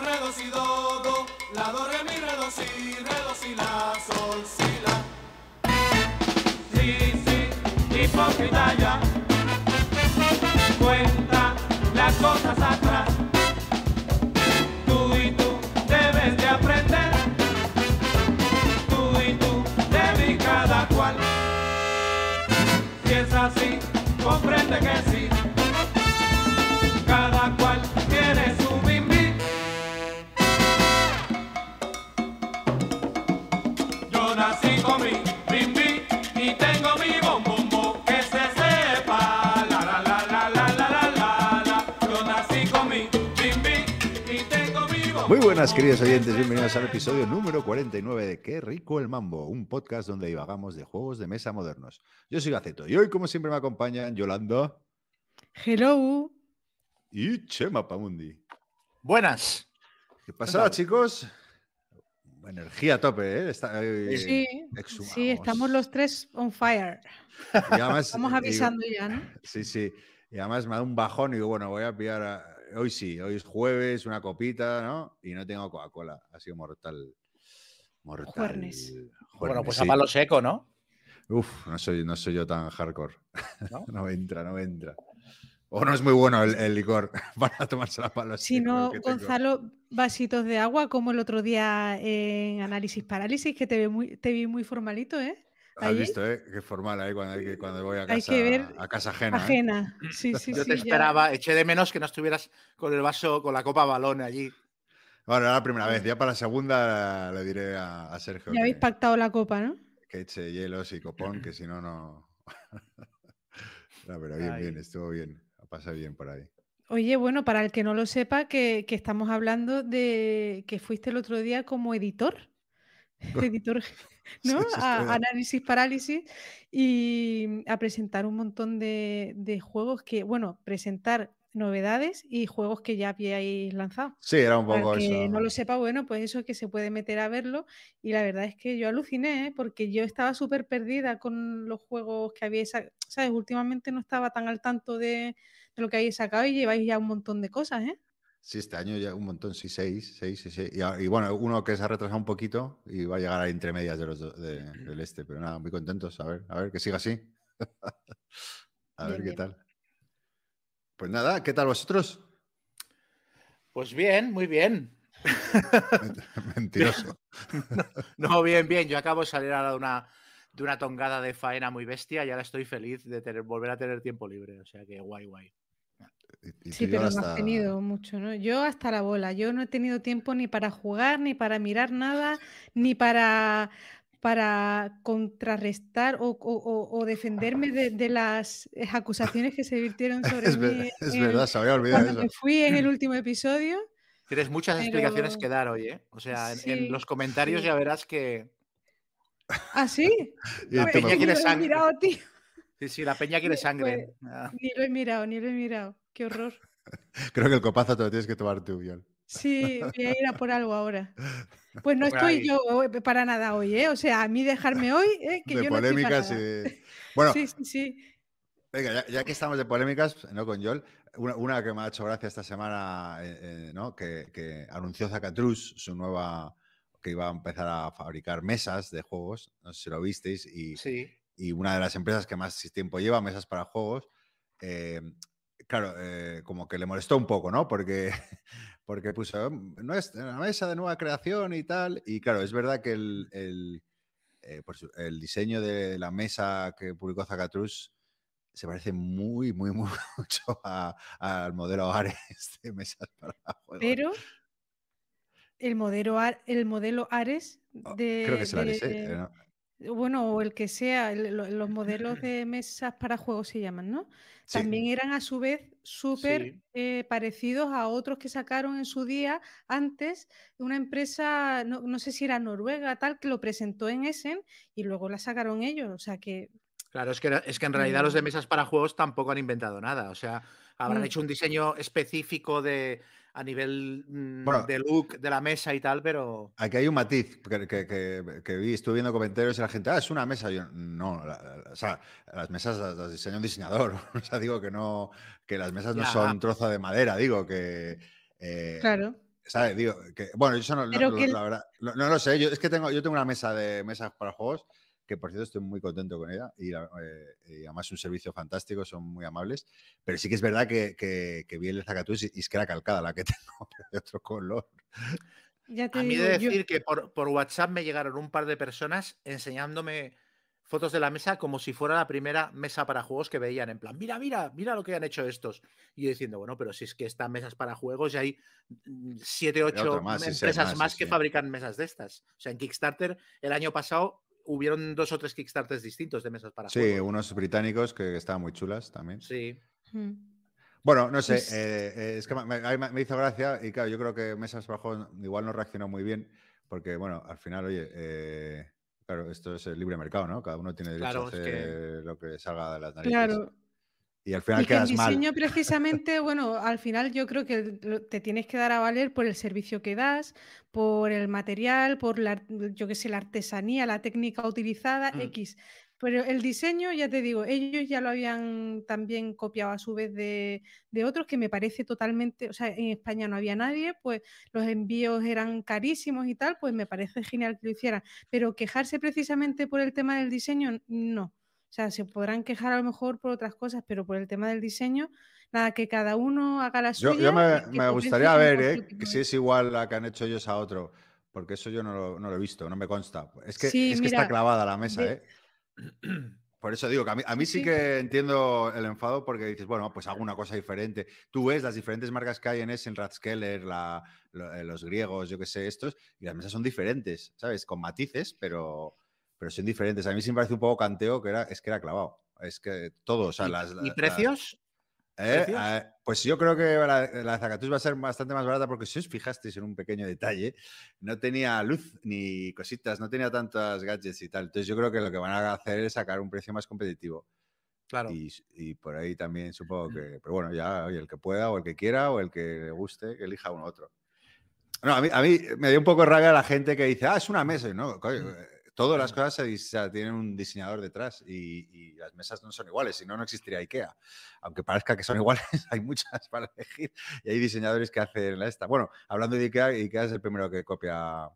do, la, do, re, mi, re, do, si, re, do, si, la, si, la. Sí, sí, cuenta las cosas atrás. Tú y tú debes de aprender, tú y tú de mí cada cual. Si es así, comprende que sí. Buenas, queridos oyentes, bienvenidos al episodio número 49 de Qué rico el mambo, un podcast donde divagamos de juegos de mesa modernos. Yo soy Gaceto y hoy, como siempre, me acompañan Yolanda Hello. y Chema Pamundi. Buenas. ¿Qué pasa, chicos? Energía a tope, ¿eh? Está, eh, Sí, sí, estamos los tres on fire. Y además, Estamos eh, avisando digo- ya, ¿no? Sí, sí. Y además me da un bajón y digo, bueno, voy a pillar. a- Hoy sí, hoy es jueves, una copita, ¿no? Y no tengo Coca-Cola. Ha sido mortal. Mortal. Juernes. Bueno, pues sí. a palo seco, ¿no? Uf, no soy, no soy yo tan hardcore. ¿No? ¿No? me entra, no me entra. O no es muy bueno el, el licor para tomarse la pala. Si no, Gonzalo, vasitos de agua, como el otro día en Análisis Parálisis, que te, ve muy, te vi muy formalito, ¿eh? Has visto, ¿eh? Qué formal ahí cuando, hay que- cuando voy a casa, Hay que ver a casa ajena. ¿eh? Ajena. Sí, sí, Yo sí. te ya. esperaba, eché de menos que no estuvieras con el vaso, con la copa balón allí. Bueno, era la primera vez. Ya para la segunda le diré a, a Sergio Ya habéis pactado la copa, ¿no? que eche hielos y copón, que si no, no. no, pero bien, Ay. bien, estuvo bien. Ha pasado bien por ahí. Oye, bueno, para el que no lo sepa, que, que estamos hablando de que fuiste el otro día como editor. editor, ¿no? Sí, sí, a Análisis Parálisis y a presentar un montón de, de juegos que, bueno, presentar novedades y juegos que ya habíais lanzado. Sí, era un Para poco que eso. no lo sepa, bueno, pues eso que se puede meter a verlo. Y la verdad es que yo aluciné, ¿eh? porque yo estaba súper perdida con los juegos que habíais sacado. ¿Sabes? Últimamente no estaba tan al tanto de, de lo que habéis sacado y lleváis ya un montón de cosas, ¿eh? Sí, este año ya un montón, sí, seis, seis, sí, sí. Y, bueno, uno que se ha retrasado un poquito y va a llegar a entre medias de los do- de- del este, pero nada, muy contentos. A ver, a ver, que siga así. a ver Bien, qué bien. tal. Pues nada, ¿qué tal vosotros? Pues bien, muy bien. Mentiroso. No, bien, bien. Yo acabo de salir ahora de una, de una tongada de faena muy bestia y ahora estoy feliz de tener, volver a tener tiempo libre. O sea que guay, guay. Y- y Sí, pero Yola, no has hasta- tenido mucho, ¿no? Yo hasta la bola. Yo no he tenido tiempo ni para jugar, ni para mirar nada, ni para, para contrarrestar o, o- defenderme de, de las eh, acusaciones que se virtieron sobre Es, mí es en verdad, se había olvidado eso. me fui en el último episodio. Tienes muchas explicaciones que dar hoy, ¿eh? O sea, en, los comentarios sí. ya verás que. ¿Ah, sí? Quiere lo he sangre. mirado, tío. Sí, sí, la peña quiere Pues- sangre. Ah, Ni lo he mirado, ni lo he mirado. Qué horror. Creo que el copazo te lo tienes que tomar tú, Yol. Sí, voy a ir a por algo ahora. Pues no Por estoy ahí. yo hoy para nada hoy, ¿eh? O sea, a mí dejarme hoy, ¿eh? que de yo no estoy y. Bueno, Sí, sí, sí. venga, ya, ya que estamos de polémicas, ¿no? Con Yol, una, una que me ha hecho gracia esta semana, eh, eh, ¿no? Que, que anunció Zacatrus su nueva... que iba a empezar a fabricar mesas de juegos, no sé si lo visteis, y, sí. Y una de las empresas que más tiempo lleva mesas para juegos, eh, claro, eh, como que le molestó un poco, ¿no? Porque, porque puso no es una mesa de nueva creación y tal. Y claro, es verdad que el, el, eh, el diseño de la mesa que publicó Zacatrus se parece muy, muy, muy mucho a- al modelo Ares de mesas para juegos. Pero el modelo, el modelo Ares Oh, de, Creo que es el Ares, ¿eh? Bueno, o el que sea, el- los modelos de mesas para juegos se llaman, ¿no? Sí. También eran a su vez súper Sí. eh, parecidos a otros que sacaron en su día antes una empresa, no, no sé si era noruega, tal, que lo presentó en Essen y luego la sacaron ellos. O sea que Claro, es que, es que en realidad los de mesas para juegos tampoco han inventado nada. O sea, habrán Mm. hecho un diseño específico de a nivel mm, Bueno. de look de la mesa y tal, pero Aquí hay un matiz que, que- que- que vi, estuve viendo comentarios y la gente, ah, es una mesa. Yo, no, la- la- o sea, las mesas las, las diseña un diseñador. O sea, digo que no, que las mesas no Ya. son trozo de madera, digo que. eh, Claro. ¿sabes? Digo, que, bueno, yo eso no, no- el- la verdad, no, no lo sé. Yo, es que tengo, yo tengo una mesa de mesas para juegos que, por cierto, estoy muy contento con ella y, eh, y además es un servicio fantástico, son muy amables. Pero sí que es verdad que, que, que vi el Zacatus y, es que era calcada la que tengo, de otro color. Ya te A mí digo, de yo- decir que por, por WhatsApp me llegaron un par de personas enseñándome fotos de la mesa como si fuera la primera mesa para juegos que veían. En plan, mira, mira, mira lo que han hecho estos. Y yo diciendo, bueno, pero si es que están mesas para juegos y hay mm, siete, ocho más, empresas más, que sí. fabrican mesas de estas. O sea, en Kickstarter el año pasado hubieron dos o tres Kickstarters distintos de mesas para Sí, juegos. unos británicos que estaban muy chulas también. Sí. Mm. Bueno, no sé, Pues- eh, eh, es que me, hizo gracia y claro, yo creo que Mesas para Juegos igual no reaccionó muy bien porque, bueno, al final, oye, eh, claro, esto es el libre mercado, ¿no? Cada uno tiene derecho Claro, a es hacer que- lo que salga de las narices. Claro. Y al final Y que el mal. diseño precisamente, bueno, al final yo creo que te tienes que dar a valer por el servicio que das, por el material, por la, yo qué sé, la artesanía, la técnica utilizada, Mm. X. Pero el diseño, ya te digo, ellos ya lo habían también copiado a su vez de, de otros, que me parece totalmente, o sea, en España no había nadie, pues los envíos eran carísimos y tal, pues me parece genial que lo hicieran. Pero quejarse precisamente por el tema del diseño, no. O sea, se podrán quejar a lo mejor por otras cosas, pero por el tema del diseño, nada, que cada uno haga la suya. yo me, gustaría ver, ¿eh? que si es igual la que han hecho ellos a otro, porque eso yo no lo, no lo he visto, no me consta. Es que, Sí, es que está clavada la mesa, de- ¿eh? Por eso digo que a mí, a mí Sí, que entiendo el enfado porque dices, bueno, pues hago una cosa diferente. Tú ves las diferentes marcas que hay en Essen, Ratskeller, la, eh, los griegos, yo qué sé, estos, y las mesas son diferentes, ¿sabes? Con matices, pero, pero son diferentes. A mí sí me parece un poco canteo que era, es que era clavado. Es que todo, o sea, ¿Y, las, y la- las- precios? ¿Eh? ¿Precios? Eh, pues yo creo que la, la Zacatus va a ser bastante más barata porque si os fijasteis en un pequeño detalle, no tenía luz ni cositas, no tenía tantas gadgets y tal. Entonces yo creo que lo que van a hacer es sacar un precio más competitivo. Claro. Y, y por ahí también supongo que, pero bueno, ya oye, el que pueda o el que quiera o el que le guste, que elija uno u otro. No, a mí, a mí me dio un poco rabia la gente que dice, ah, es una mesa. Y no, coño, eh, todas las cosas se dis- o sea, tienen un diseñador detrás y, y las mesas no son iguales, si no, no existiría IKEA. Aunque parezca que son iguales, hay muchas para elegir y hay diseñadores que hacen esta. Bueno, hablando de IKEA, IKEA es el primero que copia,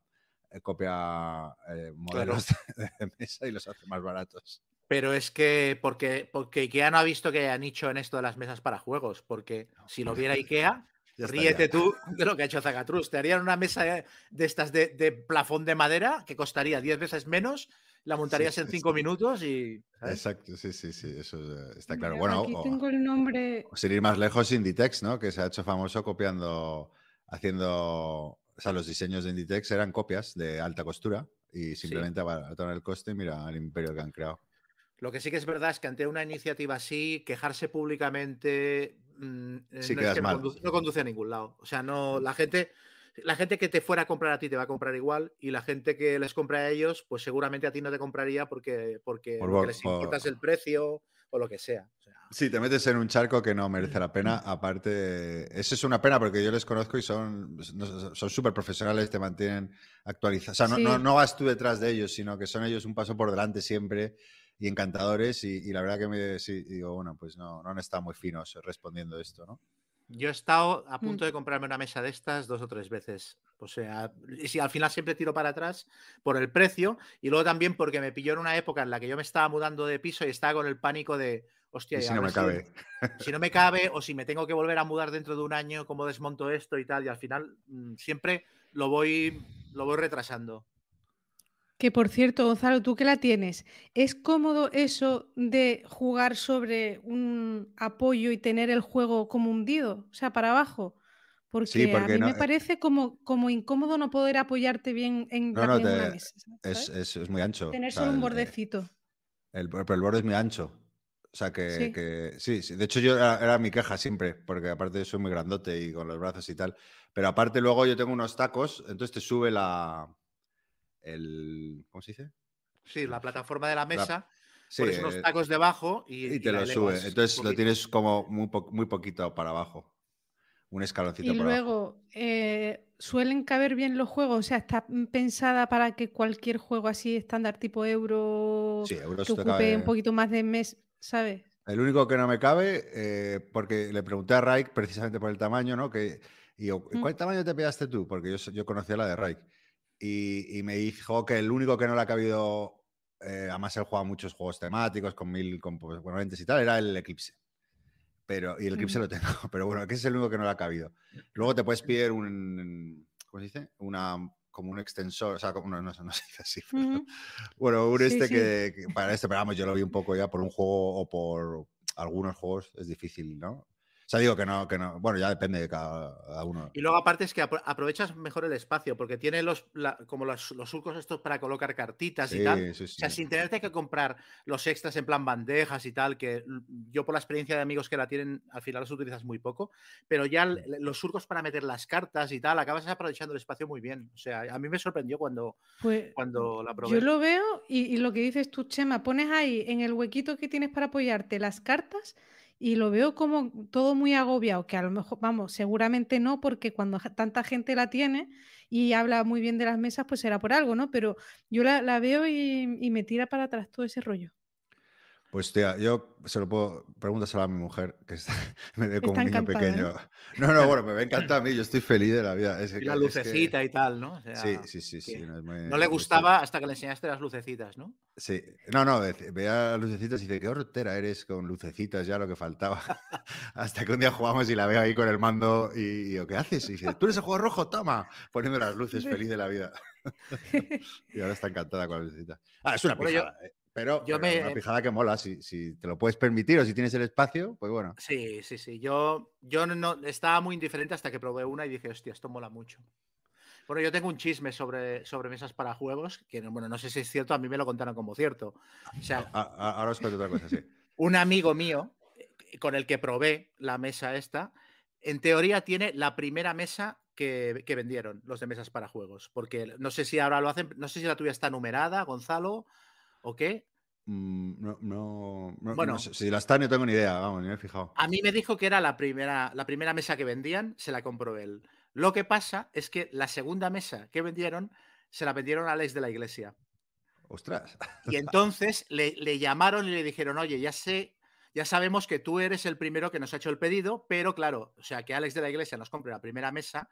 eh, copia eh, modelos de, de mesa y los hace más baratos. Pero es que porque, porque IKEA no ha visto que haya nicho en esto de las mesas para juegos. Porque si lo viera IKEA, Ya ríete ya. tú de lo que ha hecho Zacatrus. Te harían una mesa de estas de, de plafón de madera que costaría 10 veces menos, la montarías sí, en sí. 5 minutos y. ¿sabes? Exacto, sí, sí, sí, eso está claro. Mira, Bueno, aquí o- tengo el nombre. o sin ir más lejos, Inditex, ¿no? Que se ha hecho famoso copiando, haciendo, o sea, los diseños de Inditex eran copias de alta costura y simplemente abarataron el coste y mira el imperio que han creado. Lo que sí que es verdad es que ante una iniciativa así, quejarse públicamente mm, eh, Sí no, quedas es que no mal. conduce, no conduce a ningún lado. O sea, no, la gente, la gente que te fuera a comprar a ti te va a comprar igual, y la gente que les compra a ellos, pues seguramente a ti no te compraría porque, porque Por lo que bo- les por- importa es el precio o lo que sea. O sea, Sí, te metes en un charco que no merece la pena. Aparte, eso es una pena porque yo les conozco y son no- son súper profesionales, te mantienen actualizados. O sea, no, no vas tú detrás de ellos, sino que son ellos un paso por delante siempre y encantadores. Y, y la verdad que me sí, digo, bueno, pues no, no han estado muy finos respondiendo esto, ¿no? yo he estado a Mm. punto de comprarme una mesa de estas dos o tres veces. O sea, y si al final siempre tiro para atrás por el precio y luego también porque me pilló en una época en la que yo me estaba mudando de piso y estaba con el pánico de, hostia, si no me cabe. si no me cabe o si me tengo que volver a mudar dentro de un año, cómo desmonto esto y tal, y al final mm, siempre lo voy, lo voy retrasando. Que por cierto, Gonzalo, tú que la tienes, ¿es cómodo eso de jugar sobre un apoyo y tener el juego como hundido, o sea, para abajo? Porque, porque a mí no- me parece como, como incómodo no poder apoyarte bien en, No, no, en una mesa. Es, es- es muy ancho. Tener o sea, solo un el- bordecito. El, pero el borde es muy ancho. O sea que Sí. que- sí, sí. De hecho, yo era, era mi queja siempre, porque aparte soy muy grandote y con los brazos y tal. Pero aparte, luego yo tengo unos tacos, entonces te sube la. El, ¿Cómo se dice? Sí, la plataforma de la mesa, Sí, pones unos eh, tacos debajo y, y te la lo sube. Entonces lo tienes como muy, po- muy poquito para abajo. Un escaloncito Y por abajo. luego, eh, ¿suelen caber bien los juegos? O sea, ¿está pensada para que cualquier juego así estándar tipo euro Sí, euros que ocupe cabe- un poquito más de mes, ¿sabes? El único que no me cabe, eh, porque le pregunté a Raik precisamente por el tamaño, ¿no? Que Y yo, Mm. ¿cuál tamaño te pegaste tú? Porque yo, yo conocía la de Raik. Y, y me dijo que el único que no le ha cabido, eh, además él juega muchos juegos temáticos con mil componentes y tal, era el Eclipse. Pero, y el Eclipse Ujú. lo tengo, pero bueno, que es el único que no le ha cabido. Luego te puedes pedir un, ¿cómo se dice? Una, como un extensor, o sea, como, no, no, no se dice así. pero- Ujú. Bueno, un Sí, este sí. Que, que para este, pero vamos, yo lo vi un poco ya por un juego o por algunos juegos, es difícil, ¿no? O sea, digo que no, que no, bueno, ya depende de cada, cada uno. Y luego aparte es que apro- aprovechas mejor el espacio, porque tiene los, la- como los, los surcos estos para colocar cartitas y tal. Sí, sí, O sea, sí. sin tenerte que comprar los extras en plan bandejas y tal, que yo por la experiencia de amigos que la tienen, al final los utilizas muy poco, pero ya l- los surcos para meter las cartas y tal, acabas aprovechando el espacio muy bien. O sea, a mí me sorprendió cuando, Pues cuando la probé. yo lo veo y, y lo que dices tú, Chema, pones ahí en el huequito que tienes para apoyarte las cartas y lo veo como todo muy agobiado, que a lo mejor, vamos, seguramente no, porque cuando tanta gente la tiene y habla muy bien de las mesas, pues será por algo, ¿no? Pero yo la, la veo y, y me tira para atrás todo ese rollo. Pues tía, yo se lo puedo, pregúntaselo a mi mujer, que está- me ve como Está un niño pequeño. No, no, bueno, me ve encantar a mí, yo estoy feliz de la vida. Es Y que- la es que- lucecita y tal, ¿no? O sea, Sí, sí, sí, sí. No, es muy- no le gustaba hasta que le enseñaste las lucecitas, ¿no? Sí, no, no, veía lucecitas y dice, qué hortera eres con lucecitas, ya lo que faltaba. Hasta que un día jugamos y la veo ahí con el mando y, y yo, ¿qué haces? Y dice, tú eres el juego rojo, toma, poniendo las luces, feliz de la vida. y ahora está encantada con la lucecita. Ah, es una yo- pijada, eh, pero, yo pero me- una pijada que mola, si, si te lo puedes permitir o si tienes el espacio, pues bueno. Sí, sí, sí. Yo, yo no- estaba muy indiferente hasta que probé una y dije, hostia, esto mola mucho. Bueno, yo tengo un chisme sobre, sobre mesas para juegos, que no- bueno, no sé si es cierto, a mí me lo contaron como cierto. O sea, A- a- ahora os cuento otra cosa, sí. un amigo mío eh, con el que probé la mesa esta, en teoría tiene la primera mesa que, que vendieron los de mesas para juegos, porque no sé si ahora lo hacen, no sé si la tuya está numerada, Gonzalo, o qué. Mm, no, no, no- Bueno. no sé, si la está no tengo ni idea, vamos, ni me he fijado. A mí me dijo que era la primera, la primera mesa que vendían, se la compró él. Lo que pasa es que la segunda mesa que vendieron se la vendieron a Alex de la Iglesia. Ostras. Y entonces le, le llamaron y le dijeron, oye, ya sé, ya sabemos que tú eres el primero que nos ha hecho el pedido, pero claro, o sea, que Alex de la Iglesia nos compre la primera mesa,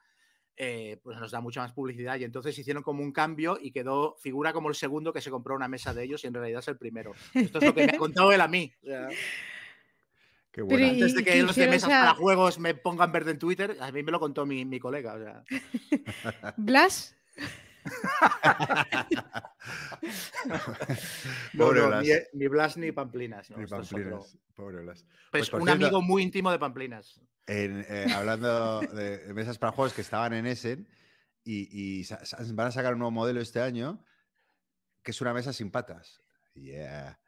eh, pues nos da mucha más publicidad. Y entonces hicieron como un cambio y quedó, figura como el segundo que se compró una mesa de ellos y en realidad es el primero. Esto es lo que me ha contado él a mí. O sea, Qué Pero buena. y- antes de que los de? O mesas sea- para juegos me pongan verde en Twitter, a mí me lo contó mi, mi colega. O sea, Blas, no, Pobre no, Blas. ni, ni Blas ni Pamplinas. no, Ni. Pamplinas, pobre Blas. Pues Pues, un cierto- amigo muy íntimo de Pamplinas. En, eh, hablando de mesas para juegos que estaban en Essen y, y van a sacar un nuevo modelo este año que es una mesa sin patas. Yeah.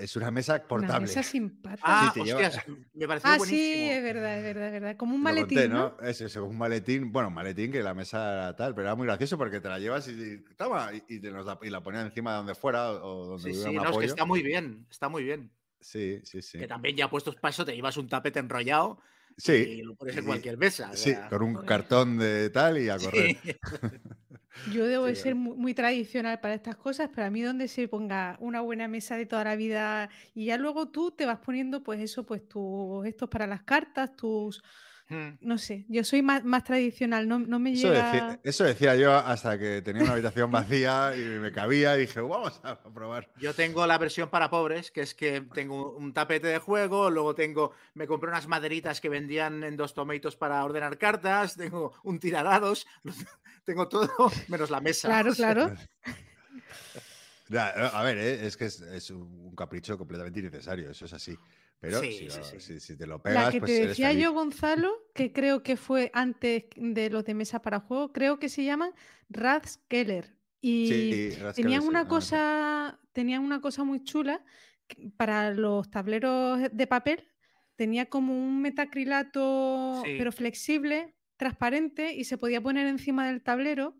Es una mesa una portable. mesa sin patas. Ah, lleva- hostias, me pareció Ah, buenísimo. sí, es verdad, es verdad, es verdad. Como un maletín, conté, ¿no? Es eso, un maletín, bueno, un maletín que la mesa era tal, pero era muy gracioso porque te la llevas y, y toma, y, y te nos la, y la ponías encima de donde fuera o donde Sí, hubiera sí, un no, es que apoyo. está muy bien, está muy bien. Sí, sí, sí. Que también ya puestos para eso te llevas un tapete enrollado Sí, y lo pones en cualquier mesa. o sí, sea, con un cartón de tal y a correr. Yo debo de ser muy, muy tradicional para estas cosas, pero a mí donde se ponga una buena mesa de toda la vida y ya luego tú te vas poniendo pues eso, pues tus estos para las cartas, tus. No sé, yo soy más, más tradicional, no, no me Eso, llega... decía, eso decía yo hasta que tenía una habitación vacía y me cabía y dije, vamos a probar. Yo tengo la versión para pobres, que es que tengo un tapete de juego, luego tengo, me compré unas maderitas que vendían en dos tomatoes para ordenar cartas, tengo un tiradados, tengo todo menos la mesa. Claro, claro. Ya, a ver, eh, es que es, es un capricho completamente innecesario, eso es así. Pero Sí, si, sí, lo- sí. si- si te lo La pegas, que pues te decía yo, Gonzalo, que creo que fue antes de los de mesa para juego, creo que se llaman Rathskeller. Y Sí, Rascal, tenían sí, una ah, sí. cosa, tenían una cosa muy chula para los tableros de papel. Tenía como un metacrilato, Sí. pero flexible, transparente, y se podía poner encima del tablero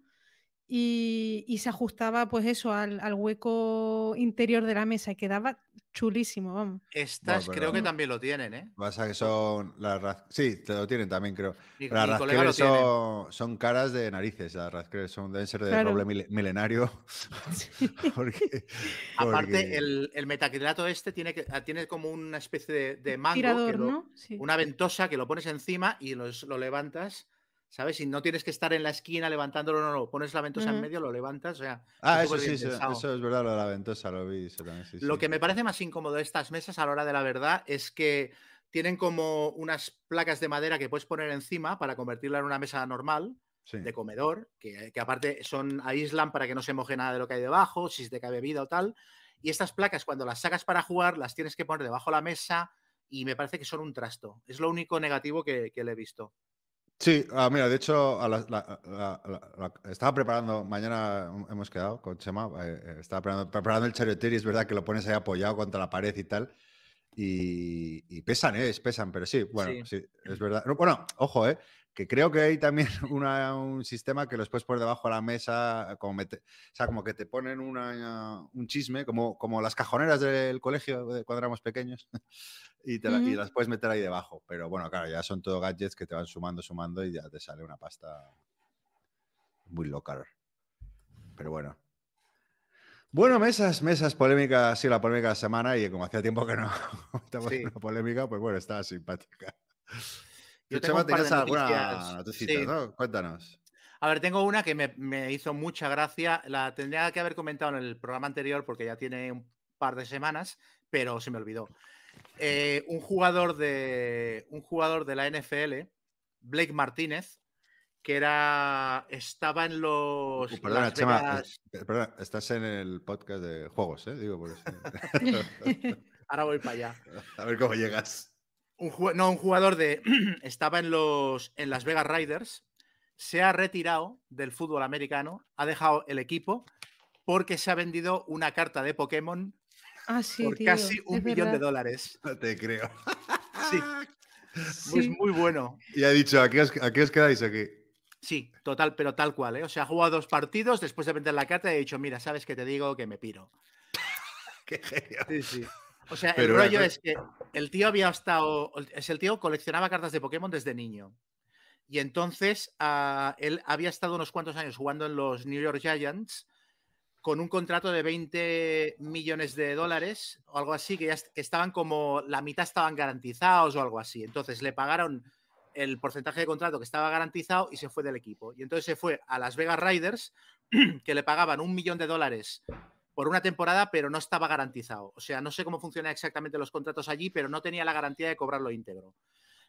y, y se ajustaba, pues eso, al, al hueco interior de la mesa y quedaba chulísimo, vamos. Estas Bueno, creo que también lo tienen, ¿eh? Pasa que son las Sí, te lo tienen también, creo. Mi, mi las tiene. son, son caras de narices, las Razkeller son, deben ser de Claro. roble mile- milenario. porque, Aparte, porque- el, el metacrilato este tiene, que, ah, tiene como una especie de, de mango, que Tirador, lo- ¿no? Sí. una ventosa que lo pones encima y los- lo levantas ¿Sabes? Y no tienes que estar en la esquina levantándolo, no, no. Pones la ventosa en medio, lo levantas. O sea, Ah, es eso sí, eso, es verdad, lo de la ventosa, lo vi. eso también, sí, Lo sí. que me parece más incómodo de estas mesas a la hora de la verdad es que tienen como unas placas de madera que puedes poner encima para convertirla en una mesa normal Sí. de comedor, que, que aparte son aíslan para que no se moje nada de lo que hay debajo, si se te cae bebida o tal. Y estas placas, cuando las sacas para jugar, las tienes que poner debajo de la mesa y me parece que son un trasto. Es lo único negativo que, que le he visto. Sí, ah, mira, de hecho, a la- estaba preparando, mañana hemos quedado con Chema, eh, eh, estaba preparando, preparando el charioterio, es verdad que lo pones ahí apoyado contra la pared y tal, y, y pesan, ¿eh? Es- Pesan, pero sí, bueno, Sí. sí, es verdad. No, Bueno, ojo, ¿eh? Que creo que hay también una- un sistema que los puedes poner debajo de la mesa, como mete- o sea, como que te ponen una- un chisme, como, como las cajoneras del colegio de cuando éramos pequeños, y, te la- y las puedes meter ahí debajo. Pero bueno, claro, ya son todo gadgets que te van sumando, sumando y ya te sale una pasta muy local. Pero bueno. Bueno, mesas, mesas, polémica, sí, la polémica de la semana y como hacía tiempo que no estamos Sí. en una polémica, pues bueno, estaba simpática. Yo tengo Chema, un par de tenías alguna noticita, Sí. ¿no? Cuéntanos. A ver, tengo una que me, me hizo mucha gracia. La tendría que haber comentado en el programa anterior porque ya tiene un par de semanas, pero se me olvidó. Eh, un, jugador de, un jugador de la NFL, Blake Martínez, que era estaba en los. Uh, perdona, Las Chema, eh, perdona, estás en el podcast de juegos, ¿eh? Digo, por eso. Ahora voy para allá. A ver cómo llegas. Un no, un jugador de. estaba en los en Las Vegas Riders. Se ha retirado del fútbol americano, ha dejado el equipo porque se ha vendido una carta de Pokémon Ah, sí, por tío, casi un es millón de dólares. No te creo. Sí, pues Sí. muy bueno. Y ha dicho, ¿a qué os, a qué os quedáis aquí? Sí, total, pero tal cual, ¿eh? O sea, ha jugado dos partidos después de vender la carta y ha dicho, mira, ¿sabes qué te digo? Que me piro. Qué genio. Sí, sí. O sea, Pero el rollo es que el tío había estado. Es el tío coleccionaba cartas de Pokémon desde niño. Y entonces ah, él había estado unos cuantos años jugando en los New York Giants con un contrato de 20 millones de dólares o algo así, que ya estaban como la mitad estaban garantizados o algo así. Entonces le pagaron el porcentaje de contrato que estaba garantizado y se fue del equipo. Y entonces se fue a Las Vegas Riders, que le pagaban un millón de dólares por una temporada, pero no estaba garantizado. O sea, no sé cómo funcionan exactamente los contratos allí, pero no tenía la garantía de cobrarlo íntegro.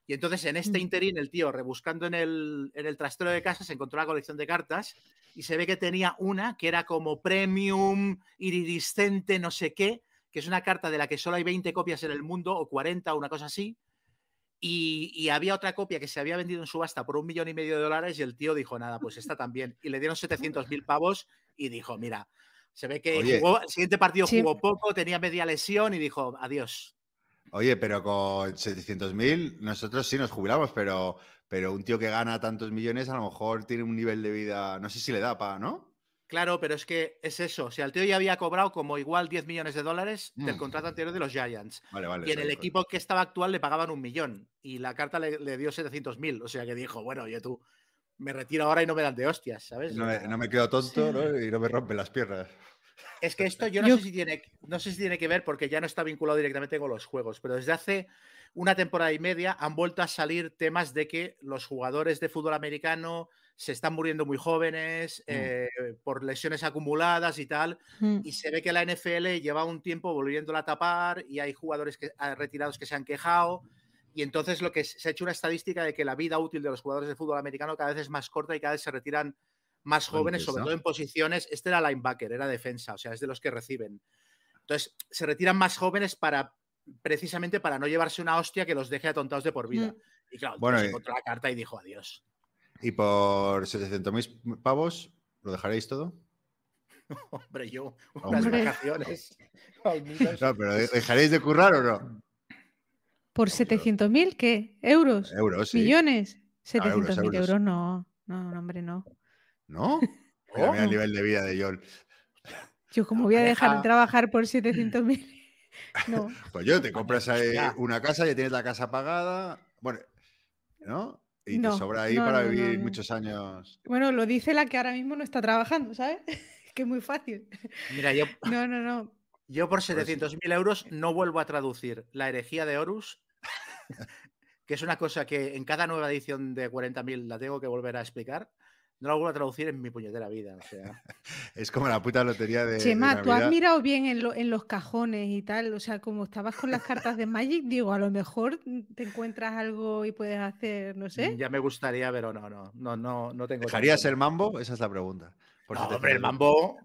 Y entonces en este Mm. interín el tío, rebuscando en el, en el trastero de casa, se encontró la colección de cartas y se ve que tenía una que era como premium, iridiscente, no sé qué, que es una carta de la que solo hay 20 copias en el mundo, o 40, una cosa así. Y, y había otra copia que se había vendido en subasta por un millón y medio de dólares y el tío dijo, nada, pues esta también. Y le dieron 700 mil pavos y dijo, mira, se ve que Oye. jugó, el siguiente partido Sí. jugó poco, tenía media lesión y dijo, adiós. Oye, pero con 700.000 nosotros sí nos jubilamos, pero, pero un tío que gana tantos millones a lo mejor tiene un nivel de vida, no sé si le da para, ¿no? Claro, pero es que es eso. O sea, el tío ya había cobrado como igual 10 millones de dólares del Mm. contrato anterior de los Giants. Vale, vale. Y en el equipo que estaba actual le pagaban un millón. Y la carta le, le dio 700 mil. O sea que dijo, bueno, oye tú, me retiro ahora y no me dan de hostias, ¿sabes? No me, no me quedo tonto ¿no? y no me rompen las piernas. Es que esto yo no, Yo- Sé si tiene, no sé si tiene que ver porque ya no está vinculado directamente con los juegos, pero desde hace una temporada y media han vuelto a salir temas de que los jugadores de fútbol americano se están muriendo muy jóvenes eh, por lesiones acumuladas y tal. Mm. Y se ve que la NFL lleva un tiempo volviéndola a tapar y hay jugadores que, ah, retirados que se han quejado. Y entonces lo que se ha hecho una estadística de que la vida útil de los jugadores de fútbol americano cada vez es más corta y cada vez se retiran más jóvenes, sobre todo en posiciones. Este era linebacker, era defensa, o sea, es de los que reciben. Entonces, se retiran más jóvenes para precisamente para no llevarse una hostia que los deje atontados de por vida. Mm. Y claro, Bueno, y- encontró la carta y dijo adiós. Y por 700.000 pavos, ¿lo dejaréis todo? Hombre, yo, unas Hombre. vacaciones. No, pero ¿de- ¿dejaréis de currar o no? ¿Por 700.000 qué? ¿Euros? Euros, sí. ¿Millones? Ah, euros, 700.000 euros. euros, no. No, hombre, no. ¿No? Mira, mira el No. nivel de vida de John. Yo como voy a dejar de trabajar por 700.000. No. Pues yo, te compras ahí una casa, ya tienes la casa pagada, bueno, ¿no? Y No, te sobra ahí no, para no, no, vivir no. muchos años. Bueno, lo dice la que ahora mismo no está trabajando, ¿sabes? que es muy fácil. Mira, yo, No, no, no. Yo por Pues- 700.000 euros no vuelvo a traducir la herejía de Horus, que es una cosa que en cada nueva edición de 40.000 la tengo que volver a explicar. No la vuelvo a traducir en mi puñetera vida. O sea, Es como la puta lotería de. de Chema, tú has mirado bien en, lo- en los cajones y tal. O sea, como estabas con las cartas de Magic, digo, a lo mejor mm, te encuentras algo y puedes hacer, no sé. ya me gustaría, pero no, no, no, no, no tengo. ¿Dejarías el mambo? Esa es la pregunta. Por si No, te hombre, el mambo.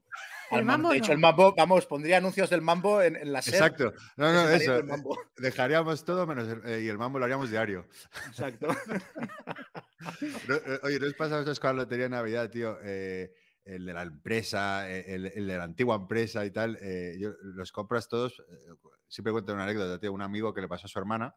El mambo de hecho, no. el mambo, vamos, pondría anuncios del mambo en, en la SER. Exacto. No, no, eso. eh, mambo. Dejaríamos todo menos el, eh, y el mambo lo haríamos diario. Exacto. Eh, oye, ¿no os pasa vosotros con la lotería de Navidad, tío? Eh, el de la empresa, el, el de la antigua empresa y tal. eh, yo- los compras todos. siempre cuento una anécdota, tío. Un amigo que le pasó a su hermana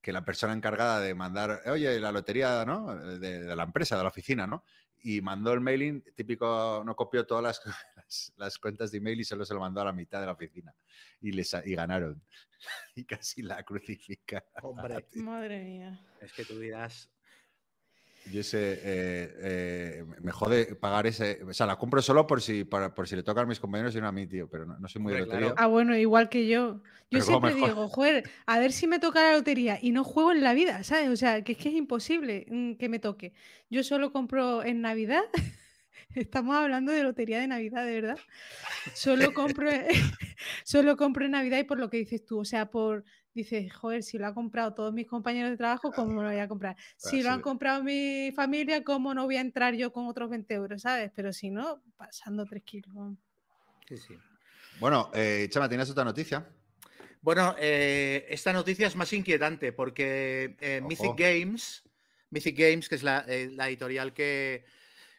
que la persona encargada de mandar, oye, la lotería, ¿no? De, de la empresa, de la oficina, ¿no? Y mandó el mailing, típico, no copió todas las, las, las cuentas de email y solo se lo mandó a la mitad de la oficina. Y, les, y ganaron. Y casi la crucifica. Hombre, Madre mía. es que tú dirás. Yo sé, eh, eh, me jode pagar ese. O sea, la compro solo por si, para- por si le toca a mis compañeros y no a mí, tío. Pero no, no soy muy de Hombre, lotería. claro. Ah, bueno, igual que yo. Yo Pero ¿cómo siempre digo, joder, a ver si me toca la lotería y no juego en la vida, ¿sabes? O sea, que es que es imposible mm, que me toque. Yo solo compro en Navidad. Estamos hablando de lotería de Navidad, de verdad. Solo compro, solo compro en Navidad y por lo que dices tú, o sea, por dices, joder, si lo han comprado todos mis compañeros de trabajo, ¿cómo lo voy a comprar? Si lo han comprado mi familia, ¿cómo no voy a entrar yo con otros 20 euros, ¿sabes? Pero si no, pasando 3 kilos. Sí, sí. Bueno, eh, Chema, ¿tienes otra noticia? Bueno, eh, esta noticia es más inquietante porque eh, Mythic. Games, Mythic Games, que es la, eh, la editorial que,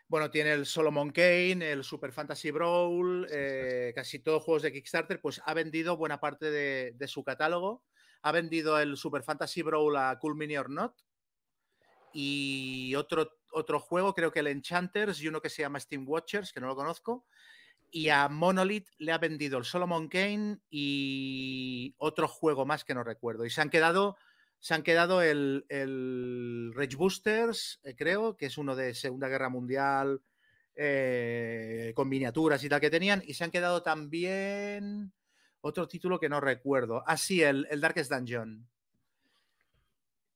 bueno, tiene el Solomon Kane, el Super Fantasy Brawl, Sí, sí, sí. eh, casi todos juegos de Kickstarter, pues ha vendido buena parte de, de su catálogo. Ha vendido el Super Fantasy Brawl a Cool Mini or Not y otro, otro juego, creo que el Enchanters y uno que se llama Steam Watchers, que no lo conozco. Y a Monolith le ha vendido el Solomon Kane y otro juego más que no recuerdo. Y se han quedado, se han quedado el, el Rage Boosters, eh, creo, que es uno de Segunda Guerra Mundial, eh, con miniaturas y tal que tenían. Y se han quedado también otro título que no recuerdo. Ah, sí, el, el Darkest Dungeon.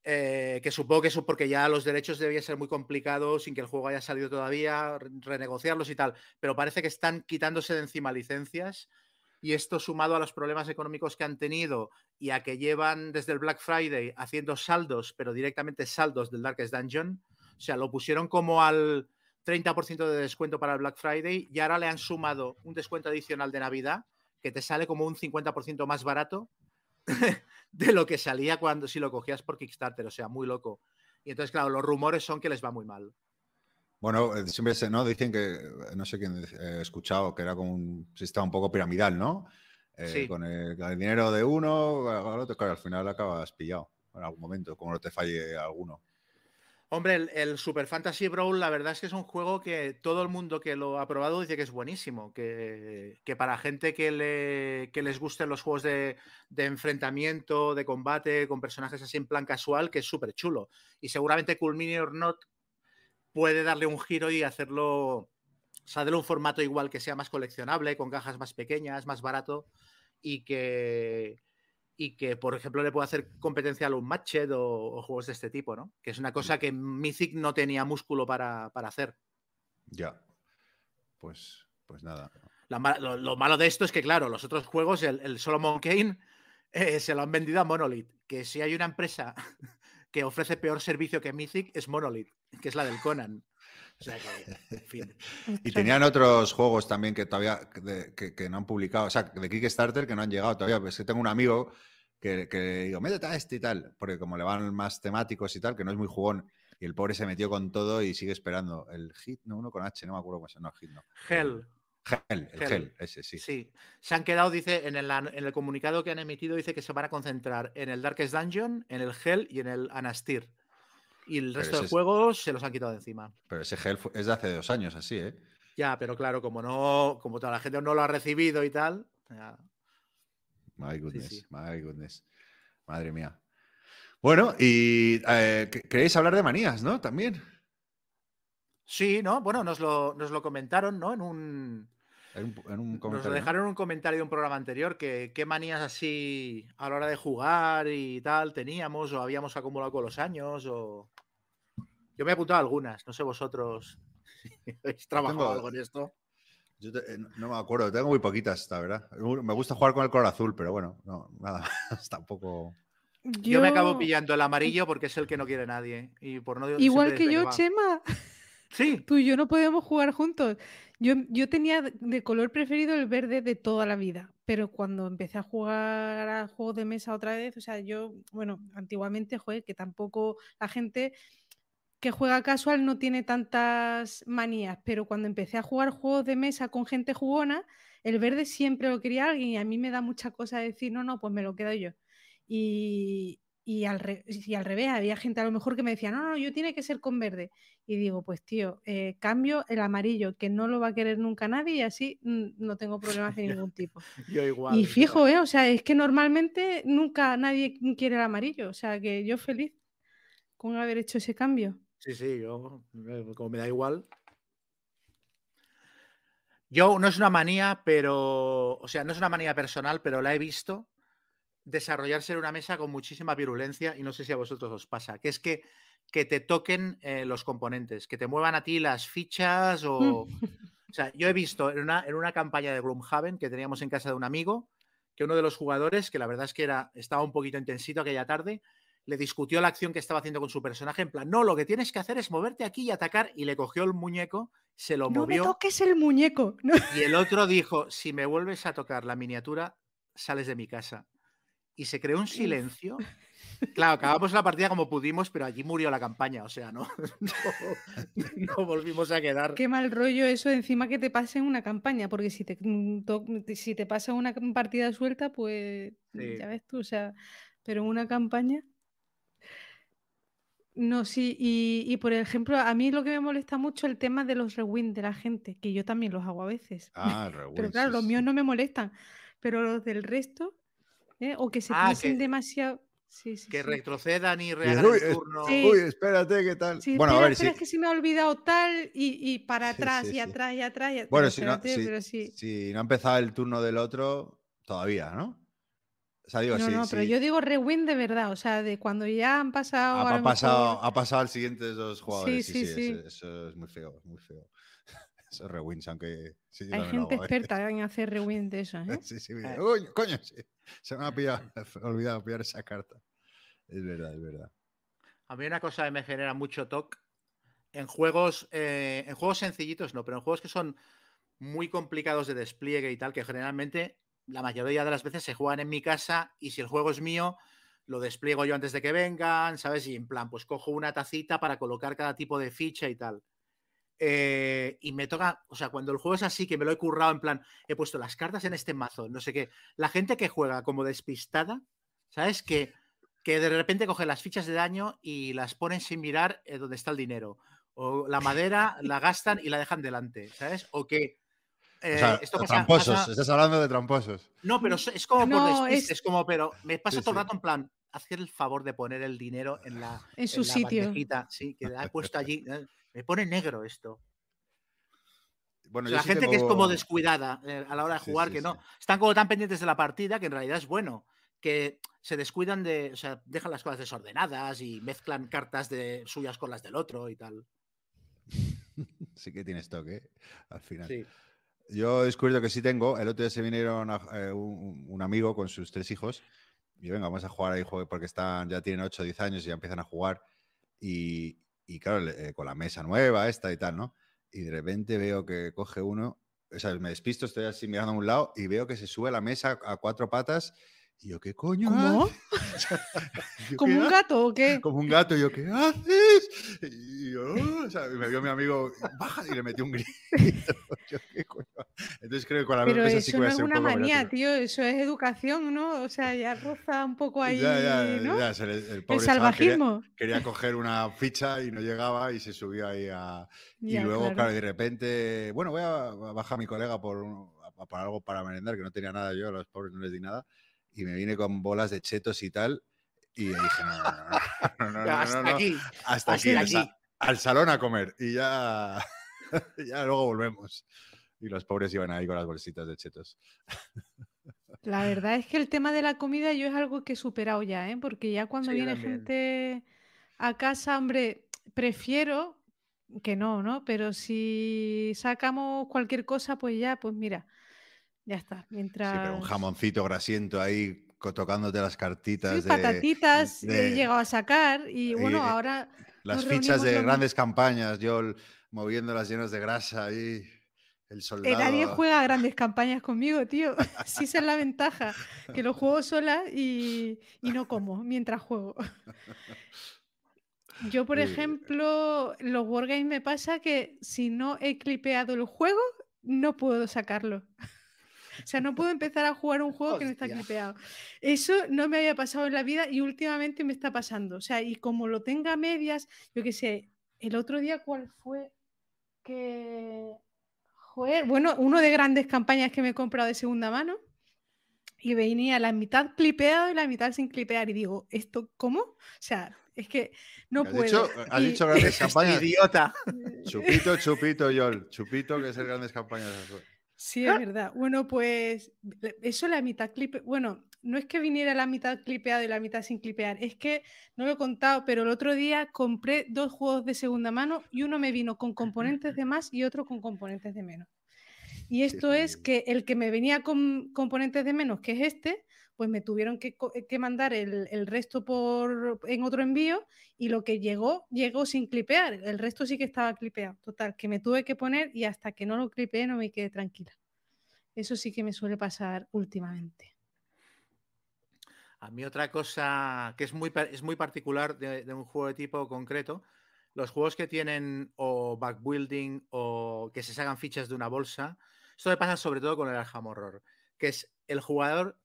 Eh, que supongo que eso porque ya los derechos debía ser muy complicado sin que el juego haya salido todavía, re- renegociarlos y tal, pero parece que están quitándose de encima licencias y esto sumado a los problemas económicos que han tenido y a que llevan desde el Black Friday haciendo saldos, pero directamente saldos del Darkest Dungeon, o sea, lo pusieron como al 30% de descuento para el Black Friday y ahora le han sumado un descuento adicional de Navidad que te sale como un 50% más barato de lo que salía cuando si lo cogías por Kickstarter, o sea, muy loco. Y entonces, claro, los rumores son que les va muy mal. Bueno, eh, siempre se, ¿no? Dicen que, no sé quién he escuchado, que era como un sistema un poco piramidal, ¿no? Eh, Sí. Con el, con el dinero de uno, al otro, claro, al final acabas pillado en algún momento, como no te falle alguno. Hombre, el, Super Fantasy Brawl, la verdad es que es un juego que todo el mundo que lo ha probado dice que es buenísimo, que, para gente que, le, que les gusten los juegos de, enfrentamiento, de combate, con personajes así en plan casual, que es súper chulo. Y seguramente Cool Mini or Not puede darle un giro y hacerlo, o sea, darle un formato igual que sea más coleccionable, con cajas más pequeñas, más barato, y que, y que, por ejemplo, le puede hacer competencia al Unmatched o, o juegos de este tipo, ¿no? Que es una cosa que Mythic no tenía músculo para, para hacer. Ya. Pues, pues nada. La lo, lo malo de esto es que, claro, los otros juegos, el, el Solomon Kane, eh, se lo han vendido a Monolith. Que si hay una empresa que ofrece peor servicio que Mythic, es Monolith, que es la del Conan. O sea que, en fin. Y tenían otros juegos también que todavía de- que, que no han publicado, o sea, de Kickstarter que no han llegado todavía. Pues que tengo un amigo que, que digo, métete a este y tal, porque como le van más temáticos y tal, que no es muy jugón, y el pobre se metió con todo y sigue esperando. El hit, no, uno con H, no me acuerdo cómo se llama, no, hit no. Hell. Gel, el Hell. gel, ese sí. Sí. Se han quedado, dice, en el, en el comunicado que han emitido, dice que se van a concentrar en el Darkest Dungeon, en el Hell y en el Anastir. Y el resto ese de juegos se los han quitado de encima. Pero ese gel es de hace dos años, así, ¿eh? Ya, pero claro, como no, como toda la gente no lo ha recibido y tal. ya. My goodness, sí. my goodness. Madre mía. Bueno, y eh, que- queréis hablar de manías, ¿no? También. Sí, ¿no? Bueno, nos lo, nos lo comentaron, ¿no? En un. En un, en un Nos lo dejaron en un comentario de un programa anterior que qué manías así a la hora de jugar y tal teníamos o habíamos acumulado con los años o... Yo me he apuntado algunas, no sé vosotros si habéis trabajado Tengo- algo en esto. Yo te- eh, no- me acuerdo, tengo muy poquitas, la verdad. Me gusta jugar con el color azul, pero bueno, no, nada más, tampoco. Yo... me acabo pillando el amarillo porque es el que no quiere nadie. Y por no Igual que yo. Chema. Sí, Tú y yo no podemos jugar juntos. Yo, yo tenía de- de color preferido el verde de toda la vida, pero cuando empecé a jugar a juegos de mesa otra vez, o sea, yo, bueno, antiguamente jugué, que tampoco la gente que juega casual no tiene tantas manías, pero cuando empecé a jugar juegos de mesa con gente jugona, el verde siempre lo quería alguien y a mí me da mucha cosa decir, no, no, pues me lo quedo yo. Y, y al, re- y al revés, había gente a lo mejor que me decía, no, no, yo tiene que ser con verde. Y digo, pues tío, eh, cambio el amarillo, que no lo va a querer nunca nadie y así mm, no tengo problemas de ningún tipo. yo igual. Y fijo, ¿eh? O sea, es que normalmente nunca nadie quiere el amarillo. O sea, que yo feliz con haber hecho ese cambio. Sí, sí, yo, eh, como me da igual. Yo no es una manía, pero, o sea, no es una manía personal, pero la he visto desarrollarse en una mesa con muchísima virulencia y no sé si a vosotros os pasa, que es que, que te toquen eh, los componentes, que te muevan a ti las fichas o... O sea, yo he visto en una, en una campaña de Gloomhaven que teníamos en casa de un amigo, que uno de los jugadores, que la verdad es que era, estaba un poquito intensito aquella tarde, le discutió la acción que estaba haciendo con su personaje en plan, no, lo que tienes que hacer es moverte aquí y atacar, y le cogió el muñeco, se lo No me movió, toques el muñeco. No. y el otro dijo, si me vuelves a tocar la miniatura, sales de mi casa. Y se creó un silencio. Claro, acabamos la partida como pudimos, pero allí murió la campaña, o sea, no, no, no volvimos a quedar. Qué mal rollo eso encima que te pase una campaña, porque si te, mm, si te pasa una partida suelta, pues Sí. ya ves tú, o sea, pero una campaña... No, sí, y, y por ejemplo, a mí lo que me molesta mucho el tema de los rewind de la gente, que yo también los hago a veces. Ah, Pero rewind, claro, sí, los sí. míos no me molestan, pero los del resto, ¿eh? o que se Ah, piensen que- demasiado. Sí, sí, Que sí. retrocedan y rehagan "Uy, el es- turno. Sí. Uy, espérate, ¿qué tal? Sí, bueno, espera, a ver, espera, es que se me ha olvidado tal y, y para atrás sí, y sí. atrás y atrás. y- bueno, pero si no, espérate, si, pero sí. si no ha empezado el turno del otro, todavía, ¿no? O sea, digo, No, no, pero yo digo rewind de verdad, o sea, de cuando ya han pasado. ha, pasado, mejor- ha pasado al siguiente dos jugadores. Sí, sí, sí, sí. Eso, eso es muy feo, es muy feo. Eso es rewinds, aunque sí, Hay gente hago veces. experta en hacer rewind de eso, ¿eh? Sí, sí, Eh. uy, coño, sí. Se me ha pillado, olvidado pillar esa carta. Es verdad, es verdad. A mí una cosa que me genera mucho toque en juegos, eh, en juegos sencillitos no, pero en juegos que son muy complicados de despliegue y tal, que generalmente la mayoría de las veces se juegan en mi casa y si el juego es mío, lo despliego yo antes de que vengan, ¿sabes? Y en plan, pues cojo una tacita para colocar cada tipo de ficha y tal. Eh, y me toca, o sea, cuando el juego es así, que me lo he currado, en plan, he puesto las cartas en este mazo, no sé qué. La gente que juega como despistada, ¿sabes? Que, que de repente coge las fichas de daño y las ponen sin mirar eh, dónde está el dinero. O la madera la gastan y la dejan delante, ¿sabes? O que. Eh, o sea, esto pasa- tramposos, pasa- estás hablando de tramposos. no, pero es- como por despiste, es- es... como, pero me pasa Sí, todo el sí. rato en plan, hacer el favor de poner el dinero en la, En su en la sitio. bandejita, sí, que la he puesto allí. Me pone negro esto. Bueno, O yo sea, la sí gente que es como descuidada eh, a la hora de jugar, sí, que no. sí. Están como tan pendientes de la partida que en realidad es bueno. Que se descuidan de. O sea, dejan las cosas desordenadas y mezclan cartas de suyas con las del otro y tal. Sí que tienes toque, ¿eh? al final. Yo he descubierto que sí tengo. El otro día se vinieron a- eh, un, amigo con sus tres hijos. Y venga, vamos a jugar ahí, porque están, ya tienen 8 o 10 años y ya empiezan a jugar. Y, y claro, eh, con la mesa nueva, esta y tal, ¿no? Y de repente veo que coge uno, o sea, me despisto, estoy así mirando a un lado y veo que se sube la mesa a cuatro patas. Y yo, ¿qué coño? ¿Cómo? Yo, ¿Como ¿qué un haces? gato o qué? como un gato, y yo, ¿qué haces? Y yo, o sea, me vio mi amigo, baja, y le metió un grito. Yo, ¿qué coño? Entonces creo que con la Pero mesa sí que eso voy no es un una poco manía, agresivo. tío, eso es educación, ¿no? O sea, ya roza un poco ahí, Ya, ya, ¿no? ya, el El pobre quería, salvajismo. quería coger una ficha y no llegaba y se subió ahí a... Y luego, claro. claro, de repente, bueno, voy a a bajar a mi colega por, un- a- para algo para merendar, que no tenía nada yo, a los pobres no les di nada, y me vine con bolas de chetos y tal, y dije, no, no, no, no, no, no, hasta no, no, aquí. hasta hasta aquí, al, salón a comer y ya, ya luego volvemos. y los pobres iban ahí con las bolsitas de chetos. La verdad es que el tema de la comida yo es algo que he superado ya, ¿eh? Porque ya cuando Sí, viene también. gente a casa, hombre, prefiero que no, ¿no? Pero si sacamos cualquier cosa, pues ya, pues mira, ya está. Sí, pero un Mientras... jamoncito grasiento ahí tocándote las cartitas Sí, de patatitas he de- llegado a sacar y bueno, ahora las fichas de grandes campañas, yo moviéndolas llenas de grasa ahí, el Eh, soldado. nadie juega grandes campañas conmigo, tío. Sí, esa es la ventaja, que lo juego sola y, y no como mientras juego. Yo, por Sí. ejemplo, los Wargames me pasa que si no he clipeado el juego, no puedo sacarlo. O sea, no puedo empezar a jugar un juego que no está clipeado. Eso no me había pasado en la vida y últimamente me está pasando. O sea, y como lo tenga a medias, yo qué sé, el otro día, ¿cuál fue? Que. Joder, bueno, uno de grandes campañas que me he comprado de segunda mano y venía la mitad clipeado y la mitad sin clipear. Y digo, ¿esto cómo? O sea, es que no ¿Has puedo. dicho, has Y- dicho grandes campañas? idiota. Chupito, chupito, Yol. Chupito, que es el grandes campañas. Sí, es verdad. Bueno, pues le- eso la mitad clipe. Bueno, no es que viniera la mitad clipeado y la mitad sin clipear, es que no lo he contado, pero el otro día compré dos juegos de segunda mano y uno me vino con componentes de más y otro con componentes de menos. Y esto es jodido. que el que me venía con componentes de menos, que es este, pues me tuvieron que, co- que mandar el, el resto por, en otro envío y lo que llegó, llegó sin clipear. El resto sí que estaba clipeado. Total, que me tuve que poner y hasta que no lo clipeé no me quedé tranquila. Eso sí que me suele pasar últimamente. A mí otra cosa que es muy, es muy particular de, de un juego de tipo concreto, los juegos que tienen o backbuilding o que se sacan fichas de una bolsa, esto me pasa sobre todo con el Arkham Horror, que es el jugador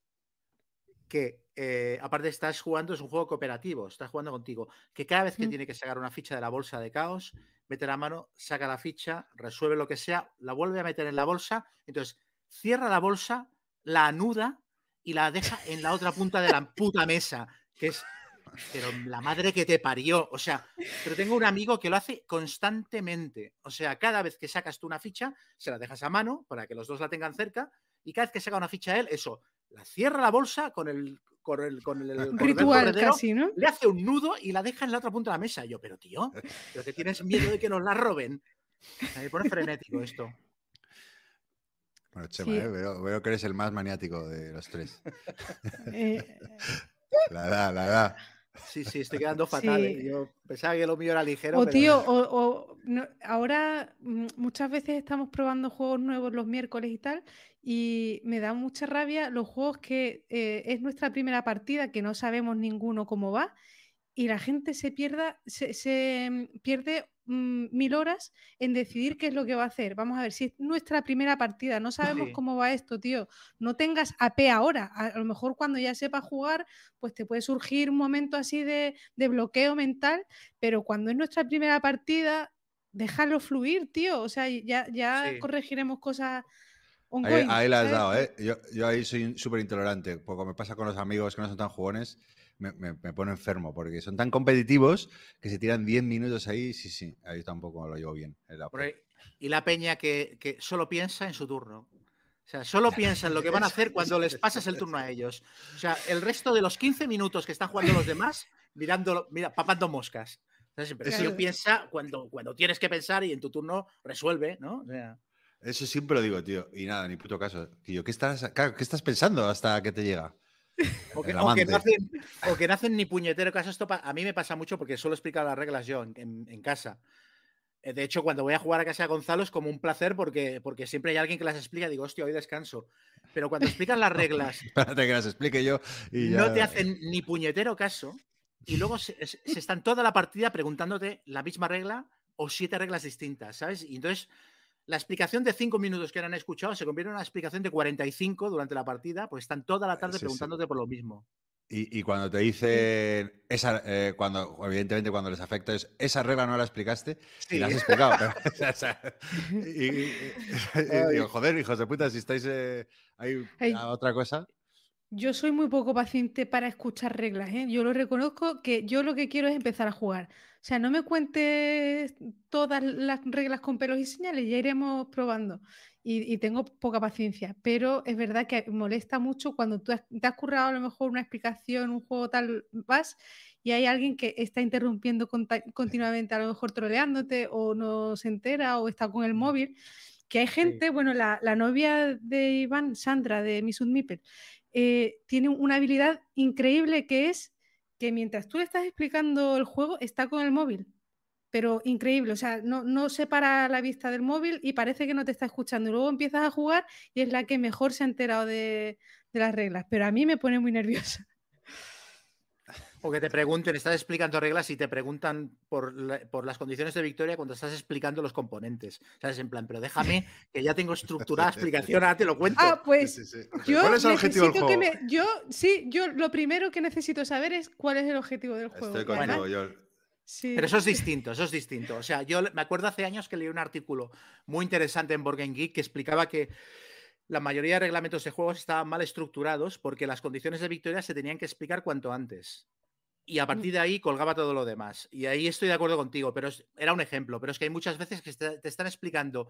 que, eh, aparte estás jugando, es un juego cooperativo, estás jugando contigo, que cada vez que Mm. tiene que sacar una ficha de la bolsa de caos, mete la mano, saca la ficha, resuelve lo que sea, la vuelve a meter en la bolsa, entonces cierra la bolsa, la anuda y la deja en la otra punta de la puta mesa, que es, pero la madre que te parió, o sea, pero tengo un amigo que lo hace constantemente, o sea, cada vez que sacas tú una ficha, se la dejas a mano para que los dos la tengan cerca, y cada vez que saca una ficha él, eso, la cierra la bolsa con el, con el, con el cordel ritual corredero, casi, ¿no? le hace un nudo y la deja en la otra punta de la mesa. Y yo, pero tío, pero que tienes miedo de que nos la roben. Me pone frenético esto. Bueno, Chema, Sí. eh, veo, veo que eres el más maniático de los tres. Eh, La edad, la edad. Sí, sí, estoy quedando fatal. Sí. ¿eh? Yo pensaba que lo mío era ligero. O pero tío, o, o no- ahora mm, muchas veces estamos probando juegos nuevos los miércoles y tal, y me da mucha rabia los juegos que eh, es nuestra primera partida, que no sabemos ninguno cómo va, y la gente se pierda, se, se, mm, pierde mm, mil horas en decidir qué es lo que va a hacer. Vamos a ver, si es nuestra primera partida, no sabemos Sí. cómo va esto, tío. No tengas AP ahora. A, a lo mejor cuando ya sepas jugar, pues te puede surgir un momento así de, de bloqueo mental, pero cuando es nuestra primera partida, déjalo fluir, tío. O sea, ya, ya Sí. corregiremos cosas Ahí, ongoing, ahí la has dado, ¿eh? Yo, yo ahí soy súper intolerante. Porque me pasa con los amigos que no son tan jugones, me, me, me pone enfermo. Porque son tan competitivos que se tiran 10 minutos ahí. Sí, sí, ahí tampoco lo llevo bien. Y la peña que, que solo piensa en su turno. O sea, solo piensa en lo que van a hacer cuando les pasas el turno a ellos. O sea, el resto de los 15 minutos que están jugando los demás, mirando, mira, papando moscas. ¿Sabes? Pero Eso- piensa cuando, cuando tienes que pensar y en tu turno resuelve, ¿no? O sea, Eso siempre lo digo, tío. Y nada, ni puto caso. Tío, ¿qué estás, ¿qué estás pensando hasta que te llega? O, que, o que no hacen, o que no hacen ni puñetero caso. Esto a mí me pasa mucho porque suelo explicar las reglas yo en, en- en casa. Eh, De hecho, cuando voy a jugar a casa de Gonzalo es como un placer porque, porque siempre hay alguien que las explica. Digo, hostia, hoy descanso. Pero cuando explicas las reglas Espérate que las explique yo. Y ya... no te hacen ni puñetero caso y luego se- se están toda la partida preguntándote la misma regla o siete reglas distintas, ¿sabes? Y entonces la explicación de cinco minutos que han escuchado se convierte en una explicación de 45 durante la partida, pues están toda la tarde Sí, sí. preguntándote por lo mismo. Y, y cuando te dicen, esa, eh, cuando, evidentemente cuando les afecta es, esa regla no la explicaste y la has explicado. y, y- y digo, joder, hijos de puta, si estáis eh, ahí a otra cosa. Yo soy muy poco paciente para escuchar reglas, ¿eh? Yo lo reconozco que yo lo que quiero es empezar a jugar. O sea, no me cuentes todas las reglas con pelos y señales, ya iremos probando. Y, y tengo poca paciencia, pero es verdad que molesta mucho cuando tú has- te has currado a lo mejor una explicación, un juego tal, vas y hay alguien que está interrumpiendo continuamente, a lo mejor troleándote o no se entera o está con el móvil. Que hay gente, bueno, la, la novia de Iván, Sandra de Miss Meeple, eh, tiene una habilidad increíble que es que mientras tú le estás explicando el juego, está con el móvil. Pero increíble, o sea, no, separa la vista del móvil y parece que no te está escuchando. Y luego empiezas a jugar y es la que mejor se ha enterado de las reglas. Pero a mí me pone muy nerviosa. O que te pregunten, estás explicando reglas y te preguntan por, la- por las condiciones de victoria cuando estás explicando los componentes. ¿Sabes? En plan, pero déjame que ya tengo estructurada explicación, ahora te lo cuento. Ah, pues Sí, sí, sí. yo ¿Cuál es el objetivo del necesito que juego? me- yo, sí, yo lo primero que necesito saber es cuál es el objetivo del juego. Estoy contigo, yo. sí, Pero eso es distinto, eso es distinto. O sea, yo me acuerdo hace años que leí un artículo muy interesante en Board Game Geek que explicaba que la mayoría de reglamentos de juegos estaban mal estructurados porque las condiciones de victoria se tenían que explicar cuanto antes. Y a partir de ahí colgaba todo lo demás. Y ahí estoy de acuerdo contigo, pero es- era un ejemplo. Pero es que hay muchas veces que te, te están explicando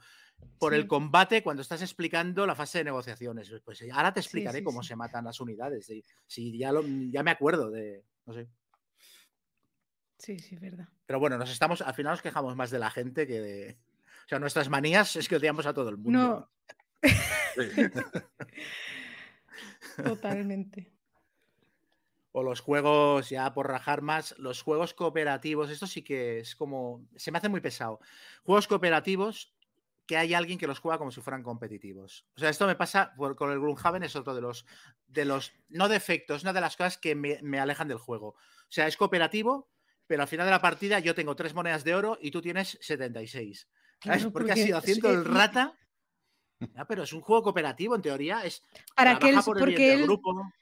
por el combate cuando estás explicando la fase de negociaciones. Pues ahora te explicaré sí, cómo se matan las unidades. Si, si ya, lo- ya me acuerdo de. No sé. sí, sí, es verdad. Pero bueno, nos estamos, al final nos quejamos más de la gente que de. O sea, nuestras manías es que odiamos a todo el mundo. No, totalmente. O los juegos, ya por rajar más, los juegos cooperativos, esto sí que es como. Se me hace muy pesado. Juegos cooperativos que hay alguien que los juega como si fueran competitivos. O sea, esto me pasa por- con el Gloomhaven, es otro de los, de los, no defectos, una de las cosas que me, me alejan del juego. O sea, es cooperativo, pero al final de la partida yo tengo tres monedas de oro y tú tienes 76. ¿Sabes? Claro, porque has porque ido haciendo el rata. Pero es un juego cooperativo, en teoría. Es Para que él, trabaja por el porque él, grupo.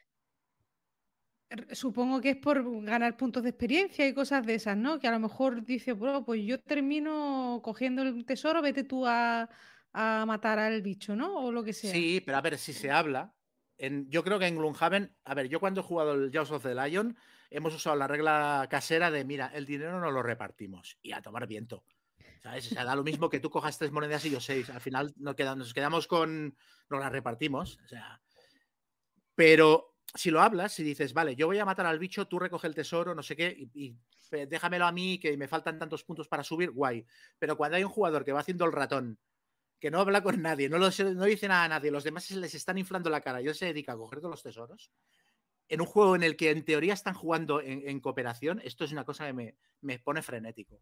Supongo que es por ganar puntos de experiencia y cosas de esas, ¿no? Que a lo mejor dice, bueno, pues yo termino cogiendo el tesoro, vete tú a, matar al bicho, ¿no? O lo que sea. Sí, pero a ver, si se habla. Yo creo que en Gloomhaven, a ver, yo cuando he jugado el Jaws of the Lion, hemos usado la regla casera de, mira, el dinero no lo repartimos y a tomar viento. ¿Sabes? O sea, da lo mismo que tú cojas tres monedas y yo seis. Al final nos quedamos, nos quedamos con. Nos las repartimos. O sea. Pero si lo hablas, si dices, vale, yo voy a matar al bicho, tú recoge el tesoro, no sé qué, y, y, déjamelo a mí, que me faltan tantos puntos para subir, guay. Pero cuando hay un jugador que va haciendo el ratón, que no habla con nadie, no, lo, no dice nada a nadie, los demás se les están inflando la cara y él se dedica a coger todos los tesoros, en un juego en el que en teoría están jugando en, en cooperación, esto es una cosa que me, me pone frenético.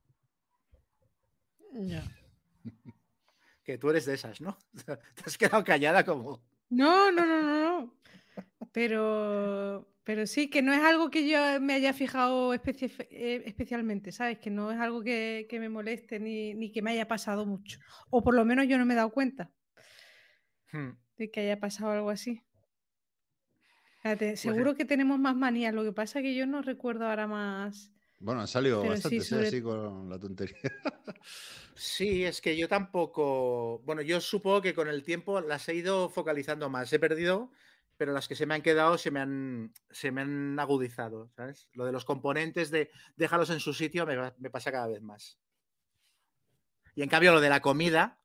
Que tú eres de esas, ¿no? Te has quedado callada como... No, no, no, no, no. Pero, pero sí, que no es algo que yo me haya fijado especi- eh, especialmente, ¿sabes? Que no es algo que, que me moleste ni, ni que me haya pasado mucho. O por lo menos yo no me he dado cuenta Hmm. de que haya pasado algo así. Fíjate, Pues seguro que tenemos más manías, lo que pasa es que yo no recuerdo ahora más. Bueno, han salido Pero sí, ¿eh? sobre- así con la tontería. Sí, es que yo tampoco. Bueno, yo supongo que con el tiempo las he ido focalizando más. He perdido, pero las que se me han quedado se me han, se me han agudizado, ¿sabes? Lo de los componentes de déjalos en su sitio me, me pasa cada vez más. Y en cambio, lo de la comida,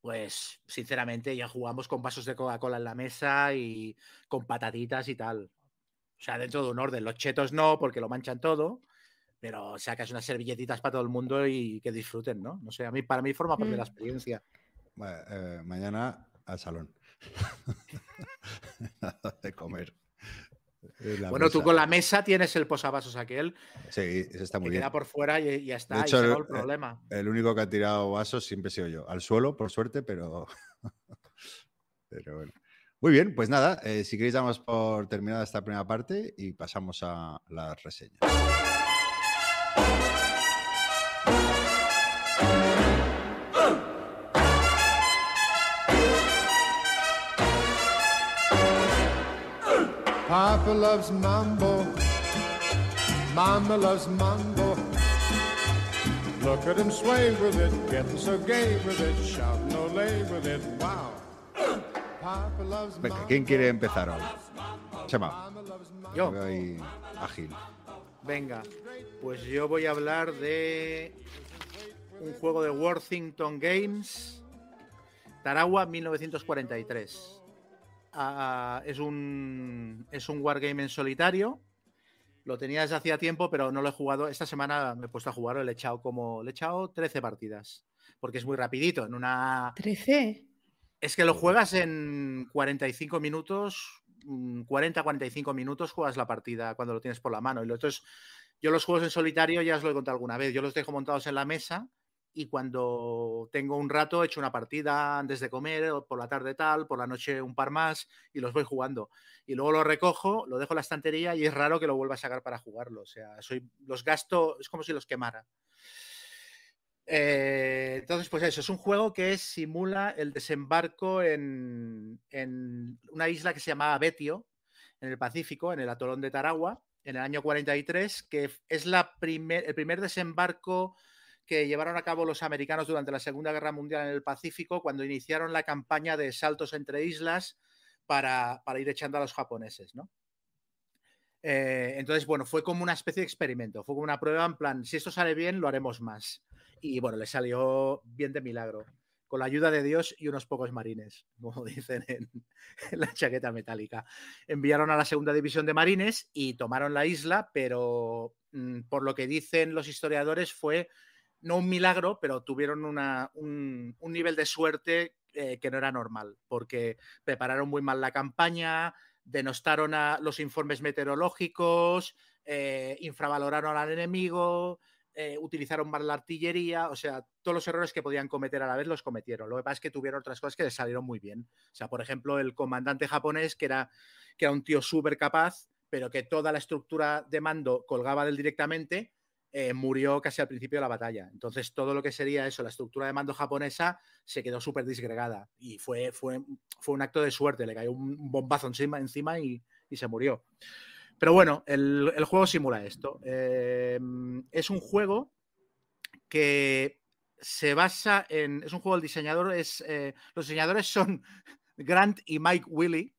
pues sinceramente ya jugamos con vasos de Coca-Cola en la mesa y con patatitas y tal. O sea, dentro de un orden. Los chetos no, porque lo manchan todo pero sacas unas servilletitas para todo el mundo y que disfruten, ¿no? No sé, a mí, para mí forma parte de la Mm. experiencia. Bueno, eh, mañana al salón. Nada de comer. La bueno, tú con la mesa tienes el posavasos aquel Sí, ese está que muy bien. queda por fuera y, ya está, hecho, y se acabó el problema. El único que ha tirado vasos siempre he sido yo. Al suelo, por suerte, pero. pero bueno. Muy bien, pues nada, eh, si queréis damos por terminada esta primera parte y pasamos a las reseñas. Papa loves mambo. Mama loves mambo. Look at him sway with it, getting so gay with it, shouting ole with it. Wow. Papa loves Venga, mambo. ¿quién quiere empezar hoy? Chema, Yo. ahí ágil. Venga, pues yo voy a hablar de un juego de Worthington Games, Tarawa 1943. Es un es un wargame en solitario. Lo tenía desde hacía tiempo, pero no lo he jugado. Esta semana me he puesto a jugarlo, le he echado como le he echado 13 partidas, porque es muy rapidito, en una 13. es que lo juegas en 45 minutos, 40-45 minutos juegas la partida cuando lo tienes por la mano. Y lo otro es, yo los juegos en solitario ya os lo he contado alguna vez, yo los dejo montados en la mesa y cuando tengo un rato echo una partida antes de comer, por la tarde tal, por la noche un par más y los voy jugando. Y luego lo recojo, lo dejo en la estantería y es raro que lo vuelva a sacar para jugarlo. O sea, soy, los gasto, es como si los quemara. Eh, entonces, pues eso, es un juego que simula el desembarco en, en una isla que se llamaba Betio, en el Pacífico, en el atolón de Tarawa, en el año 43, que es la primer, el primer desembarco que llevaron a cabo los americanos durante la Segunda Guerra Mundial en el Pacífico, cuando iniciaron la campaña de saltos entre islas para, para ir echando a los japoneses, ¿no? Eh, entonces, bueno, fue como una especie de experimento, fue como una prueba en plan, si esto sale bien, lo haremos más. Y bueno, le salió bien de milagro, con la ayuda de Dios y unos pocos marines, como dicen en, la chaqueta metálica. Enviaron a la segunda división de marines y tomaron la isla, pero mm, por lo que dicen los historiadores fue no un milagro, pero tuvieron un, nivel de suerte eh, que no era normal, porque prepararon muy mal la campaña, denostaron los informes meteorológicos, eh, infravaloraron al enemigo, eh, utilizaron mal la artillería, o sea, todos los errores que podían cometer a la vez los cometieron. Lo que pasa es que tuvieron otras cosas que les salieron muy bien. O sea, por ejemplo, el comandante japonés, que era, que era un tío súper capaz, pero que toda la estructura de mando colgaba del directamente, eh, murió casi al principio de la batalla. Entonces, todo lo que sería eso, la estructura de mando japonesa, se quedó súper disgregada. Y fue, fue, fue un acto de suerte, le cayó un bombazo encima, encima y, y se murió. Pero bueno, el, el juego simula esto. Eh, es un juego que se basa en. Es un juego, el diseñador es. eh, los diseñadores son Grant y Mike Willy,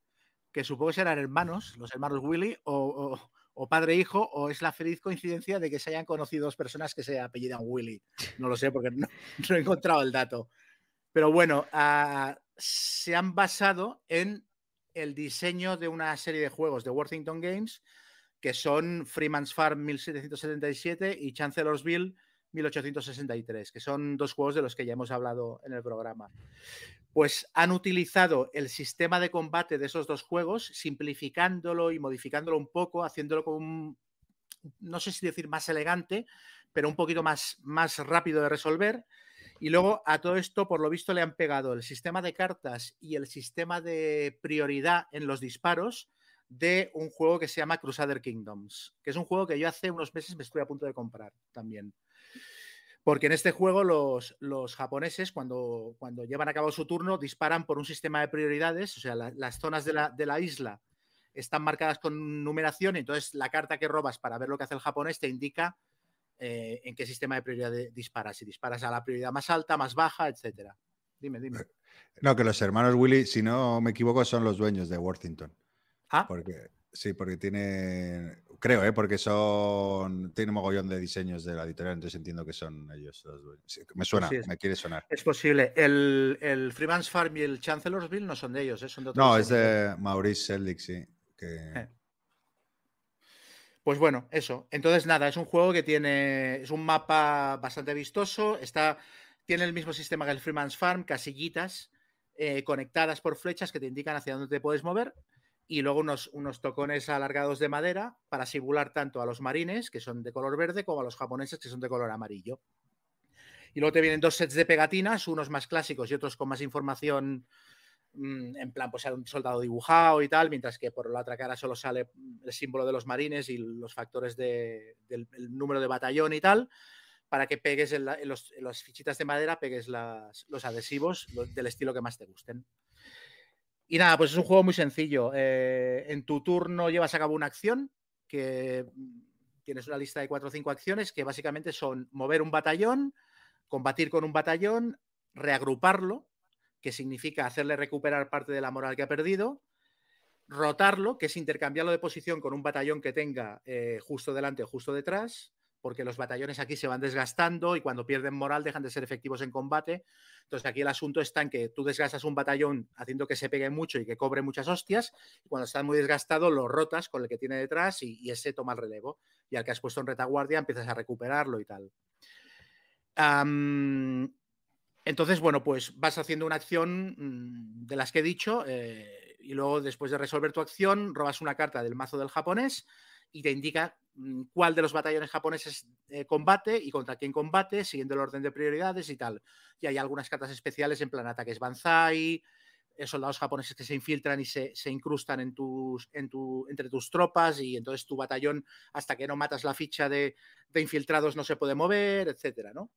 que supongo que serán hermanos, los hermanos Willy, o- o padre e hijo, o es la feliz coincidencia de que se hayan conocido dos personas que se apellidan Willy. No lo sé porque no, he encontrado el dato. Pero bueno, ah, se han basado en el diseño de una serie de juegos de Worthington Games que son Freeman's Farm 1777 y Chancellorsville 1863, que son dos juegos de los que ya hemos hablado en el programa. Pues han utilizado el sistema de combate de esos dos juegos, simplificándolo y modificándolo un poco, haciéndolo como un, no sé si decir más elegante, pero un poquito más, más rápido de resolver. Y luego a todo esto, por lo visto, le han pegado el sistema de cartas y el sistema de prioridad en los disparos de un juego que se llama Crusader Kingdoms, que es un juego que yo hace unos meses me estuve a punto de comprar también. Porque en este juego los, los japoneses, cuando, cuando llevan a cabo su turno, disparan por un sistema de prioridades, o sea, la- las zonas de la, de la isla están marcadas con numeración, entonces la carta que robas para ver lo que hace el japonés te indica eh, en qué sistema de prioridad de- disparas, si disparas a la prioridad más alta, más baja, etcétera. Dime, dime. No, que los hermanos Willy, si no me equivoco, son los dueños de Worthington. Ah, Porque, sí, porque tiene. Creo, ¿eh? Porque son. Tiene mogollón de diseños de la editorial, entonces entiendo que son ellos los. Sí, me suena, sí, es- me quiere sonar. es posible. El, el Freeman's Farm y el Chancellorsville no son de ellos, ¿eh? son de otro No, es de Maurice Seldick, sí. Que... Eh. Pues bueno, eso. Entonces, nada, es un juego que tiene. Es un mapa bastante vistoso. Está, tiene el mismo sistema que el Freeman's Farm, casillitas eh, conectadas por flechas que te indican hacia dónde te puedes mover. Y luego unos, unos tocones alargados de madera para simular tanto a los marines, que son de color verde, como a los japoneses, que son de color amarillo. Y luego te vienen dos sets de pegatinas, unos más clásicos y otros con más información mm, en plan, pues un soldado dibujado y tal, mientras que por la otra cara solo sale el símbolo de los marines y los factores de- del el número de batallón y tal, para que pegues en, los, las fichitas de madera, pegues los adhesivos del estilo que más te gusten. Y nada, pues es un juego muy sencillo. Eh, en tu turno llevas a cabo una acción que mm, tienes una lista de cuatro o cinco acciones que básicamente son mover un batallón, combatir con un batallón, reagruparlo, que significa hacerle recuperar parte de la moral que ha perdido, rotarlo, que es intercambiarlo de posición con un batallón que tenga eh, justo delante o justo detrás, porque los batallones aquí se van desgastando y cuando pierden moral dejan de ser efectivos en combate. Entonces aquí el asunto está en que tú desgastas un batallón haciendo que se pegue mucho y que cobre muchas hostias, cuando está muy desgastado lo rotas con el que tiene detrás y, ese toma el relevo. Y al que has puesto en retaguardia empiezas a recuperarlo y tal. Entonces, bueno, pues vas haciendo una acción mm, de las que he dicho eh, y luego después de resolver tu acción robas una carta del mazo del japonés y te indica mm, cuál de los batallones japoneses eh, combate y contra quién combate, siguiendo el orden de prioridades y tal. Y hay algunas cartas especiales en plan ataques Banzai, eh, soldados japoneses que se infiltran y se, se incrustan en tus, en tu, entre tus tropas y entonces tu batallón, hasta que no matas la ficha de, de infiltrados, no se puede mover, etcétera, ¿no?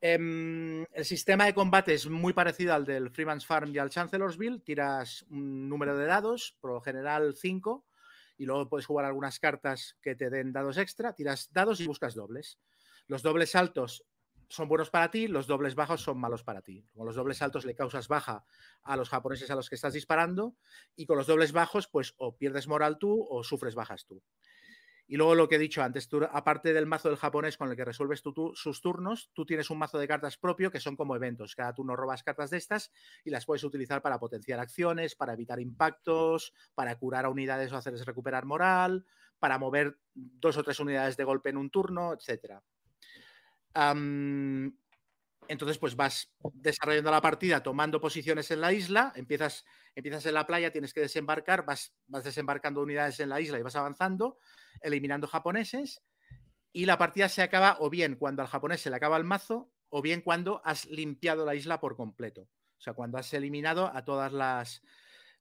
Em, el sistema de combate es muy parecido al del Freeman's Farm y al Chancellorsville. Tiras un número de dados, por lo general 5, y luego puedes jugar algunas cartas que te den dados extra. Tiras dados y buscas dobles. Los dobles altos son buenos para ti, los dobles bajos son malos para ti. Con los dobles altos le causas baja a los japoneses a los que estás disparando, y con los dobles bajos, pues o pierdes moral tú o sufres bajas tú. Y luego lo que he dicho antes, aparte del mazo del japonés con el que resuelves tú- sus turnos, tú tienes un mazo de cartas propio que son como eventos. Cada turno robas cartas de estas y las puedes utilizar para potenciar acciones, para evitar impactos, para curar a unidades o hacerles recuperar moral, para mover dos o tres unidades de golpe en un turno, etc. entonces, pues vas desarrollando la partida, tomando posiciones en la isla, empiezas, empiezas en la playa, tienes que desembarcar, vas, vas desembarcando unidades en la isla y vas avanzando, eliminando japoneses, y la partida se acaba o bien cuando al japonés se le acaba el mazo, o bien cuando has limpiado la isla por completo. O sea, cuando has eliminado a todas las,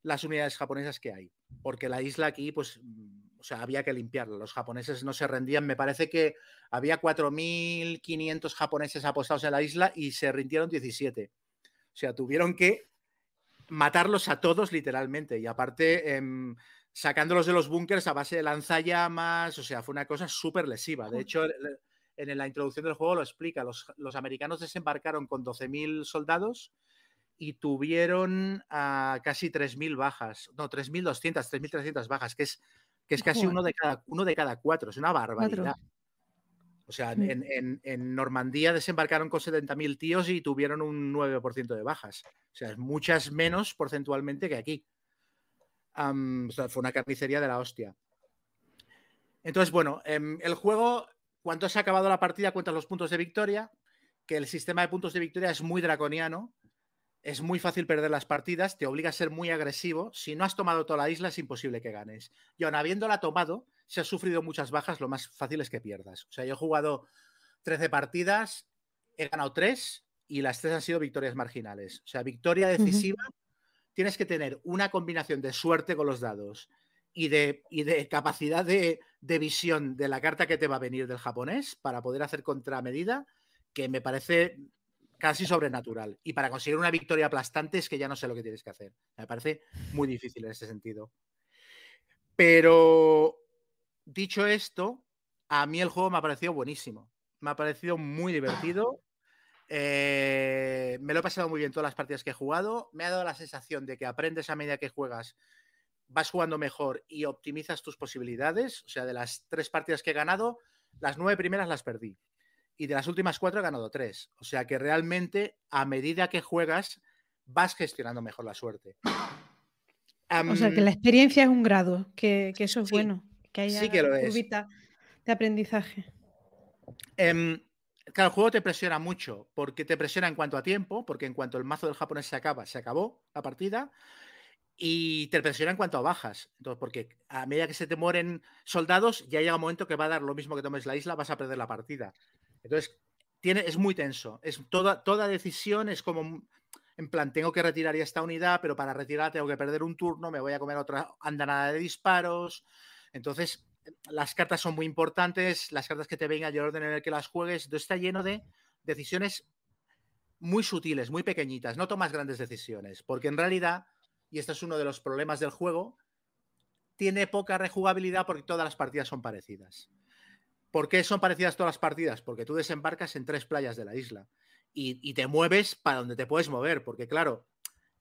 las unidades japonesas que hay. Porque la isla aquí, pues, o sea, había que limpiarla. Los japoneses no se rendían. Me parece que había 4.500 japoneses apostados en la isla y se rindieron 17. O sea, tuvieron que matarlos a todos literalmente. Y aparte, em, sacándolos de los búnkers a base de lanzallamas. O sea, fue una cosa súper lesiva. De hecho, en la introducción del juego lo explica. Los, los americanos desembarcaron con 12.000 soldados y tuvieron ah, casi 3.000 bajas. No, 3.200, 3.300 bajas, que es, que es casi uno de, cada, uno de cada cuatro. Es una barbaridad. O sea, Mm. en, en- en Normandía desembarcaron con 70.000 tíos y tuvieron un 9% de bajas. O sea, es muchas menos porcentualmente que aquí. O sea, fue una carnicería de la hostia. Entonces, bueno, em, el juego, cuando has acabado la partida, cuentas los puntos de victoria, que el sistema de puntos de victoria es muy draconiano, es muy fácil perder las partidas, te obliga a ser muy agresivo. Si no has tomado toda la isla, es imposible que ganes. Y aun habiéndola tomado, si has sufrido muchas bajas, lo más fácil es que pierdas. O sea, yo he jugado 13 partidas, he ganado 3 y las 3 han sido victorias marginales. O sea, victoria decisiva, tienes que tener una combinación de suerte con los dados y de, y de capacidad de, de visión de la carta que te va a venir del japonés para poder hacer contramedida, que me parece casi sobrenatural. Y para conseguir una victoria aplastante es que ya no sé lo que tienes que hacer. Me parece muy difícil en ese sentido. Pero dicho esto, a mí el juego me ha parecido buenísimo. Me ha parecido muy divertido. Eh, me lo he pasado muy bien todas las partidas que he jugado. Me ha dado la sensación de que aprendes a medida que juegas, vas jugando mejor y optimizas tus posibilidades. O sea, de las tres partidas que he ganado, las nueve primeras las perdí. Y de las últimas cuatro he ganado tres. O sea que realmente, a medida que juegas, vas gestionando mejor la suerte. O sea, que la experiencia es un grado, que, que eso es Sí, bueno, que haya sí que lo es. curvita de aprendizaje. Em, claro, el juego te presiona mucho, porque te presiona en cuanto a tiempo, porque en cuanto el mazo del japonés se acaba, se acabó la partida, y te presiona en cuanto a bajas. Entonces, porque a medida que se te mueren soldados, ya llega un momento que va a dar lo mismo que tomes la isla, vas a perder la partida. Entonces, es muy tenso. Es toda, decisión es como, en plan, tengo que retirar ya esta unidad, pero para retirarla tengo que perder un turno, me voy a comer otra andanada de disparos. Entonces, las cartas son muy importantes, las cartas que te vengan y el orden en el que las juegues. Entonces, está lleno de decisiones muy sutiles, muy pequeñitas. No tomas grandes decisiones, porque en realidad, y este es uno de los problemas del juego, tiene poca rejugabilidad porque todas las partidas son parecidas. ¿Por qué son parecidas todas las partidas? Porque tú desembarcas en tres playas de la isla y, te mueves para donde te puedes mover, porque claro,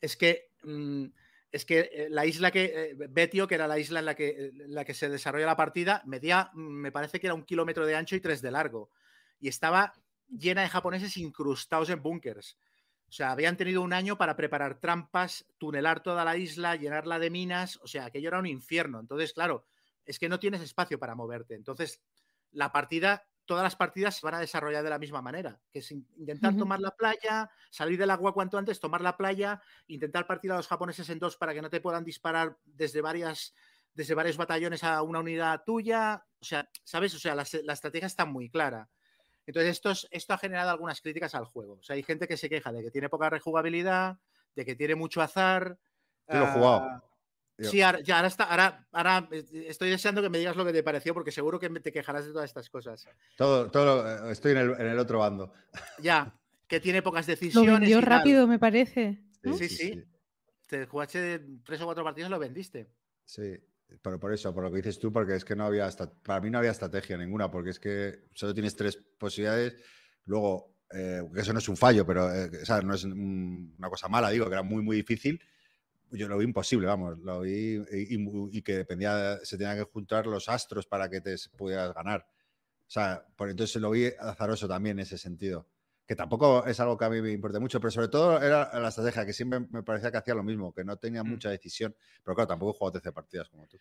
es que mm, es que eh, la isla que, eh, Betio, que era la isla en la que, eh, en la que se desarrolla la partida, medía, mm, me parece que era un kilómetro de ancho y tres de largo. Y estaba llena de japoneses incrustados en búnkers. O sea, habían tenido un año para preparar trampas, tunelar toda la isla, llenarla de minas. O sea, aquello era un infierno. Entonces, claro, es que no tienes espacio para moverte. Entonces, la partida, todas las partidas se van a desarrollar de la misma manera, que es in- intentar tomar la playa, salir del agua cuanto antes, tomar la playa, intentar partir a los japoneses en dos para que no te puedan disparar desde varias desde varios batallones a una unidad tuya. O sea, ¿sabes? O sea, la, la estrategia está muy clara. Entonces, esto, es- esto ha generado algunas críticas al juego. O sea, hay gente que se queja de que tiene poca rejugabilidad, de que tiene mucho azar. Yo lo he jugado. Yo- Sí, ahora, ya, ahora, está, ahora, ahora eh, estoy deseando que me digas lo que te pareció, porque seguro que me- te quejarás de todas estas cosas. Todo, todo, eh, estoy en el, en el otro bando. Ya, que tiene pocas Lo decisiones. vendió y tal. rápido, me parece. ¿no? Sí, sí. Te jugaste tres o cuatro partidos y lo vendiste. Sí, pero por eso, por lo que dices tú, porque es que no había, para mí no había estrategia ninguna, porque es que solo tienes tres posibilidades, luego, eh, que eso no es un fallo, pero eh, o sea, no es un- una cosa mala, digo, que era muy, muy difícil, yo lo vi imposible, vamos, lo vi y, y mu- y que dependía, se tenían que juntar los astros para que te pudieras ganar. O sea, por entonces lo vi azaroso también en ese sentido. Que tampoco es algo que a mí me importe mucho, pero sobre todo era la estrategia, que siempre me parecía que hacía lo mismo, que no tenía Mm. mucha decisión. Pero claro, tampoco he jugado 13 partidas como tú.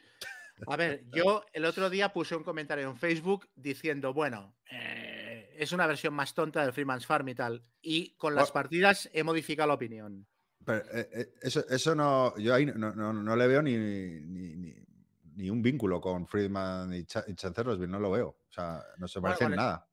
A ver, yo el otro día puse un comentario en Facebook diciendo, bueno, eh, es una versión más tonta del Freeman's Farm y tal. Y con las Bueno. partidas he modificado la opinión. Pero eh, eh, eso, eso no, yo ahí no, no- no le veo ni, ni, ni- ni un vínculo con Friedman y, Cha- y no lo veo. O sea, no se Bueno, parecen el- nada.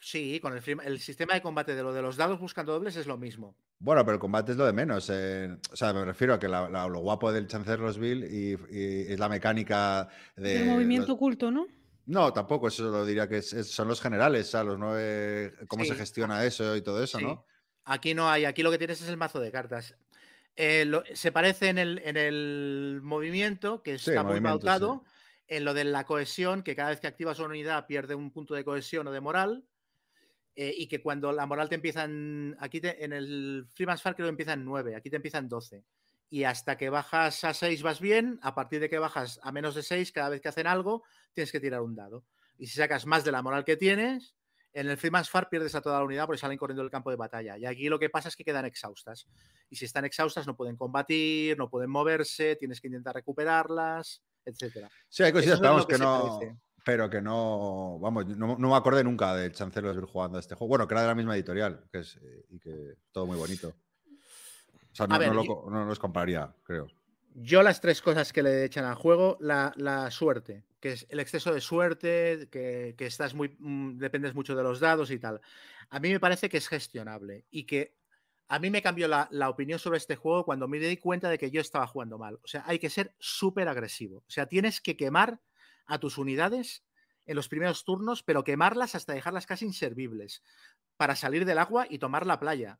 Sí, con el, el sistema de combate de lo de los dados buscando dobles es lo mismo. Bueno, pero el combate es lo de menos. eh, o sea, me refiero a que la- la- lo guapo del Chancellorsville y, y es la mecánica de. El movimiento los- oculto, ¿no? No, tampoco, eso lo diría que es- es- son los generales, o sea, los nueve, cómo se gestiona eso y todo eso, Sí. ¿no? Aquí no hay, aquí lo que tienes es el mazo de cartas. Eh, lo- se parece en el, en el movimiento, que Sí, está muy sí. pautado, en lo de la cohesión, que cada vez que activas una unidad pierde un punto de cohesión o de moral, eh, y que cuando la moral te empieza en, aquí te- en el Freeman's Far creo que empieza en 9, aquí te empieza en 12. Y hasta que bajas a 6 vas bien, a partir de que bajas a menos de 6, cada vez que hacen algo, tienes que tirar un dado. Y si sacas más de la moral que tienes, en el Freeman's Far pierdes a toda la unidad porque salen corriendo del campo de batalla. Y aquí lo que pasa es que quedan exhaustas. Y si están exhaustas no pueden combatir, no pueden moverse, tienes que intentar recuperarlas, etcétera. Sí, hay Eso vamos, lo que, no. parece. Pero que no. Vamos, no, no me acordé nunca del Chancellorsville jugando a este juego. Bueno, que era de la misma editorial, que es, eh, y que todo muy bonito. O sea, no, A ver, no lo yo- co- no los compraría, creo. Yo las tres cosas que le echan al juego, la, la suerte, que es el exceso de suerte, que, que estás muy, mm, dependes mucho de los dados y tal. A mí me parece que es gestionable y que a mí me cambió la, la opinión sobre este juego cuando me di cuenta de que yo estaba jugando mal. O sea, hay que ser súper agresivo. O sea, tienes que quemar a tus unidades en los primeros turnos, pero quemarlas hasta dejarlas casi inservibles para salir del agua y tomar la playa.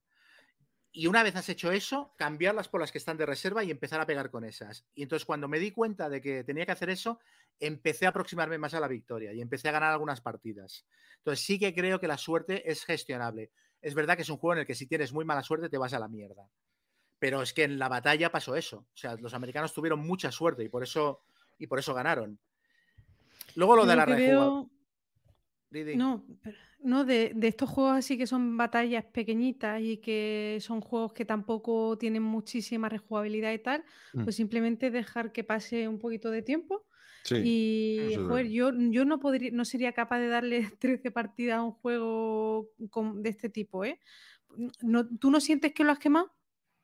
Y una vez has hecho eso, cambiarlas por las que están de reserva y empezar a pegar con esas. Y entonces cuando me di cuenta de que tenía que hacer eso, empecé a aproximarme más a la victoria y empecé a ganar algunas partidas. Entonces sí que creo que la suerte es gestionable. Es verdad que es un juego en el que si tienes muy mala suerte te vas a la mierda. Pero es que en la batalla pasó eso. O sea, los americanos tuvieron mucha suerte y por eso, y por eso ganaron. Luego lo de la rejugabilidad. No, pero- no de, de estos juegos así que son batallas pequeñitas y que son juegos que tampoco tienen muchísima rejugabilidad y tal, Mm. pues simplemente dejar que pase un poquito de tiempo. Sí. y, joder, yo, yo no, podría, no sería capaz de darle 13 partidas a un juego con- de este tipo, ¿eh? No, ¿Tú no sientes que lo has quemado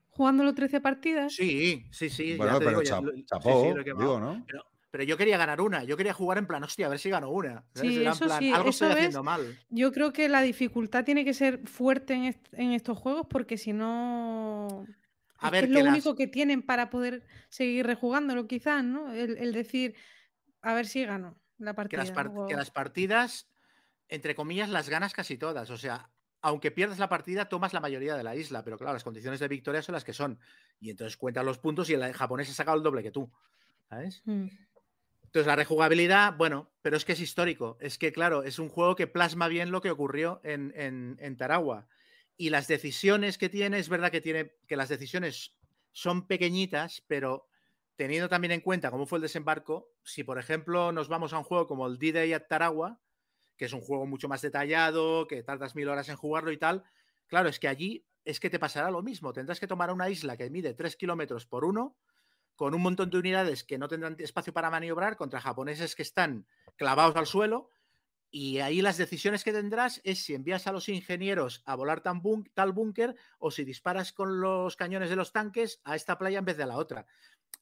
jugándolo 13 partidas? Sí, sí, sí. ya bueno, te pero digo, ya sí, sí, chapó, lo he quemado. digo, ¿no? Pero, pero yo quería ganar una, yo quería jugar en plan, hostia, a ver si gano una. ¿sabes? Sí, Era en eso plan, sí, algo eso estoy ves, haciendo mal. Yo creo que la dificultad tiene que ser fuerte en, est- en estos juegos porque si no... A es ver, que lo las- único que tienen para poder seguir rejugándolo, quizás, ¿no? El, el decir, a ver si gano la Que partida. las, part- o- que las partidas, entre comillas, las ganas casi todas. O sea, aunque pierdas la partida, tomas la mayoría de la isla. Pero claro, las condiciones de victoria son las que son. Y entonces cuentan los puntos y el japonés ha sacado el doble que tú. ¿Sabes? Mm. Entonces, la rejugabilidad, bueno, pero es que es histórico. Es que, claro, es un juego que plasma bien lo que ocurrió en, en, Taragua. Y las decisiones que tiene, es verdad que tiene que las decisiones son pequeñitas, pero teniendo también en cuenta cómo fue el desembarco, si por ejemplo nos vamos a un juego como el D-Day at Taragua, que es un juego mucho más detallado, que tardas mil horas en jugarlo y tal, claro, es que allí es que te pasará lo mismo. Tendrás que tomar una isla que mide 3 kilómetros por uno, con un montón de unidades que no tendrán espacio para maniobrar, contra japoneses que están clavados al suelo. Y ahí las decisiones que tendrás es si envías a los ingenieros a volar tan tal búnker o si disparas con los cañones de los tanques a esta playa en vez de a la otra.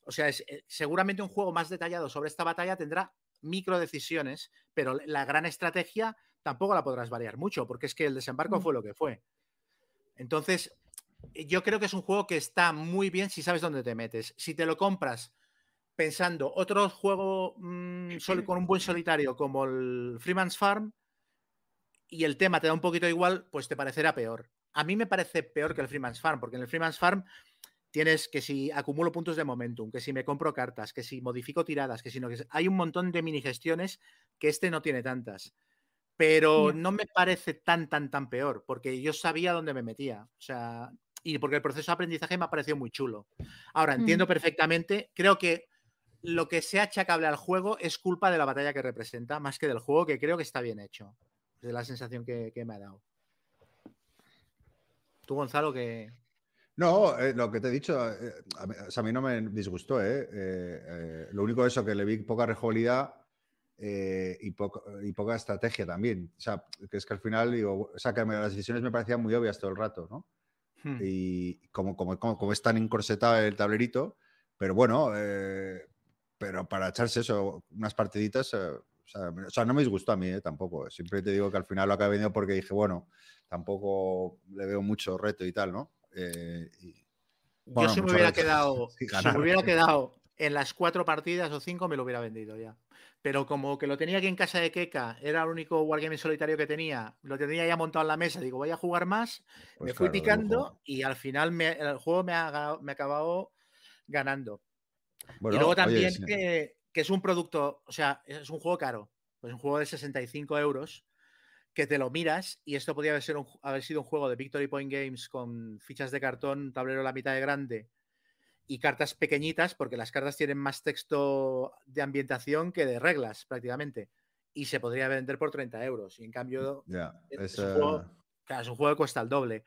O sea, es, eh, seguramente un juego más detallado sobre esta batalla tendrá micro decisiones, pero la gran estrategia tampoco la podrás variar mucho, porque es que el desembarco Mm. fue lo que fue. Entonces, yo creo que es un juego que está muy bien si sabes dónde te metes. Si te lo compras pensando otro juego mm, sol- con un buen solitario como el Freeman's Farm y el tema te da un poquito igual, pues te parecerá peor. A mí me parece peor que el Freeman's Farm, porque en el Freeman's Farm tienes que si acumulo puntos de momentum, que si me compro cartas, que si modifico tiradas, que si no, que hay un montón de mini gestiones que este no tiene tantas. Pero no me parece tan, tan, tan peor, porque yo sabía dónde me metía. O sea, y porque el proceso de aprendizaje me ha parecido muy chulo. Ahora, entiendo Ujú. perfectamente, creo que lo que sea achacable al juego es culpa de la batalla que representa, más que del juego, que creo que está bien hecho. Es la sensación que, que me ha dado. Tú, Gonzalo, que. No, eh, lo que te he dicho, eh, a, mí, o sea, a mí no me disgustó, ¿eh? Eh, eh, lo único eso, que le vi poca rejugabilidad eh, y, poco- y poca estrategia también. O sea, que es que al final, digo, o sea, que las decisiones me parecían muy obvias todo el rato, ¿no? Hmm. Y como, como, como, como es tan encorsetado el tablerito, pero bueno, eh, pero para echarse eso, unas partiditas, eh, o, sea, me- o sea, no me disgustó a mí eh, tampoco. Siempre te digo que al final lo acabé vendiendo porque dije, bueno, tampoco le veo mucho reto y tal, ¿no? Eh, y- Bueno, yo si me hubiera reto. quedado, si me hubiera quedado en las cuatro partidas o cinco, me lo hubiera vendido ya. Pero como que lo tenía aquí en casa de Keka, era el único wargame solitario que tenía, lo tenía ya montado en la mesa, digo, voy a jugar más, pues me fui claro, picando y al final me- el juego me ha, me ha acabado ganando. Bueno, y luego también que, que es un producto, o sea, es un juego caro, es un juego de 65 euros que te lo miras y esto podría haber sido un, haber sido un juego de Victory Point Games con fichas de cartón, tablero la mitad de grande y cartas pequeñitas, porque las cartas tienen más texto de ambientación que de reglas prácticamente. Y se podría vender por 30 euros. Y en cambio, Ya, es es, un juego- claro, es un juego que cuesta el doble.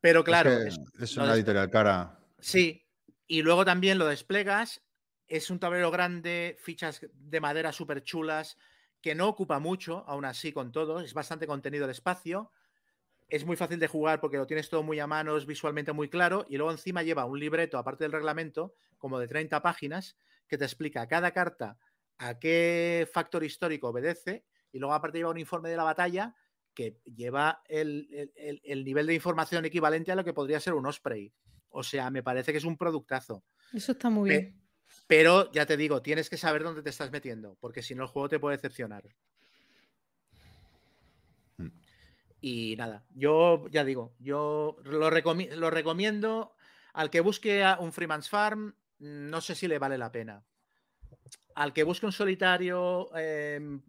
Pero claro, es, que una editorial cara. Sí, y luego también lo desplegas, es un tablero grande, fichas de madera súper chulas, que no ocupa mucho, aún así con todo, es bastante contenido el espacio, es muy fácil de jugar porque lo tienes todo muy a mano, es visualmente muy claro, y luego encima lleva un libreto, aparte del reglamento, como de 30 páginas, que te explica cada carta a qué factor histórico obedece, y luego aparte lleva un informe de la batalla que lleva el, el- el- el nivel de información equivalente a lo que podría ser un Osprey. O sea, me parece que es un productazo. Eso está muy bien. Pero ya te digo, tienes que saber dónde te estás metiendo, porque si no el juego te puede decepcionar. Mm. Y nada, yo ya digo, yo lo, lo recomiendo al que busque un Freeman's Farm, no sé si le vale la pena. Al que busque un solitario em,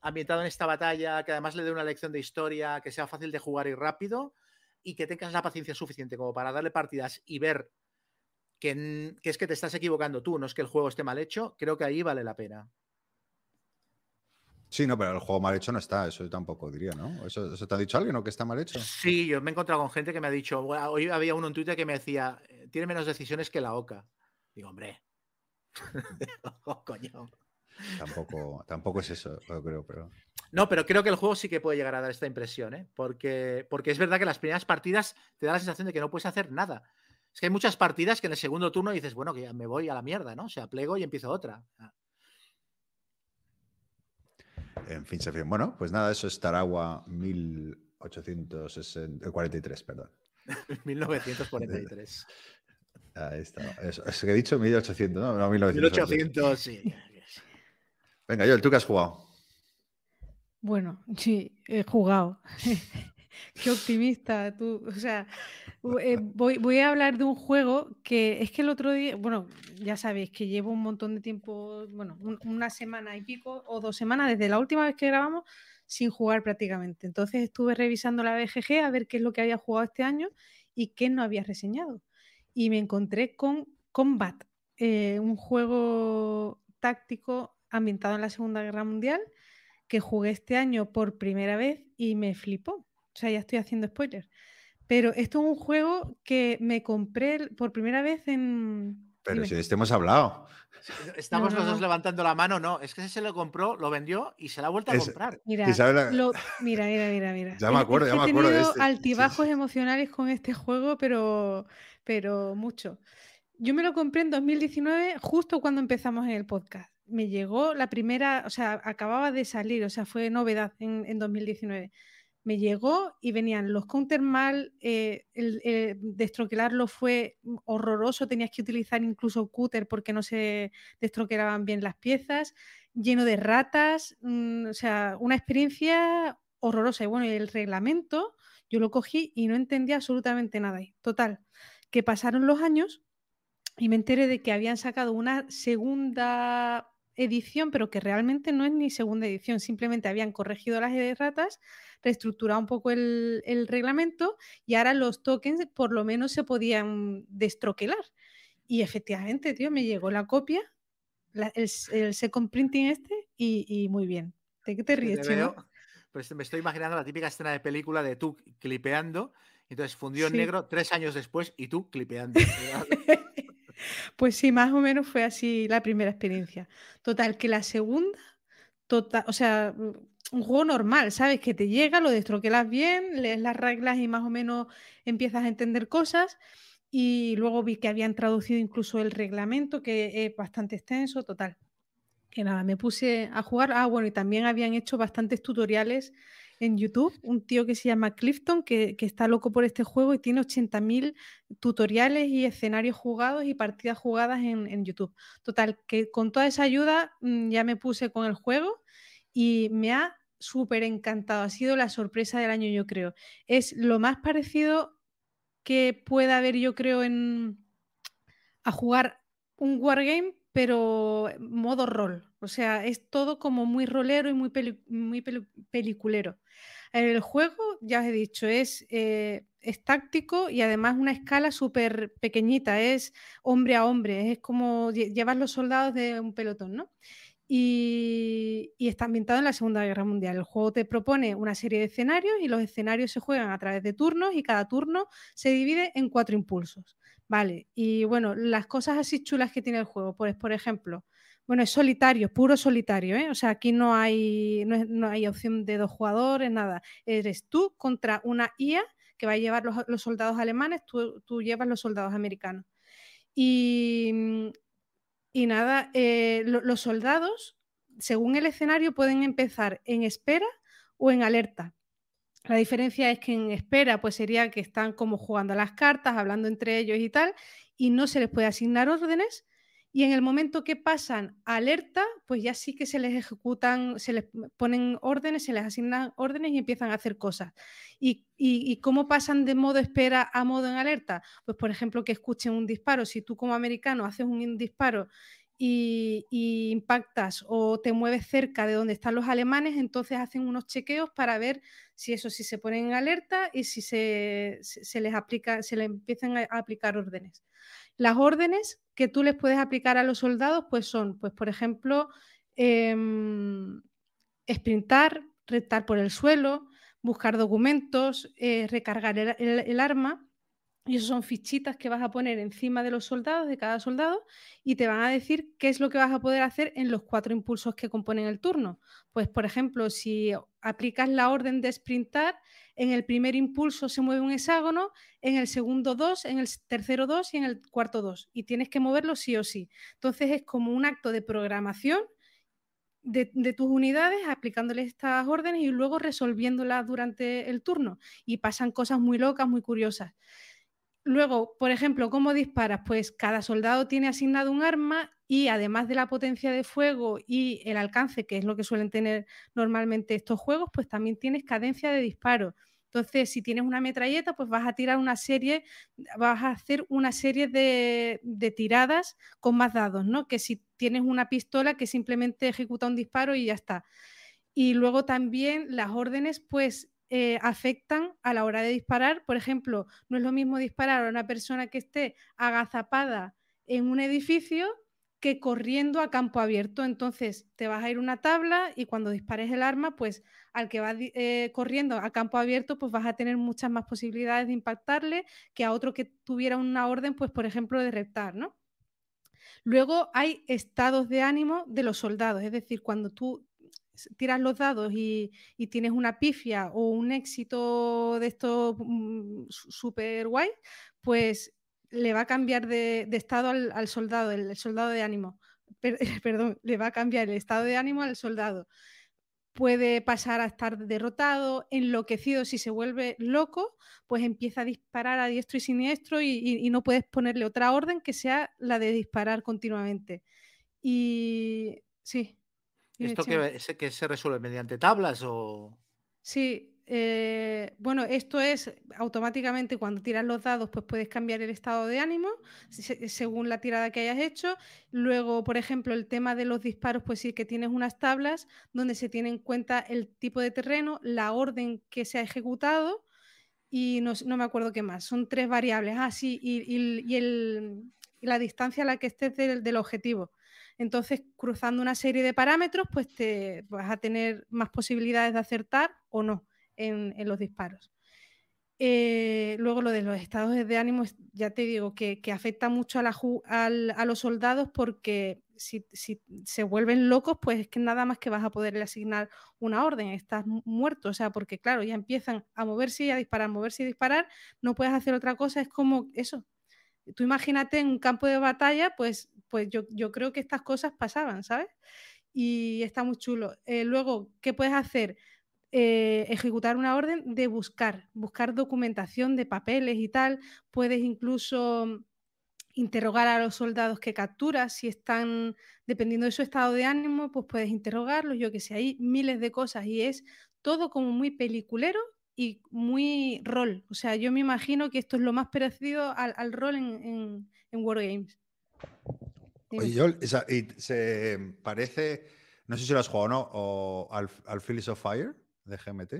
ambientado en esta batalla, que además le dé una lección de historia, que sea fácil de jugar y rápido, y que tengas la paciencia suficiente como para darle partidas y ver que es que te estás equivocando tú, no es que el juego esté mal hecho, creo que ahí vale la pena. Sí, no, pero el juego mal hecho no está, eso yo tampoco diría, ¿no? ¿Eso, eso te ha dicho alguien o que está mal hecho? Sí, yo me he encontrado con gente que me ha dicho, "Buah, hoy había uno en Twitter que me decía, "Eh, tiene menos decisiones que la OCA. Digo, hombre. Oh, coño. Tampoco, tampoco es eso, yo creo, pero. No, pero creo que el juego sí que puede llegar a dar esta impresión, ¿eh? Porque, porque es verdad que las primeras partidas te da la sensación de que no puedes hacer nada. Es que hay muchas partidas que en el segundo turno dices, bueno, que ya me voy a la mierda, ¿no? O sea, plego y empiezo otra. En fin, se fin. Bueno, pues nada, eso es Taragua 1843, perdón. 1943. Ahí está. Eso, es que he dicho 1800, ¿no? No, 1900. 1800, sí. Venga, Joel, ¿tú qué has jugado? Bueno, sí, he jugado. Qué optimista tú. O sea, eh, voy, a hablar de un juego que es que el otro día, bueno, ya sabéis que llevo un montón de tiempo, bueno, un- una semana y pico o dos semanas desde la última vez que grabamos sin jugar prácticamente. Entonces estuve revisando la BGG a ver qué es lo que había jugado este año y qué no había reseñado. Y me encontré con Combat, eh, un juego táctico ambientado en la Segunda Guerra Mundial que jugué este año por primera vez y me flipó. O sea, ya estoy haciendo spoiler. Pero esto es un juego que me compré por primera vez en... Pero dime. si de este hemos hablado. Estamos no, los dos no. levantando la mano, no, es que se lo compró, lo vendió y se la ha vuelto a Es- comprar. Mira, la- lo- mira, mira, mira, mira. Ya me acuerdo, es ya me he acuerdo de tenido este. Sí, sí, altibajos sí. emocionales con este juego, pero, pero mucho. Yo me lo compré en 2019, justo cuando empezamos en el podcast. Me llegó la primera, o sea, acababa de salir, o sea, fue novedad en, en 2019. Me llegó y venían los counter mal, eh, el, eh, destroquelarlo fue horroroso, tenías que utilizar incluso cúter porque no se destroquelaban bien las piezas, lleno de ratas, mm, o sea, una experiencia horrorosa. Y bueno, el reglamento, yo lo cogí y no entendía absolutamente nada. ahí. Total, que pasaron los años y me enteré de que habían sacado una segunda edición, pero que realmente no es ni segunda edición, simplemente habían corregido las erratas, reestructurado un poco el, el reglamento y ahora los tokens por lo menos se podían destroquelar. Y efectivamente, tío, me llegó la copia, la- el, el second printing este y, y muy bien. ¿De qué te ríes, veo, pues me estoy imaginando la típica escena de película de tú clipeando, entonces fundió en Sí. negro tres años después y tú clipeando. Pues sí, más o menos fue así la primera experiencia. Total, que la segunda, total, o sea, un juego normal, ¿sabes? Que te llega, lo destroquelas bien, lees las reglas y más o menos empiezas a entender cosas. Y luego vi que habían traducido incluso el reglamento, que es bastante extenso, total. Que nada, me puse a jugar. Ah, bueno, y también habían hecho bastantes tutoriales en YouTube. Un tío que se llama Clifton, que, que está loco por este juego y tiene 80.000 tutoriales y escenarios jugados y partidas jugadas en, en YouTube. Total, que con toda esa ayuda mm, ya me puse con el juego y me ha súper encantado. Ha sido la sorpresa del año, yo creo. Es lo más parecido que pueda haber, yo creo, en a jugar un wargame, pero modo rol. O sea, es todo como muy rolero y muy, peli- muy peli- peliculero. El juego, ya os he dicho, es, eh, es táctico y además una escala súper pequeñita, es hombre a hombre, es como lle- llevas los soldados de un pelotón, ¿no? Y, y está ambientado en la Segunda Guerra Mundial. El juego te propone una serie de escenarios y los escenarios se juegan a través de turnos y cada turno se divide en cuatro impulsos. Vale, y bueno, las cosas así chulas que tiene el juego, pues por ejemplo, bueno, es solitario, puro solitario, ¿eh? O sea, aquí no hay, no, es- hay opción de dos jugadores, nada. Eres tú contra una IA que va a llevar los, soldados alemanes, tú, tú llevas los soldados americanos. Y, mm, y nada, eh, lo- los soldados, según el escenario, pueden empezar en espera o en alerta. La diferencia es que en espera, pues sería que están como jugando las cartas, hablando entre ellos y tal, y no se les puede asignar órdenes. Y en el momento que pasan alerta, pues ya sí que se les ejecutan, se les ponen órdenes, se les asignan órdenes y empiezan a hacer cosas. ¿Y, y, cómo pasan de modo espera a modo en alerta? Pues por ejemplo que escuchen un disparo. Si tú como americano haces un disparo y, impactas o te mueves cerca de donde están los alemanes, entonces hacen unos chequeos para ver si eso sí se ponen en alerta y si se, se, les aplica, se les empiezan a aplicar órdenes. Las órdenes que tú les puedes aplicar a los soldados, pues son, pues por ejemplo, em, sprintar, retar por el suelo, buscar documentos, eh, recargar el, el- el arma. Y eso son fichitas que vas a poner encima de los soldados, de cada soldado, y te van a decir qué es lo que vas a poder hacer en los cuatro impulsos que componen el turno. Pues, por ejemplo, si aplicas la orden de sprintar, en el primer impulso se mueve un hexágono, en el segundo dos, en el tercero dos y en el cuarto dos. Y tienes que moverlo sí o sí. Entonces es como un acto de programación de, de, tus unidades, aplicándoles estas órdenes y luego resolviéndolas durante el turno. Y pasan cosas muy locas, muy curiosas. Luego, por ejemplo, ¿cómo disparas? Pues cada soldado tiene asignado un arma y además de la potencia de fuego y el alcance, que es lo que suelen tener normalmente estos juegos, pues también tienes cadencia de disparo. Entonces, si tienes una metralleta, pues vas a tirar una serie, vas a hacer una serie de, de, tiradas con más dados, ¿no? Que si tienes una pistola que simplemente ejecuta un disparo y ya está. Y luego también las órdenes, pues eh, afectan a la hora de disparar. Por ejemplo, no es lo mismo disparar a una persona que esté agazapada en un edificio que corriendo a campo abierto. Entonces te vas a ir una tabla y cuando dispares el arma, pues al que va eh, corriendo a campo abierto, pues vas a tener muchas más posibilidades de impactarle que a otro que tuviera una orden, pues por ejemplo de reptar, ¿no? Luego hay estados de ánimo de los soldados, es decir, cuando tú tiras los dados y, tienes una pifia o un éxito de esto mm, súper guay, pues le va a cambiar de, estado al, soldado, el, soldado de ánimo. perdón, le va a cambiar el estado de ánimo al soldado. Puede pasar a estar derrotado, enloquecido, si se vuelve loco, pues empieza a disparar a diestro y siniestro y, no puedes ponerle otra orden que sea la de disparar continuamente. Y sí. ¿Esto que, que se resuelve mediante tablas o...? Sí, eh, bueno, esto es automáticamente cuando tiras los dados, pues puedes cambiar el estado de ánimo según la tirada que hayas hecho. Luego, por ejemplo, el tema de los disparos, pues sí que tienes unas tablas donde se tiene en cuenta el tipo de terreno, la orden que se ha ejecutado y no, me acuerdo qué más. Son tres variables. Ah, sí, y, la distancia a la que estés del objetivo. Entonces, cruzando una serie de parámetros, pues te vas a tener más posibilidades de acertar o no en, los disparos. Eh, luego lo de los estados de ánimo, ya te digo que, afecta mucho a, a, los soldados porque si, se vuelven locos, pues es que nada más que vas a poderle asignar una orden, estás muerto, o sea, porque claro, ya empiezan a moverse y a disparar, moverse y disparar, no puedes hacer otra cosa, es como eso. Tú imagínate en un campo de batalla, pues, pues yo, yo creo que estas cosas pasaban, ¿sabes? Y está muy chulo. Eh, luego, ¿qué puedes hacer? Eh, ejecutar una orden de buscar, buscar documentación de papeles y tal. Puedes incluso interrogar a los soldados que capturas, si están, dependiendo de su estado de ánimo, pues puedes interrogarlos, yo que sé, hay miles de cosas y es todo como muy peliculero y muy rol. O sea, yo me imagino que esto es lo más parecido al, rol en, en, Wargames. Oye, y se parece, no sé si lo has jugado o no, o al, al Fields of Fire de GMT?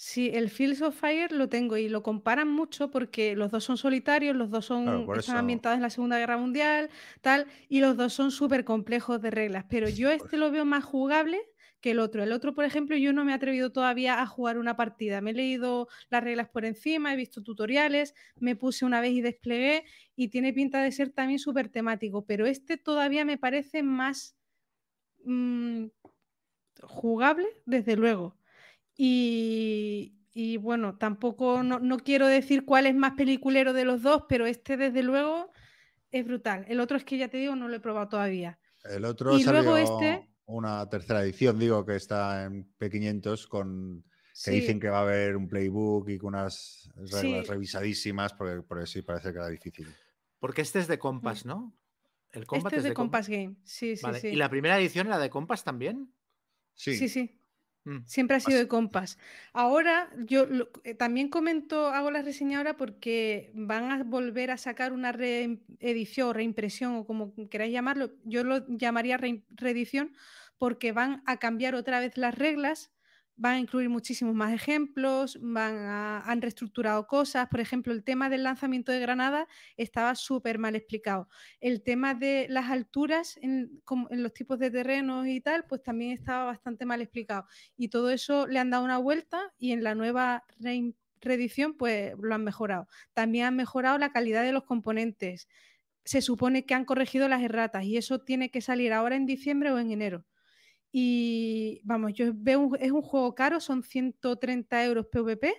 Sí, el Fields of Fire lo tengo y lo comparan mucho porque los dos son solitarios, los dos son están ambientados en la Segunda Guerra Mundial, tal, y los dos son súper complejos de reglas. Pero yo este lo veo más jugable que el otro. El otro, por ejemplo, yo no me he atrevido todavía a jugar una partida. Me he leído las reglas por encima, he visto tutoriales, me puse una vez y desplegué y tiene pinta de ser también súper temático. Pero este todavía me parece más mm, jugable, desde luego. Y, bueno, tampoco, no, quiero decir cuál es más peliculero de los dos, pero este desde luego es brutal. El otro es que ya te digo, no lo he probado todavía. El otro y luego este... una tercera edición, digo, que está en P500 con que dicen que va a haber un playbook y con unas reglas revisadísimas, porque, porque, sí parece que era difícil. Porque este es de Compass, mm. ¿no? El Compass este es de, Compass Game, sí, sí, sí. ¿Y la primera edición era de Compass también? Sí. Sí, sí. Mm, Siempre ha sido de compás. Ahora, yo eh, también comento, hago la reseña ahora porque van a volver a sacar una reedición o reimpresión o como queráis llamarlo. Yo lo llamaría reedición porque van a cambiar otra vez las reglas van a incluir muchísimos más ejemplos, han reestructurado cosas. Por ejemplo, el tema del lanzamiento de granadas estaba súper mal explicado. El tema de las alturas en, los tipos de terrenos y tal, pues también estaba bastante mal explicado. Y todo eso le han dado una vuelta y en la nueva reedición pues lo han mejorado. También han mejorado la calidad de los componentes. Se supone que han corregido las erratas y eso tiene que salir ahora en diciembre o en enero. Y vamos, yo veo, es un juego caro, son 130 euros PvP,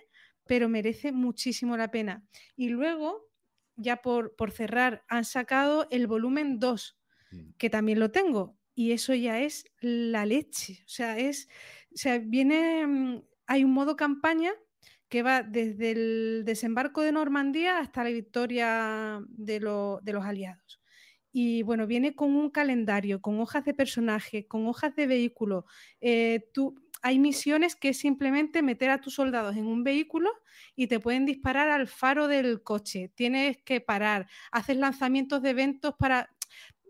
pero merece muchísimo la pena. Y luego, ya por, por cerrar, han sacado el volumen 2, mm. que también lo tengo. Y eso ya es la leche. O sea, es. O sea, viene. Mm, hay un modo campaña que va desde el desembarco de Normandía hasta la victoria de, de los aliados. Y bueno, viene con un calendario, con hojas de personaje, con hojas de vehículo. Eh, tú, hay misiones que es simplemente meter a tus soldados en un vehículo y te pueden disparar al faro del coche. Tienes que parar, haces lanzamientos de eventos para...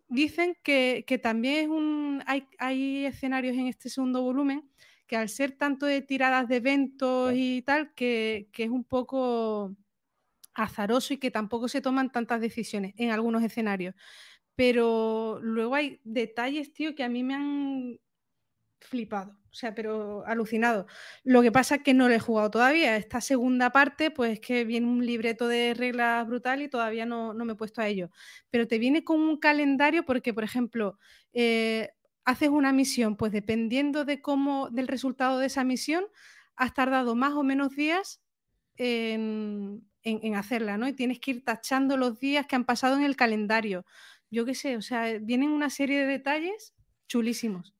Dicen que, también es un... hay, hay escenarios en este segundo volumen que al ser tanto de tiradas de eventos y tal, que, que es un poco azaroso y que tampoco se toman tantas decisiones en algunos escenarios. Pero luego hay detalles, tío, que a mí me han flipado, o sea, pero alucinado. Lo que pasa es que no lo he jugado todavía. Esta segunda parte, pues es que viene un libreto de reglas brutal y todavía no, no me he puesto a ello. Pero te viene con un calendario porque, por ejemplo, eh, haces una misión, pues dependiendo de cómo, del resultado de esa misión, has tardado más o menos días en, en, hacerla, ¿no? Y tienes que ir tachando los días que han pasado en el calendario. Yo qué sé, o sea, vienen una serie de detalles chulísimos.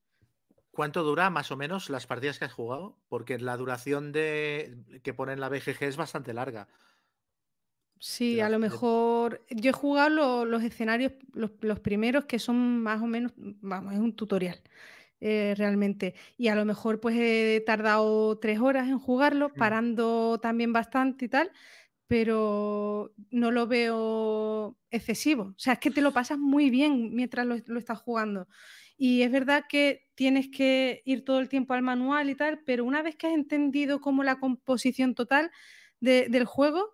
¿Cuánto dura más o menos las partidas que has jugado? Porque la duración de que pone en la BGG es bastante larga. Sí, a lo mejor yo he jugado los escenarios, los, primeros que son más o menos, vamos, es un tutorial eh, realmente. Y a lo mejor pues he tardado tres horas en jugarlo, mm. parando también bastante y tal, pero no lo veo excesivo. O sea, es que te lo pasas muy bien mientras lo, lo estás jugando. Y es verdad que tienes que ir todo el tiempo al manual y tal, pero una vez que has entendido cómo la composición total del juego,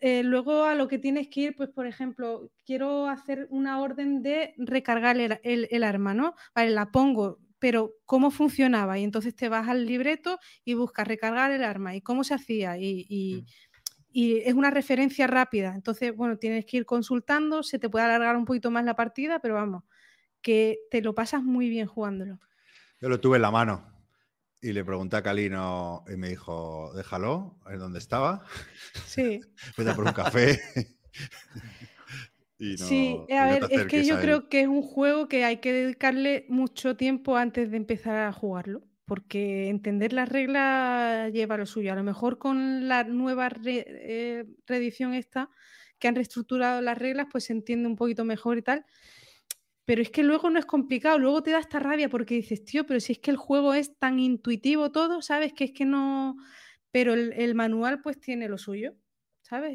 eh, luego a lo que tienes que ir, pues por ejemplo, quiero hacer una orden de recargar el, arma, ¿no? Vale, la pongo, pero ¿cómo funcionaba? Y entonces te vas al libreto y buscas recargar el arma y cómo se hacía. Y, y, mm. Y, es una referencia rápida. Entonces, bueno, tienes que ir consultando, se te puede alargar un poquito más la partida, pero vamos, que te lo pasas muy bien jugándolo. Yo lo tuve en la mano y le pregunté a Calino y me dijo, déjalo, en donde estaba. Sí. Vete por un café. sí, a ver, es que yo creo que es un juego que hay que dedicarle mucho tiempo antes de empezar a jugarlo, porque entender las reglas lleva lo suyo. A lo mejor con la nueva eh, reedición esta, que han reestructurado las reglas, pues se entiende un poquito mejor y tal pero es que luego no es complicado, luego te da esta rabia porque dices, tío, pero si es que el juego es tan intuitivo todo, ¿sabes? Que es que no... Pero el, manual pues tiene lo suyo, ¿sabes?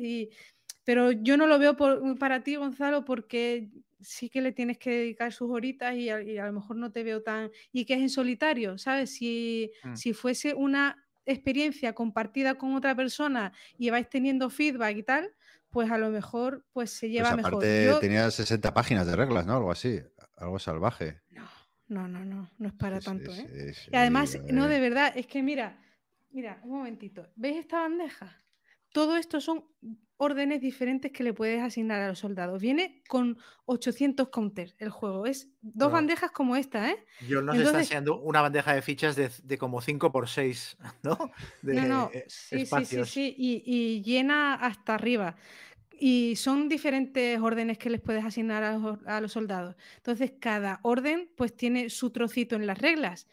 Pero yo no lo veo para ti, Gonzalo, porque sí que le tienes que dedicar sus horitas y a, lo mejor no te veo tan... Y que es en solitario, ¿sabes? Si, mm. si fuese una experiencia compartida con otra persona y vais teniendo feedback y tal, pues a lo mejor pues se lleva pues aparte, mejor. Tenía 60 páginas de reglas, ¿no? Algo así, algo salvaje. No, no, no, no, no es para tanto, ¿eh? y además, no, de verdad, es que mira, mira, un momentito, ¿ves esta bandeja? Todo esto son órdenes diferentes que le puedes asignar a los soldados. Viene con 800 counters el juego. Es dos bandejas como esta, ¿eh? Yo nos está enseñando una bandeja de fichas de, como 5 por 6 ¿no? no, no, sí, sí, sí, sí, y, llena hasta arriba. Y son diferentes órdenes que les puedes asignar a, a los soldados. Entonces, cada orden pues tiene su trocito en las reglas.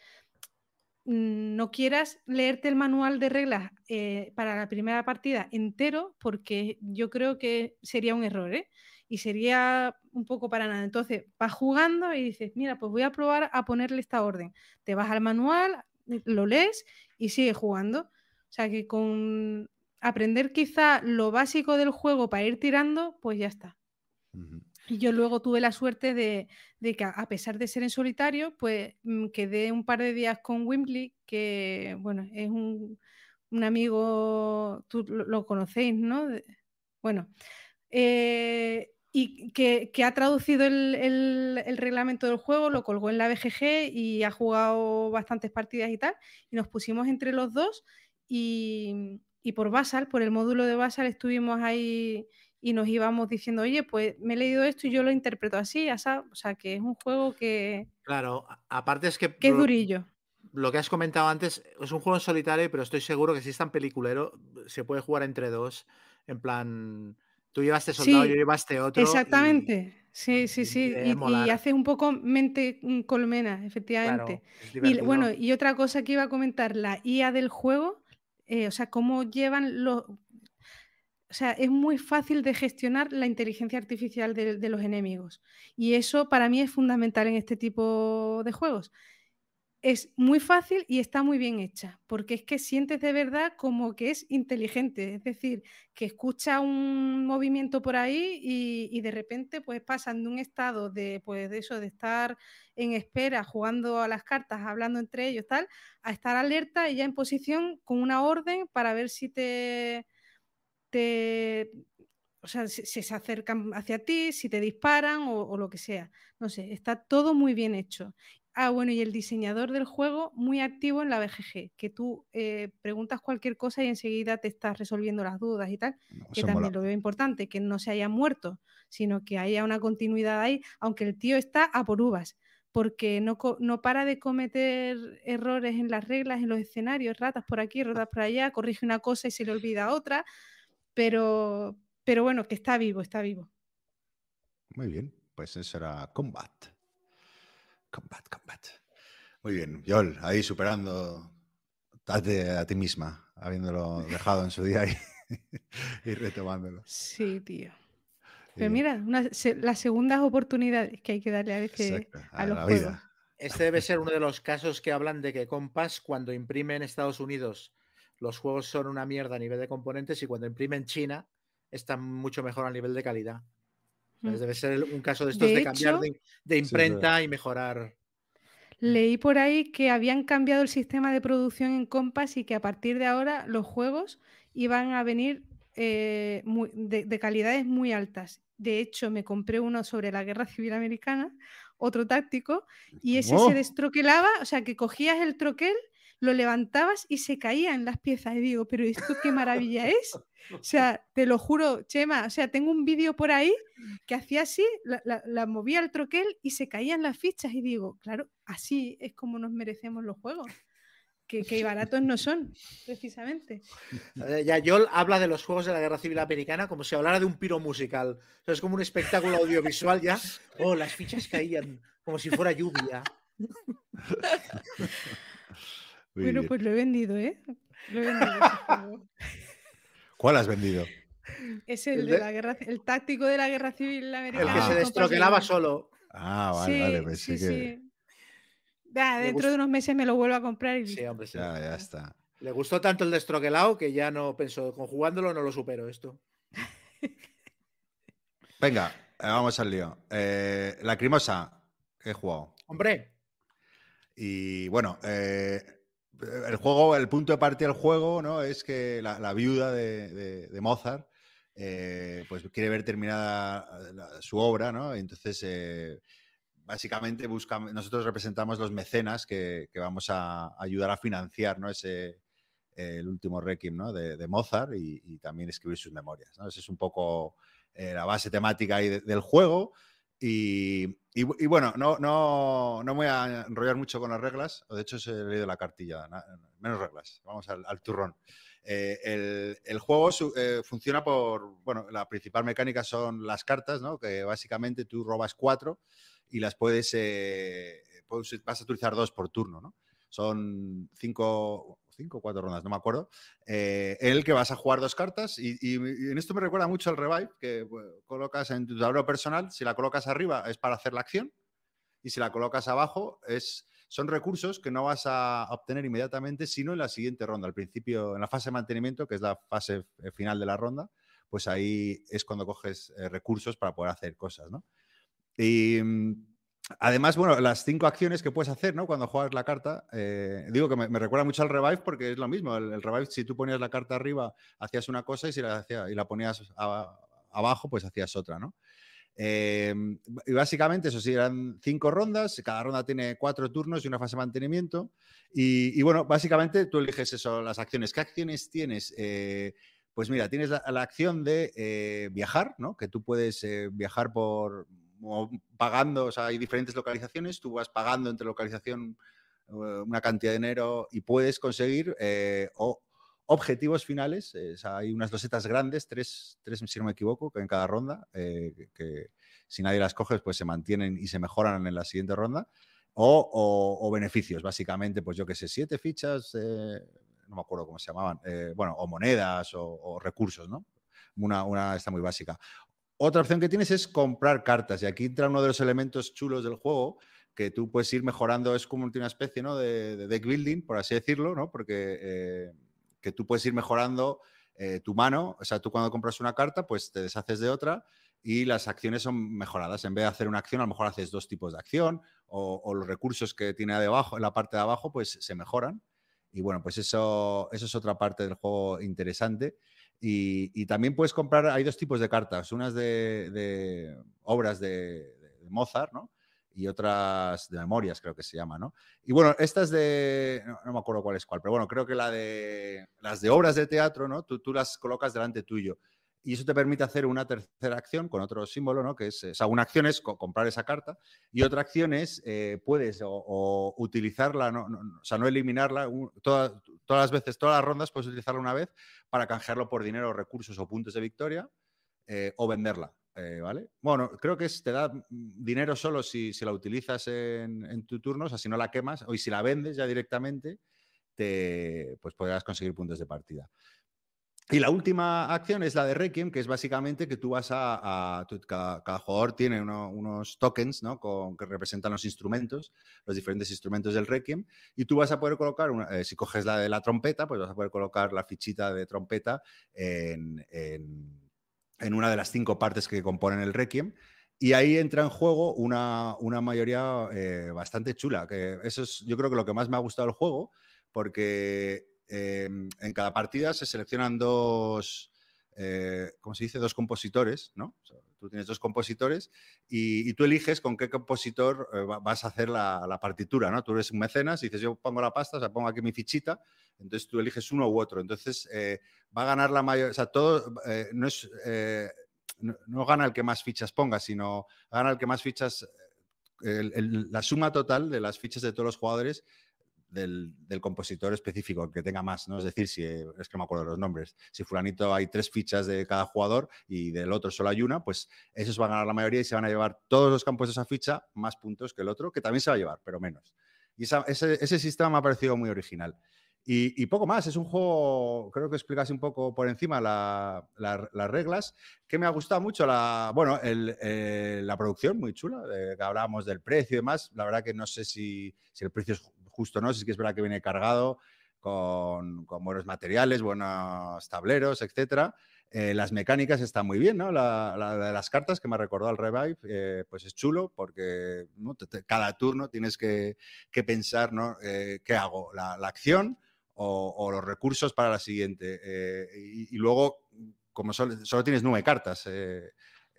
Mm, no quieras leerte el manual de reglas eh, para la primera partida entero, porque yo creo que sería un error, ¿eh? Y sería un poco para nada. Entonces, vas jugando y dices, mira, pues voy a probar a ponerle esta orden. Te vas al manual, lo lees y sigues jugando. O sea que con aprender quizá lo básico del juego para ir tirando, pues ya está. Y yo luego tuve la suerte de, que, a pesar de ser en solitario, pues mm, quedé un par de días con Wimbley, que, bueno, es un, amigo, tú lo, conocéis, ¿no? Bueno, eh, y que, ha traducido el, reglamento del juego, lo colgó en la BGG y ha jugado bastantes partidas y tal, y nos pusimos entre los dos y, y por Basal, por el módulo de Basal, estuvimos ahí y nos íbamos diciendo, oye, pues me he leído esto y yo lo interpreto así, o sea, que es un juego que... Claro, aparte es que... Que es durillo. Lo que has comentado antes es un juego en solitario, pero estoy seguro que si es tan peliculero, se puede jugar entre dos, en plan, tú llevaste soldado, yo llevaste otro. Exactamente. Sí, sí, sí. Y, y, haces un poco mente mm, colmena, efectivamente. y bueno, y otra cosa que iba a comentar, la IA del juego, eh, o sea, cómo llevan los, o sea, es muy fácil de gestionar la inteligencia artificial de, los enemigos. Y eso para mí es fundamental en este tipo de juegos. Es muy fácil y está muy bien hecha, porque es que sientes de verdad como que es inteligente, es decir, que escucha un movimiento por ahí y, de repente pues pasan de un estado de pues de eso, de estar en espera, jugando a las cartas, hablando entre ellos, tal, a estar alerta y ya en posición con una orden para ver si te, te, o sea, si, si se acercan hacia ti, si te disparan o, o lo que sea. No sé, está todo muy bien hecho. Ah, bueno, y el diseñador del juego muy activo en la BGG, que tú eh, preguntas cualquier cosa y enseguida te estás resolviendo las dudas y tal, No, que también mola. lo veo importante, que no se haya muerto, sino que haya una continuidad ahí, aunque el tío está a por uvas, porque no, no para de cometer errores en las reglas, en los escenarios, ratas por aquí, ratas por allá, corrige una cosa y se le olvida otra, pero, pero bueno, que está vivo, está vivo. Muy bien, pues eso era Combat. Combat, Combat. Muy bien, Yol, ahí superando a ti, a ti misma, habiéndolo dejado en su día y, y retomándolo. Sí, tío. Pero mira, una se- las segundas oportunidades que hay que darle a veces exacto, a a los la juegos. vida. Este debe ser uno de los casos que hablan de que Compass, cuando imprime en Estados Unidos, los juegos son una mierda a nivel de componentes y cuando imprime en China, están mucho mejor a nivel de calidad. Mm. Debe ser un caso de estos De de, cambiar de, de imprenta y mejorar. Leí por ahí que habían cambiado el sistema de producción en Compass y que a partir de ahora los juegos iban a venir eh, muy- de, de calidades muy altas. De hecho, me compré uno sobre la Guerra Civil Americana, otro táctico, y ese ¡Oh! se destroquelaba, o sea, que cogías el troquel, lo levantabas y se caían las piezas. Y digo, pero esto qué maravilla es. O sea, te lo juro, Chema, o sea, tengo un vídeo por ahí que hacía así, la, la- la movía el troquel y se caían las fichas. Y digo, claro, así es como nos merecemos los juegos. Que, que baratos no son, precisamente. Eh, Ya Yol habla de los juegos de la Guerra Civil Americana como si hablara de un piro musical. O sea, es como un espectáculo audiovisual ya. Oh, las fichas caían como si fuera lluvia. Muy bueno, bien. pues lo he vendido, ¿eh? Lo he vendido. ¿Cuál has vendido? Es el, El de de- la guerra, el táctico de la guerra civil El americana. que Ah. se destroquelaba solo. Ah, vale, sí, vale, pensé sí, que sí. Ah, dentro de unos meses me lo vuelvo a comprar y Sí, hombre, sí. ya, ya está. Le gustó tanto el destroquelado que ya no pensó, conjugándolo no lo supero esto. Venga, eh, vamos al lío. Eh, Lacrimosa, he jugado. Hombre, Y bueno, eh, el juego, el punto de partida del juego, ¿no? Es que la, viuda de, Mozart, eh, pues quiere ver terminada la- su obra, ¿no? Entonces, eh, básicamente buscamos, nosotros representamos los mecenas que, vamos a ayudar a financiar, ¿no? Ese, el último requiem, ¿no? De, Mozart y, también escribir sus memorias, ¿no? Esa es un poco eh, la base temática ahí de- del juego. Y, y bu- y bueno, no, no, no me voy a enrollar mucho con las reglas. De hecho, he leído la cartilla. menos reglas. Vamos al, turrón. Eh, el, juego eh, funciona por. Bueno, la principal mecánica son las cartas, ¿no? Que básicamente tú robas cuatro y las puedes. eh, puedes- vas a utilizar dos por turno, ¿no? Son cinco. Cinco o cuatro rondas, no me acuerdo. Eh, el que vas a jugar dos cartas y, en esto me recuerda mucho al Revive, que colocas en tu tablero personal, si la colocas arriba es para hacer la acción y si la colocas abajo es, son recursos que no vas a obtener inmediatamente, sino en la siguiente ronda, al principio, en la fase de mantenimiento, que es la fase eh, final de la ronda, pues ahí es cuando coges eh, recursos para poder hacer cosas, ¿no? Y mm, además, bueno, las cinco acciones que puedes hacer, ¿no? Cuando juegas la carta, eh, digo que me, recuerda mucho al Revive porque es lo mismo. El, Revive, si tú ponías la carta arriba, hacías una cosa y si la, hacía- y la ponías abajo, pues hacías otra, ¿no? Eh, y básicamente, eso sí, eran cinco rondas, cada ronda tiene cuatro turnos y una fase de mantenimiento. Y, bueno, básicamente tú eliges eso, las acciones. ¿Qué acciones tienes? Eh, pues mira, tienes la, la acción de viajar, ¿no? Que tú puedes viajar por pagando, o sea, hay diferentes localizaciones, tú vas pagando entre localización eh, una cantidad de dinero y puedes conseguir eh, o- objetivos finales. eh, hay unas losetas grandes, tres, tres, si no me equivoco, en cada ronda, que, si nadie las coges, pues se mantienen y se mejoran en la siguiente ronda. O, o- o beneficios, básicamente, pues yo que sé, siete fichas, no me acuerdo cómo se llamaban, bueno, o monedas o, o recursos, ¿no? Una, una está muy básica. Otra opción que tienes es comprar cartas. Y aquí entra uno de los elementos chulos del juego que tú puedes ir mejorando. Es como una especie ¿no? de, de deck building, por así decirlo, ¿no? Porque eh, que tú puedes ir mejorando eh, tu mano. O sea, tú cuando compras una carta, pues te deshaces de otra y las acciones son mejoradas. En vez de hacer una acción, a lo mejor haces dos tipos de acción o, o los recursos que tiene debajo, en la parte de abajo, pues se mejoran. Y bueno, pues eso, eso es otra parte del juego interesante. Y, también puedes comprar, hay dos tipos de cartas, unas de, obras de, Mozart, ¿no? y otras de memorias, creo que se llama, ¿no? Y bueno, estas de, no, no me acuerdo cuál es cuál, pero bueno, creo que la de las de obras de teatro, ¿no? Tú, tú las colocas delante tuyo. Y eso te permite hacer una tercera acción con otro símbolo, ¿no? Que es, o sea, una acción es co- comprar esa carta y otra acción es, eh, puedes o, o utilizarla, no, no- o sea, no eliminarla, un- toda- todas las veces, todas las rondas puedes utilizarla una vez para canjearlo por dinero, recursos o puntos de victoria eh, o venderla, eh, ¿vale? Bueno, creo que es- te da dinero solo si, si la utilizas en, en tu turno, o sea, si no la quemas, o y si la vendes ya directamente, te, pues podrás conseguir puntos de partida. Y la última acción es la de Requiem, que es básicamente que tú vas a. a- cada, jugador tiene uno- unos tokens ¿no? Con- que representan los instrumentos, los diferentes instrumentos del Requiem, y tú vas a poder colocar, una- eh, si coges la de la trompeta, pues vas a poder colocar la fichita de trompeta en, en- una de las cinco partes que componen el Requiem. Y ahí entra en juego una, una mayoría eh, bastante chula, eso es yo creo que lo que más me ha gustado del juego, porque eh, en cada partida se seleccionan dos, eh, ¿cómo se dice? Dos compositores, ¿no? O sea, tú tienes dos compositores y, y tú eliges con qué compositor eh, va- vas a hacer la, la partitura, ¿no? Tú eres un mecenas y dices, yo pongo la pasta, o sea, pongo aquí mi fichita, entonces tú eliges uno u otro. Entonces eh, va a ganar la mayor, o sea, todo, eh, no es... eh, no, no gana el que más fichas ponga, sino gana el que más fichas, eh, el- el- la suma total de las fichas de todos los jugadores del, compositor específico, que tenga más, ¿no? Es decir, si eh, es que no me acuerdo los nombres, si fulanito hay tres fichas de cada jugador y del otro solo hay una, pues esos van a ganar la mayoría y se van a llevar todos los campos de esa ficha más puntos que el otro, que también se va a llevar, pero menos. Y ese, sistema me ha parecido muy original. Y, poco más, es un juego, creo que explicase un poco por encima la- la- las reglas, que me ha gustado mucho la, bueno, eh, la producción, muy chula, que hablábamos del precio y demás. La verdad que no sé si, si el precio es justo no, si es que es verdad que viene cargado con, buenos materiales, buenos tableros, etcétera. Eh, las mecánicas están muy bien, ¿no? La, de las cartas que me ha recordado al Revive, eh, pues es chulo porque cada turno tienes que, pensar, ¿no? Eh, ¿Qué hago? ¿La, acción o, los recursos para la siguiente? Y, luego, como solo tienes nueve cartas,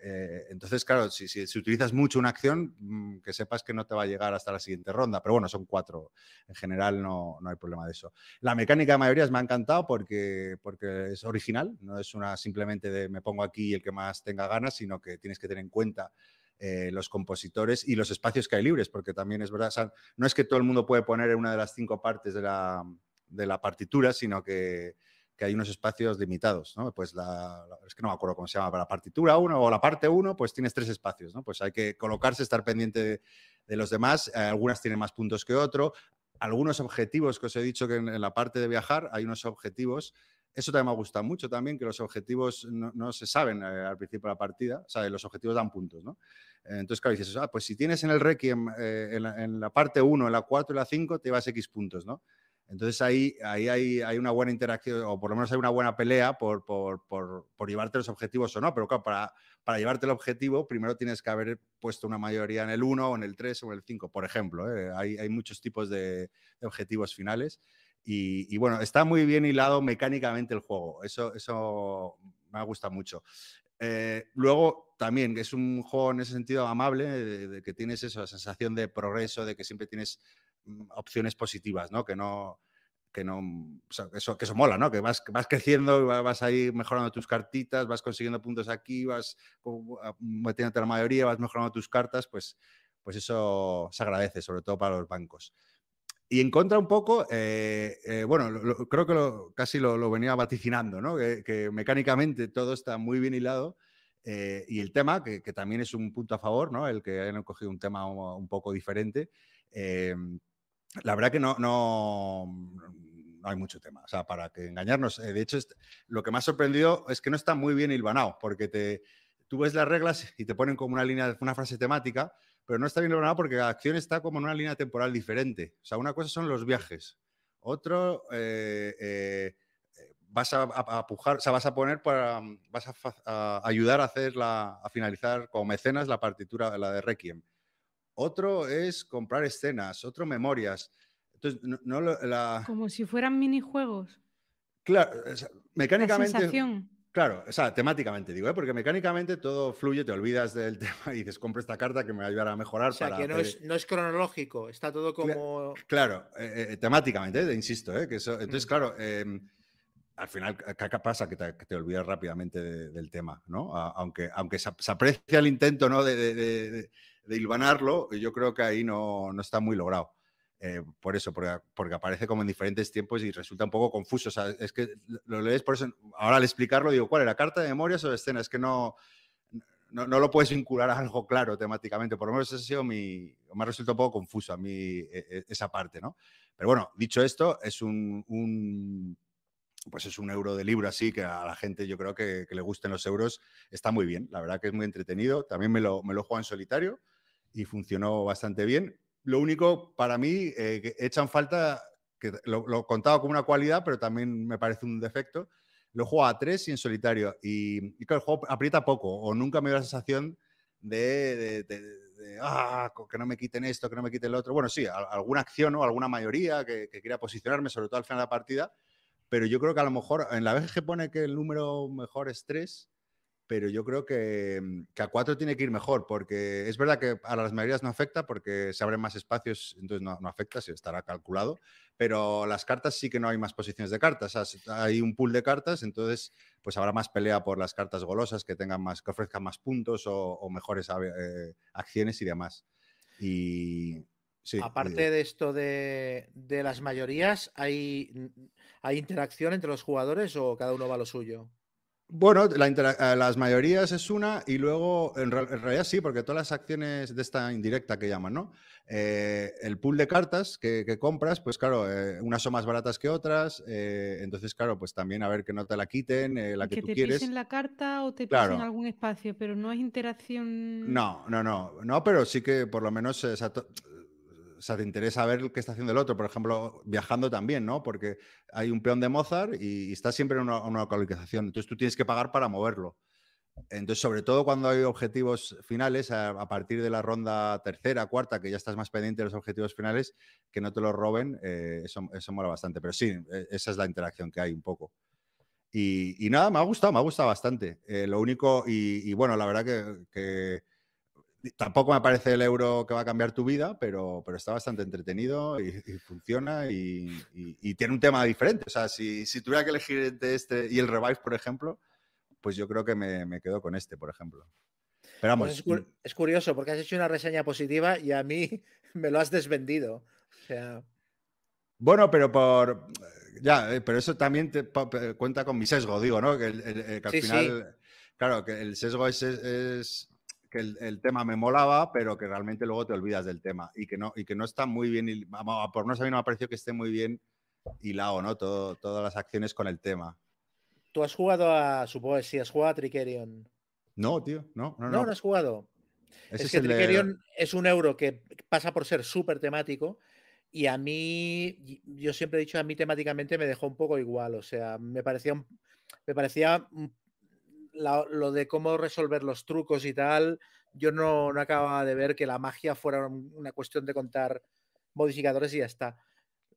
eh, entonces, claro, si, si- utilizas mucho una acción, mm, que sepas que no te va a llegar hasta la siguiente ronda. Pero bueno, son cuatro. En general no, no hay problema de eso. La mecánica de mayorías me ha encantado porque, porque es original, no es una simplemente de me pongo aquí el que más tenga ganas, sino que tienes que tener en cuenta eh, los compositores y los espacios que hay libres, porque también es verdad, no es que todo el mundo puede poner en una de las cinco partes de la, de la partitura, sino que, que hay unos espacios limitados, ¿no? Pues la, la- es que no me acuerdo cómo se llama, la partitura 1 o la parte 1, pues tienes tres espacios, ¿no? Pues hay que colocarse, estar pendiente de, de los demás, eh, algunas tienen más puntos que otro, algunos objetivos que os he dicho que en, en la parte de viajar hay unos objetivos, eso también me ha gustado mucho también, que los objetivos no, no se saben eh, al principio de la partida, o sea, los objetivos dan puntos, ¿no? Eh, Entonces, claro, dices, ah, pues si tienes en el Requiem, eh, en, la, en la parte 1, en la 4 y la 5, te llevas X puntos, ¿no? Entonces ahí, ahí hay, hay una buena interacción, o por lo menos hay una buena pelea por, por, por, llevarte los objetivos o no, pero claro, para, para llevarte el objetivo, primero tienes que haber puesto una mayoría en el 1 o en el 3 o en el 5, por ejemplo. ¿eh? Hay, hay muchos tipos de, objetivos finales. Y, bueno, está muy bien hilado mecánicamente el juego. Eso, eso me ha gustado mucho. Eh, luego, también, es un juego en ese sentido amable, de, que tienes esa sensación de progreso, de que siempre tienes opciones positivas, ¿no? Que no, que no, o sea, eso, que eso mola, ¿no? Que vas, vas creciendo, vas ahí mejorando tus cartitas, vas consiguiendo puntos aquí, vas como, a- metiéndote la mayoría, vas mejorando tus cartas, pues, pues eso se agradece, sobre todo para los bancos. Y en contra un poco, eh, eh, bueno, lo- lo- creo que lo- casi lo, venía vaticinando, ¿no? Que, que mecánicamente todo está muy bien hilado. eh, y el tema, que, que también es un punto a favor, ¿no? El que hayan cogido un tema un, un poco diferente. La verdad que no, no, no hay mucho tema. O sea, para que engañarnos. eh, de hecho, lo que me ha sorprendido es que no está muy bien hilvanado, porque te, tú ves las reglas y te ponen como una línea, una frase temática, pero no está bien hilvanado porque cada acción está como en una línea temporal diferente. O sea, una cosa son los viajes, otro eh, eh, eh, vas a, a- pujar, o sea, vas a poner para, vas a, a ayudar a hacer la, a finalizar como mecenas la partitura, la de Requiem. Otro es comprar escenas, otro memorias. Entonces, no, no la, Como si fueran minijuegos. claro, o sea, La mecánicamente sensación. Claro, o sea, temáticamente digo, ¿eh? porque mecánicamente todo fluye, te olvidas del tema y dices, compro esta carta que me va a ayudar a mejorar. O sea, para que no hacer- es, no es cronológico, está todo como. Claro, eh, eh, temáticamente, eh, insisto, eh, que eso, entonces, Mm. claro, eh, al final, ¿qué qué pasa? Que te, que te olvidas rápidamente de- del tema, ¿no? A- aunque, aunque se, se aprecia el intento, ¿no? De, de, de- hilvanarlo, yo creo que ahí no, no está muy logrado. Eh, por eso, porque, porque aparece como en diferentes tiempos y resulta un poco confuso. O sea, es que lo lees por eso. Ahora al explicarlo digo, ¿cuál era? ¿Carta de memorias o escena? Es que no, no, no lo puedes vincular a algo claro temáticamente. Por lo menos ese ha sido mi. Me ha resultado un poco confuso a mí eh, eh, esa parte, ¿no? Pero bueno, dicho esto, es un, un- pues es un euro de libro así que a la gente yo creo que, que le gusten los euros está muy bien. La verdad que es muy entretenido. También me lo, me lo jugado en solitario y funcionó bastante bien. Lo único para mí eh, que echan falta, que lo, lo contaba como una cualidad, pero también me parece un defecto. Lo juego a tres y en solitario. Y, y el juego aprieta poco o nunca me da la sensación de, de- de- de, "Ah, que no me quiten esto, que no me quiten lo otro. Bueno, sí, alguna acción o alguna mayoría que, que quiera posicionarme, sobre todo al final de la partida, pero yo creo que a lo mejor en la BGG pone que el número mejor es 3, pero yo creo que, mm, que a 4 tiene que ir mejor, porque es verdad que a las mayorías no afecta porque se abren más espacios, entonces no, afecta, sí, estará calculado, pero las cartas sí que no hay más posiciones de cartas, hay un pool de cartas, entonces pues habrá más pelea por las cartas golosas que tengan más, que ofrezcan más puntos o, mejores eh, acciones y demás. Y sí, Aparte de esto de, de las mayorías, ¿hay, ¿hay interacción entre los jugadores o cada uno va a lo suyo? Bueno, la eh, las mayorías es una y luego, en, en realidad sí, porque todas las acciones de esta indirecta que llaman, ¿no? Eh, el pool de cartas que, que compras, pues claro, eh, unas son más baratas que otras, eh, entonces claro, pues también a ver que no te la quiten, la que, que tú te quieres. pisen la carta o te Claro. pisen algún espacio, pero no es interacción. No, no, no, no, pero sí que por lo menos o sea, sea, te interesa ver qué está haciendo el otro. Por ejemplo, viajando también, ¿no? Porque hay un peón de Mozart y, está siempre en una, una localización. Entonces tú tienes que pagar para moverlo. Entonces, sobre todo cuando hay objetivos finales, a, partir de la ronda tercera, cuarta, que ya estás más pendiente de los objetivos finales, que no te los roben, eh, eso, eso mola bastante. Pero sí, eh, esa es la interacción que hay un poco. Y, nada, me ha gustado, me ha gustado bastante. Eh, lo único, y, bueno, la verdad que tampoco me parece el euro que va a cambiar tu vida, pero, pero está bastante entretenido y, y funciona y, y- y tiene un tema diferente. O sea, si, si tuviera que elegir entre este y el Revive, por ejemplo, pues yo creo que me, me quedo con este, por ejemplo. Pero vamos, Pues es, cur- es curioso porque has hecho una reseña positiva y a mí me lo has desvendido. O sea, Bueno, pero por. Ya, eh, pero eso también te cuenta con mi sesgo, digo, ¿no? Que, el- el- el- que al Sí, sí. final. Claro, que el sesgo es, es- es que el, el tema me molaba, pero que realmente luego te olvidas del tema. Y que no, y que no está muy bien. Por a mí no me ha parecido que esté muy bien hilado, ¿no? Todo, todas las acciones con el tema. tú has jugado a, supongo que sí, has jugado a Tricerion. No, tío, no, no. No, no. no, has jugado. Ese es que de- Tricerion es un euro que pasa por ser súper temático y a mí, yo siempre he dicho, a mí temáticamente me dejó un poco igual, o sea, me parecía, un- me parecía la- lo de cómo resolver los trucos y tal, yo no, no acababa de ver que la magia fuera un- una cuestión de contar modificadores y ya está.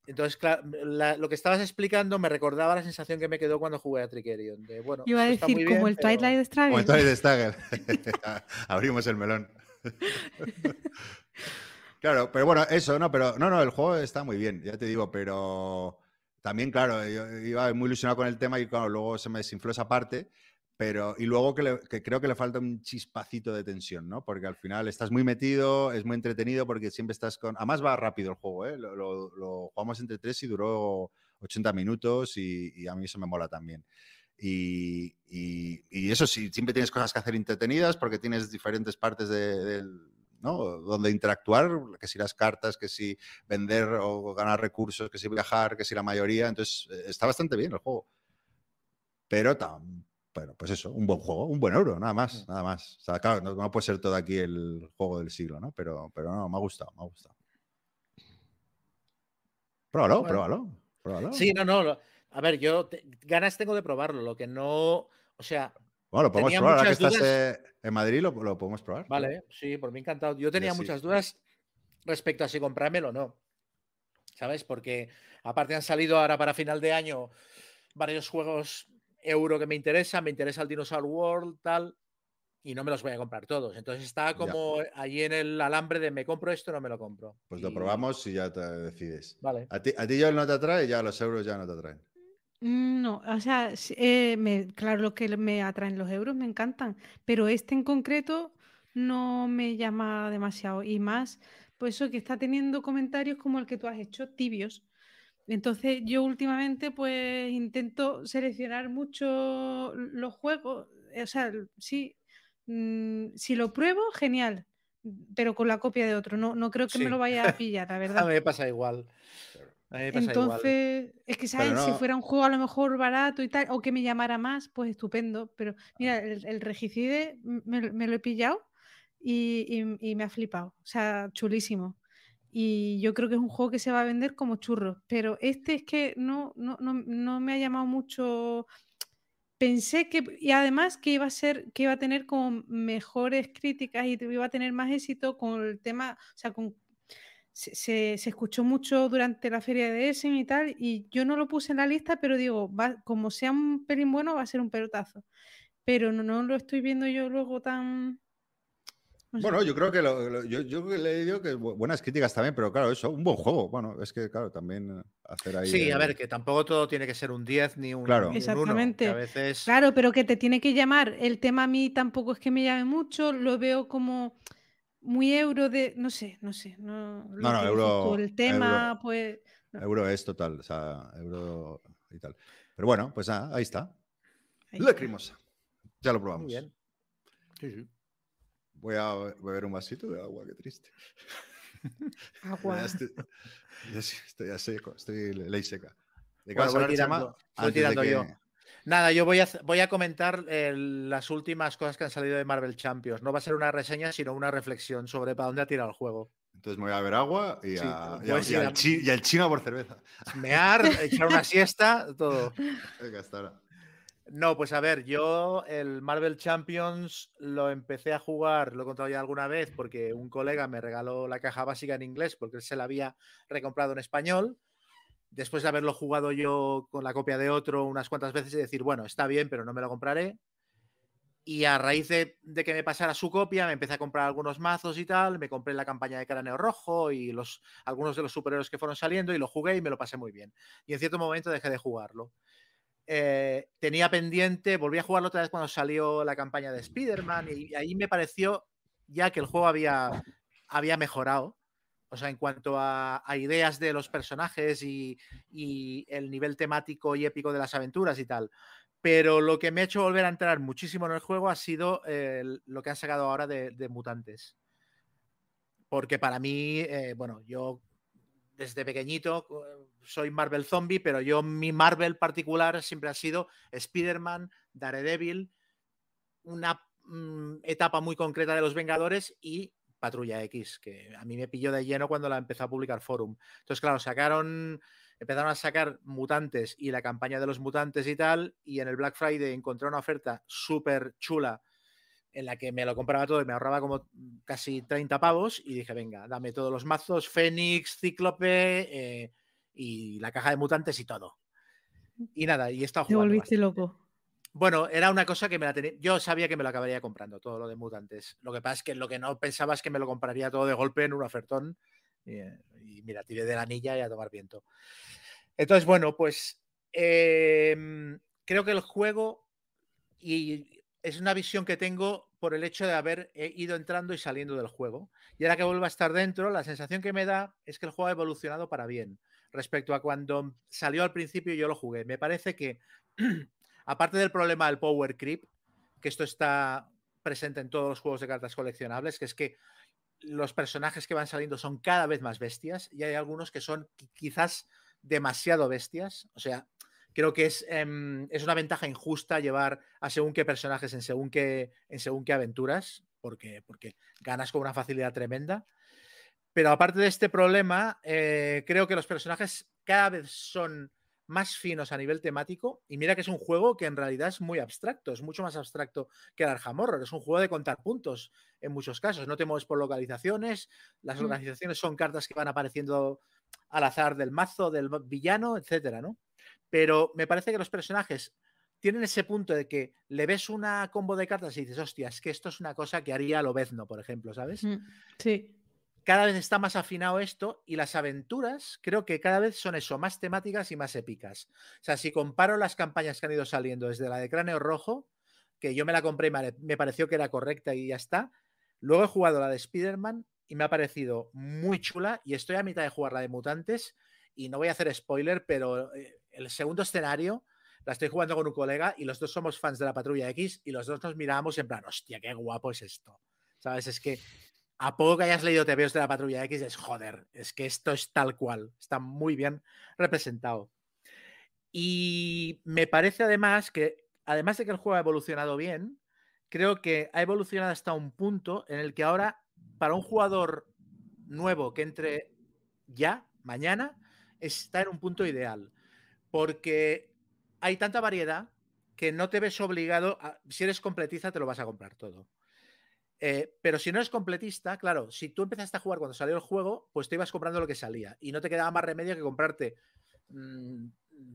Entonces, claro, la- lo que estabas explicando me recordaba la sensación que me quedó cuando jugué a Tricerion. De, bueno, Iba a decir, como bien, el pero- Twilight Struggle. Como el Twilight Stagger. Abrimos el melón. claro, pero bueno, eso, no, pero no, no, el juego está muy bien, ya te digo, pero también, claro, yo iba muy ilusionado con el tema y claro, luego se me desinfló esa parte, pero y luego que, le- que creo que le falta un chispacito de tensión, ¿no? Porque al final estás muy metido, es muy entretenido porque siempre estás con... Además va rápido el juego, ¿eh? Lo, lo- lo jugamos entre tres y duró 80 minutos y, y a mí eso me mola también. Y, y- y eso sí, siempre tienes cosas que hacer entretenidas porque tienes diferentes partes de, ¿no? donde interactuar, que si las cartas, que si vender o ganar recursos, que si viajar, que si la mayoría. Entonces, eh, está bastante bien el juego. Pero, tam- bueno, pues eso, un buen juego, un buen euro, nada más, nada más. O sea, claro, no, no puede ser todo aquí el juego del siglo, ¿no? Pero, pero no, me ha gustado, me ha gustado. Pruébalo, Bueno. pruébalo, pruébalo. Sí, no, no. lo- A ver, yo te- ganas tengo de probarlo. Lo que no. O sea, Bueno, lo podemos probar. Ahora que estás dudas. eh, en Madrid, lo, lo podemos probar. vale, sí, por mí encantado. Yo tenía sí. muchas dudas respecto a si comprármelo o no. ¿Sabes? Porque aparte han salido ahora para final de año varios juegos euro que me interesa, me interesa el Dinosaur World, tal, y no me los voy a comprar todos. Entonces está como allí en el alambre de me compro esto o no me lo compro. Pues lo probamos y ya te decides. Vale. A ti, a ti Joel no te atrae, ya los euros ya no te atraen. Mm, No, o sea, eh, me- claro, lo que me atraen los euros me encantan, pero este en concreto no me llama demasiado y más, pues eso que está teniendo comentarios como el que tú has hecho, tibios. Entonces yo últimamente pues intento seleccionar mucho los juegos, eh, o sea, sí, mm, si lo pruebo, genial, pero con la copia de otro, no, no creo que me lo vaya a pillar, la A verdad. mí me pasa igual. A mí me pasa igual. Entonces, es que, ¿sabes? Si fuera un juego a lo mejor barato y tal, o que me llamara más, pues estupendo. Pero mira, el, el Regicide m- me, lo- me lo he pillado y, y- y me ha flipado. O sea, chulísimo. Y yo creo que es un juego que se va a vender como churros. Pero este es que no, no, no, no me ha llamado mucho. Pensé que, y además que iba a ser, que iba a tener como mejores críticas y iba a tener más éxito con el tema, o sea, con se, se- escuchó mucho durante la feria de Essen y tal, y yo no lo puse en la lista, pero digo, como sea un pelín bueno, va a ser un pelotazo. Pero no, no lo estoy viendo yo luego tan... sé. Bueno, yo creo que lo- lo- yo, yo he leído que bu- buenas críticas también, pero claro, eso, un buen juego. Bueno, es que claro, también hacer ahí. Sí, a ver, que tampoco todo tiene que ser un 10 ni un, Claro. ni un 1, que Exactamente. a veces... Claro, pero que te tiene que llamar. El tema a mí tampoco es que me llame mucho, lo veo como muy euro de, no sé, no sé. No, lo No, no, tú, euro- el tema, pues... no, Euro es total, o sea, euro y tal. Pero bueno, pues nada, ahí está. ahí La está. crimosa. Ya lo probamos. Muy bien. Sí, sí. Voy a beber un vasito de agua, qué triste. Agua. Ya estoy, ya estoy ya seco, estoy ley seca. ¿De qué Bueno, voy tirando, voy que- yo. Nada, yo voy a, voy a comentar eh, las últimas cosas que han salido de Marvel Champions. No va a ser una reseña, sino una reflexión sobre para dónde ha tirado el juego. Entonces me voy a beber agua y, Sí, a- y a- puedes y ir al a- chi- y al chino por cerveza. Mear, echar una siesta, todo. Venga, hasta ahora. No, pues a ver, yo el Marvel Champions lo empecé a jugar, lo he contado ya alguna vez, porque un colega me regaló la caja básica en inglés porque él se la había recomprado en español. Después de haberlo jugado yo con la copia de otro unas cuantas veces y decir, bueno, está bien, pero no me lo compraré. Y a raíz de, que me pasara su copia, me empecé a comprar algunos mazos y tal. Me compré la campaña de Cráneo Rojo y los, algunos de los superhéroes que fueron saliendo y lo jugué y me lo pasé muy bien. Y en cierto momento dejé de jugarlo. Eh, tenía pendiente, volví a jugarlo otra vez cuando salió la campaña de Spider-Man y ahí me pareció ya que el juego había, había mejorado. O sea, en cuanto a, ideas de los personajes y, el nivel temático y épico de las aventuras y tal. Pero lo que me ha hecho volver a entrar muchísimo en el juego ha sido lo que han sacado ahora de, de mutantes. Porque para mí, eh, bueno, yo desde pequeñito soy Marvel Zombie, pero yo mi Marvel particular siempre ha sido Spider-Man, Daredevil, una mm, etapa muy concreta de los Vengadores y Patrulla X, que a mí me pilló de lleno cuando la empezó a publicar Forum. Entonces, claro, sacaron, empezaron a sacar mutantes y la campaña de los mutantes y tal, y en el Black Friday encontré una oferta súper chula en la que me lo compraba todo y me ahorraba como casi 30 pavos y dije, venga, dame todos los mazos, Fénix, Cíclope eh, y la caja de mutantes y todo. Y nada, y he estado Te jugando volviste bastante. loco. Bueno, era una cosa que me la tenía. Yo sabía que me lo acabaría comprando, todo lo de mutantes. Lo que pasa es que lo que no pensaba es que me lo compraría todo de golpe en un ofertón. Y, eh, y mira, tiré de la anilla y a tomar viento. Entonces, bueno, pues em, creo que el juego y es una visión que tengo por el hecho de haber eh, ido entrando y saliendo del juego. Y ahora que vuelvo a estar dentro, la sensación que me da es que el juego ha evolucionado para bien respecto a cuando salió al principio y yo lo jugué. Me parece que, aparte del problema del power creep, que esto está presente en todos los juegos de cartas coleccionables, que es que los personajes que van saliendo son cada vez más bestias y hay algunos que son qui- quizás demasiado bestias. O sea, creo que es, em, es una ventaja injusta llevar a según qué personajes en según qué, en según qué aventuras, porque, porque ganas con una facilidad tremenda. Pero aparte de este problema, eh, creo que los personajes cada vez son más finos a nivel temático. Y mira que es un juego que en realidad es muy abstracto, es mucho más abstracto que el Arkham Horror. Es un juego de contar puntos en muchos casos. No te mueves por localizaciones, las Mm. localizaciones son cartas que van apareciendo al azar del mazo, del villano, etcétera, ¿no? Pero me parece que los personajes tienen ese punto de que le ves una combo de cartas y dices, hostia, es que esto es una cosa que haría Lobezno, por ejemplo, ¿sabes? Sí. cada vez está más afinado esto y las aventuras creo que cada vez son eso, más temáticas y más épicas. O sea, si comparo las campañas que han ido saliendo desde la de Cráneo Rojo, que yo me la compré y me me pareció que era correcta y ya está, luego he jugado la de Spider-Man y me ha parecido muy chula y estoy a mitad de jugar la de Mutantes y no voy a hacer spoiler, pero eh, el segundo escenario la estoy jugando con un colega y los dos somos fans de la Patrulla X y los dos nos miramos en plan, hostia, qué guapo es esto. ¿Sabes? Es que a poco que hayas leído TVOs de la Patrulla X, es joder, es que esto es tal cual, está muy bien representado. Y me parece además que, además de que el juego ha evolucionado bien, creo que ha evolucionado hasta un punto en el que ahora, para un jugador nuevo que entre ya, mañana, está en un punto ideal. Porque hay tanta variedad que no te ves obligado, a, si eres completista, te lo vas a comprar todo. Eh, pero si no eres completista, claro, si tú empezaste a jugar cuando salió el juego, pues te ibas comprando lo que salía y no te quedaba más remedio que comprarte mm,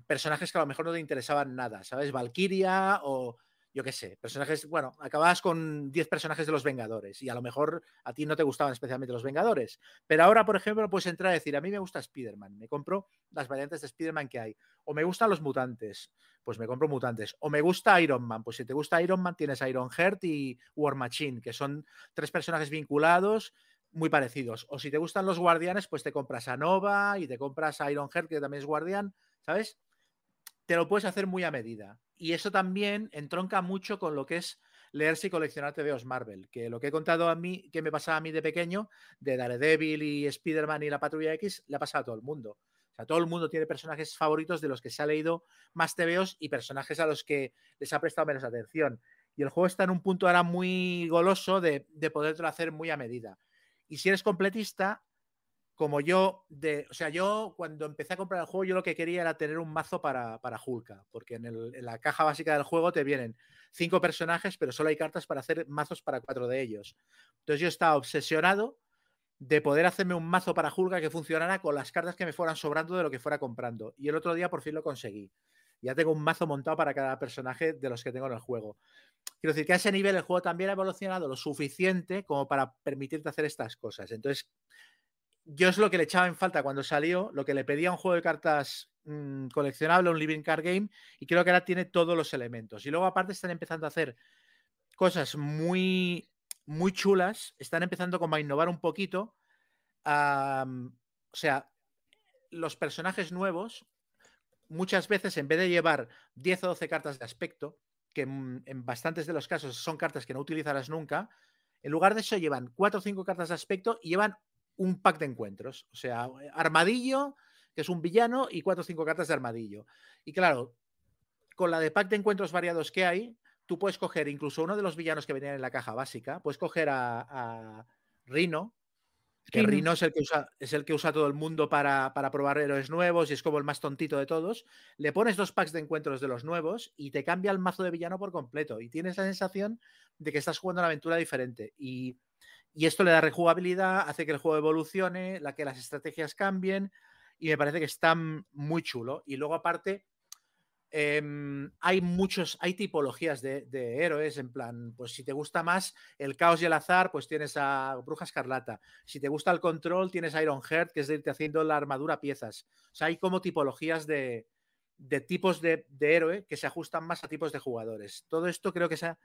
personajes que a lo mejor no te interesaban nada, ¿sabes? Valkyria o yo qué sé, personajes, bueno, acababas con 10 personajes de los Vengadores y a lo mejor a ti no te gustaban especialmente los Vengadores, pero ahora, por ejemplo, puedes entrar a decir, a mí me gusta Spider-Man, me compro las variantes de Spider-Man que hay, o me gustan los mutantes, pues me compro mutantes, o me gusta Iron Man, pues si te gusta Iron Man tienes Iron Heart y War Machine, que son tres personajes vinculados muy parecidos, o si te gustan los guardianes, pues te compras a Nova y te compras a Iron Heart, que también es guardián, ¿sabes? Te lo puedes hacer muy a medida. Y eso también entronca mucho con lo que es leerse y coleccionar TVOs Marvel, que lo que he contado a mí, que me pasaba a mí de pequeño, de Daredevil y Spider-Man y la Patrulla X, le ha pasado a todo el mundo. O sea, todo el mundo tiene personajes favoritos de los que se ha leído más TVOs y personajes a los que les ha prestado menos atención. Y el juego está en un punto ahora muy goloso de, de hacer muy a medida. Y si eres completista, como yo, de, o sea, yo cuando empecé a comprar el juego, yo lo que quería era tener un mazo para, para Hulka, porque en, en, la caja básica del juego te vienen cinco personajes, pero solo hay cartas para hacer mazos para cuatro de ellos. Entonces yo estaba obsesionado de poder hacerme un mazo para Hulka que funcionara con las cartas que me fueran sobrando de lo que fuera comprando. Y el otro día por fin lo conseguí. Ya tengo un mazo montado para cada personaje de los que tengo en el juego. Quiero decir que a ese nivel el juego también ha evolucionado lo suficiente como para permitirte hacer estas cosas. Entonces, yo es lo que le echaba en falta cuando salió, lo que le pedía un juego de cartas mmm, coleccionable, un living card game, y creo que ahora tiene todos los elementos. Y luego aparte están empezando a hacer cosas muy, muy chulas, están empezando como a innovar un poquito. O sea, los personajes nuevos, muchas veces en vez de llevar 10 o 12 cartas de aspecto, que en, en bastantes de los casos son cartas que no utilizarás nunca, en lugar de eso llevan 4 o 5 cartas de aspecto y llevan un pack de encuentros. O sea, Armadillo, que es un villano, y cuatro o cinco cartas de Armadillo. Y claro, con la de pack de encuentros variados que hay, tú puedes coger incluso uno de los villanos que venían en la caja básica, puedes coger a, a Rino, que Rino. Rino es el que usa, es el que usa todo el mundo para, para, probar héroes nuevos y es como el más tontito de todos. Le pones dos packs de encuentros de los nuevos y te cambia el mazo de villano por completo. Y tienes la sensación de que estás jugando una aventura diferente. Y y esto le da rejugabilidad, hace que el juego evolucione, la que las estrategias cambien y me parece que está muy chulo. Y luego aparte, eh, hay muchos, hay tipologías de, héroes, en plan, pues si te gusta más el caos y el azar, pues tienes a Bruja Escarlata. Si te gusta el control, tienes a Iron Heart, que es de irte haciendo la armadura a piezas. O sea, hay como tipologías de, tipos de, de, héroe que se ajustan más a tipos de jugadores. Todo esto creo que se ha,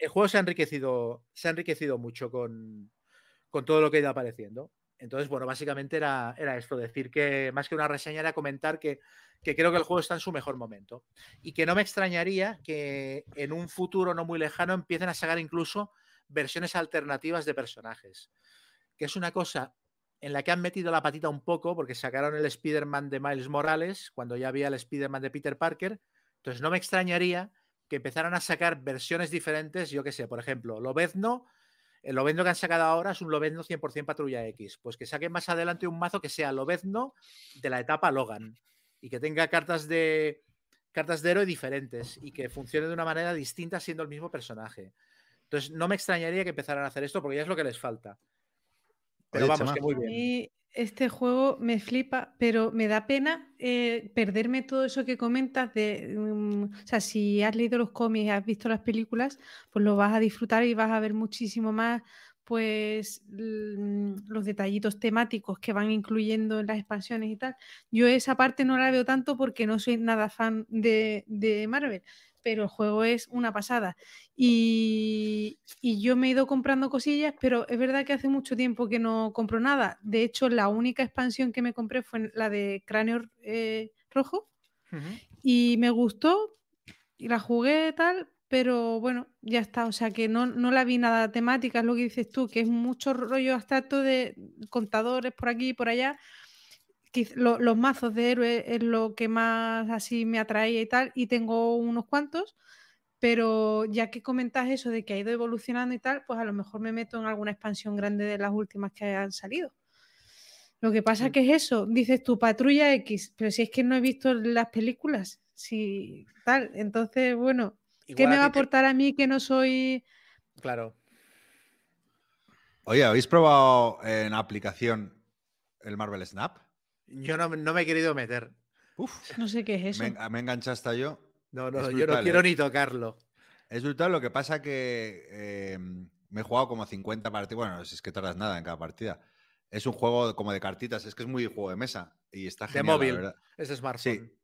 el juego se ha enriquecido, se ha enriquecido mucho con, con todo lo que ha ido apareciendo. Entonces, bueno, básicamente era, era, esto, decir que más que una reseña era comentar que, que, creo que el juego está en su mejor momento. Y que no me extrañaría que en un futuro no muy lejano empiecen a sacar incluso versiones alternativas de personajes, que es una cosa en la que han metido la patita un poco porque sacaron el Spider-Man de Miles Morales cuando ya había el Spider-Man de Peter Parker, entonces no me extrañaría que empezaran a sacar versiones diferentes, yo qué sé, por ejemplo, Lobezno, el Lobezno que han sacado ahora es un Lobezno 100% Patrulla X, pues que saquen más adelante un mazo que sea Lobezno de la etapa Logan y que tenga cartas de cartas de héroe diferentes y que funcione de una manera distinta siendo el mismo personaje. Entonces, no me extrañaría que empezaran a hacer esto porque ya es lo que les falta. Pero Oye, vamos, Chema. que muy bien. Y Este juego me flipa, pero me da pena eh, perderme todo eso que comentas mm, o sea, si has leído los cómics, has visto las películas, pues lo vas a disfrutar y vas a ver muchísimo más, pues mm, los detallitos temáticos que van incluyendo en las expansiones y tal. Yo esa parte no la veo tanto porque no soy nada fan de, de Marvel, pero el juego es una pasada. Y, y, yo me he ido comprando cosillas, pero es verdad que hace mucho tiempo que no compro nada. De hecho, la única expansión que me compré fue la de Cráneo eh, Rojo y me gustó y la jugué tal, pero bueno, ya está. O sea que no, no la vi nada temática, es lo que dices tú, que es mucho rollo abstracto de contadores por aquí y por allá los mazos de héroes es lo que más así me atrae y tal, y tengo unos cuantos, pero ya que comentas eso de que ha ido evolucionando y tal, pues a lo mejor me meto en alguna expansión grande de las últimas que han salido. Lo que pasa que es eso, dices tu patrulla X, pero si es que no he visto las películas, si tal, entonces, bueno, ¿qué me va a aportar a mí que no soy... Claro. Oye, ¿habéis probado en aplicación el Marvel Snap? Yo no, me he querido meter. Uf, no sé qué es eso. Me, me engancha hasta yo. No, no, yo no quiero ¿eh? ni tocarlo. Es brutal, lo que pasa que em, me he jugado como 50 partidas. Bueno, es que tardas nada en cada partida. Es un juego como de cartitas, es que es muy juego de mesa y está genial. De móvil, es smartphone. Sí,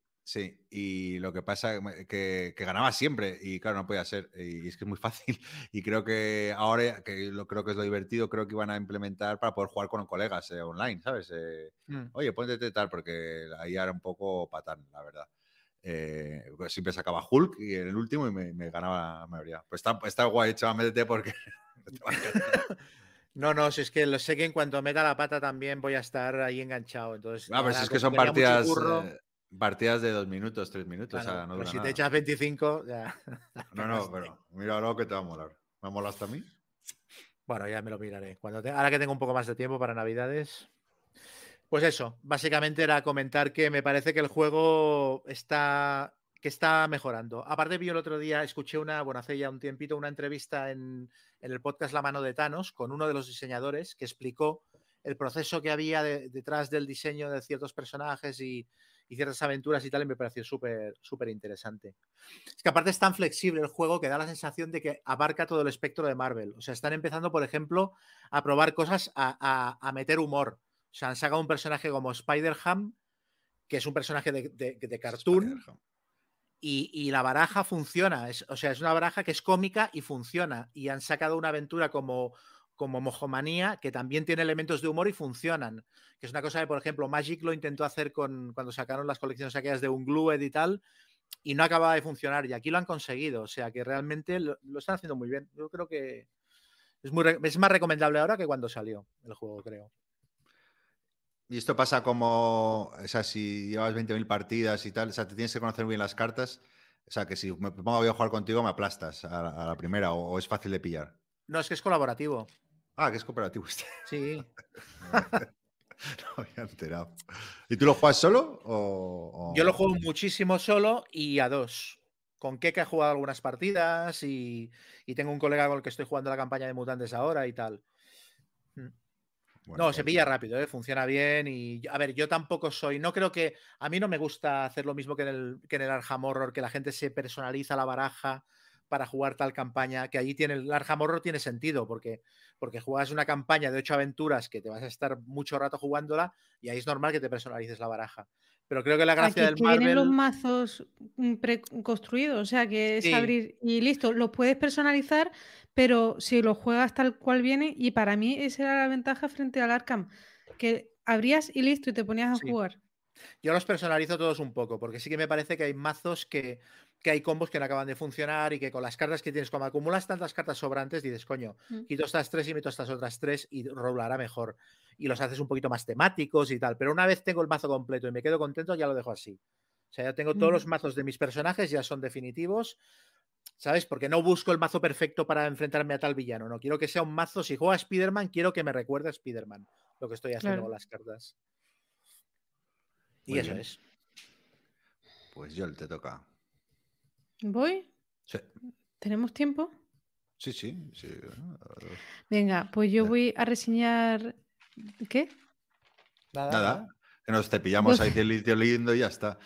y lo que pasa es que, que, ganaba siempre y claro, no podía ser. Y es que es muy fácil. Y creo que ahora, que lo creo que es lo divertido, creo que iban a implementar para poder jugar con colegas eh, online, ¿sabes? Eh, mm. Oye, ponte tal, porque ahí era un poco patán, la verdad. Eh, pues siempre sacaba Hulk y en el último y me, ganaba la mayoría. Pues está, está guay, chaval, métete porque... No, no, si es que lo sé que en cuanto meta la pata también voy a estar ahí enganchado. Entonces, ah, pues es que son partidas, Partidas de dos minutos, tres minutos. Pues si te echas 25, ya. No, no, pero mira lo que te va a molar. ¿Me mola hasta a mí? Bueno, ya me lo miraré. Cuando Ahora que tengo un poco más de tiempo para Navidades. Pues eso, básicamente era comentar que me parece que el juego está que está mejorando. Aparte, vi el otro día, escuché una, bueno, hace ya un tiempito, una entrevista en, en el podcast La mano de Thanos con uno de los diseñadores que explicó el proceso que había detrás del diseño de ciertos personajes y, y ciertas aventuras y tal, y me pareció súper, súper interesante. Es que aparte es tan flexible el juego que da la sensación de que abarca todo el espectro de Marvel. O sea, están empezando, por ejemplo, a probar cosas, a, meter humor. O sea, han sacado un personaje como Spider-Ham, que es un personaje de, de, cartoon. Y, y, la baraja funciona. o sea, es una baraja que es cómica y funciona. Y han sacado una aventura como como Mojomanía, que también tiene elementos de humor y funcionan. Que es una cosa que, por ejemplo, Magic lo intentó hacer con cuando sacaron las colecciones aquellas de Unglued y tal, y no acababa de funcionar. Y aquí lo han conseguido. O sea que realmente lo, están haciendo muy bien. Yo creo que es, muy, es más recomendable ahora que cuando salió el juego, creo. Y esto pasa como, o sea, si llevas 20.000 partidas y tal, o sea, te tienes que conocer bien las cartas. O sea, que si me pongo a jugar contigo, me aplastas a, la primera o es fácil de pillar. No, es que es colaborativo. Ah, que es cooperativo este. Sí. no había enterado. ¿Y tú lo juegas solo? O, Yo lo juego muchísimo solo y a dos. Con Keke he jugado algunas partidas y, tengo un colega con el que estoy jugando la campaña de mutantes ahora y tal. Mm. no, se pues pilla rápido, ¿eh? funciona bien y a ver, yo tampoco soy, no creo que a mí no me gusta hacer lo mismo que en el, que en el Arkham Horror, que la gente se personaliza la baraja para jugar tal campaña, que allí tiene el Arkham Horror tiene sentido, porque, porque juegas una campaña de ocho aventuras que te vas a estar mucho rato jugándola y ahí es normal que te personalices la baraja. Pero creo que la gracia del Marvel... Tienen los mazos mm, preconstruidos, o sea que es abrir y listo. Los puedes personalizar, pero si lo juegas tal cual viene, y para mí esa era la ventaja frente al Arkham, que abrías y listo y te ponías a jugar. Yo los personalizo todos un poco, porque sí que me parece que hay mazos que, que hay combos que no acaban de funcionar y que con las cartas que tienes, como acumulas tantas cartas sobrantes, dices, coño, mm. quito estas tres y meto estas otras tres y rolará mejor. Y los haces un poquito más temáticos y tal. Pero una vez tengo el mazo completo y me quedo contento, ya lo dejo así. O sea, ya tengo todos los mazos de mis personajes, ya son definitivos. ¿Sabes? Porque no busco el mazo perfecto para enfrentarme a tal villano. No quiero que sea un mazo. Si juego a Spider-Man, quiero que me recuerde a Spider-Man. Lo que estoy haciendo con las cartas. Y eso es. Pues yo te toca. ¿Voy? Sí. ¿Tenemos tiempo? Sí, sí, Venga, pues yo voy a reseñar. ¿Qué? Nada. Nada. Que nos cepillamos ahí cielito lindo y ya está.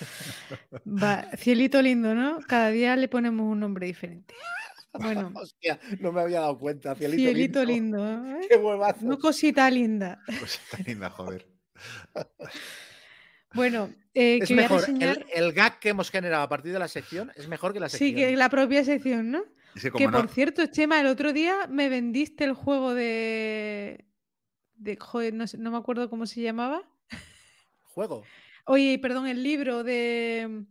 Va, cielito lindo, ¿no? Cada día le ponemos un nombre diferente. Bueno, Hostia, no me había dado cuenta. Cielito, cielito lindo. lindo. ¿eh? Qué huevazo. No cosita linda. Está linda, joder. Bueno, eh, Es que voy a mejor. reseñar. El, el gag que hemos generado a partir de la sección es mejor que la sección. Sí, que la propia sección, ¿no? Que no, por cierto, Chema, el otro día me vendiste el juego de. de joder, no, sé- no me acuerdo cómo se llamaba. Juego. Oye, perdón, el libro de.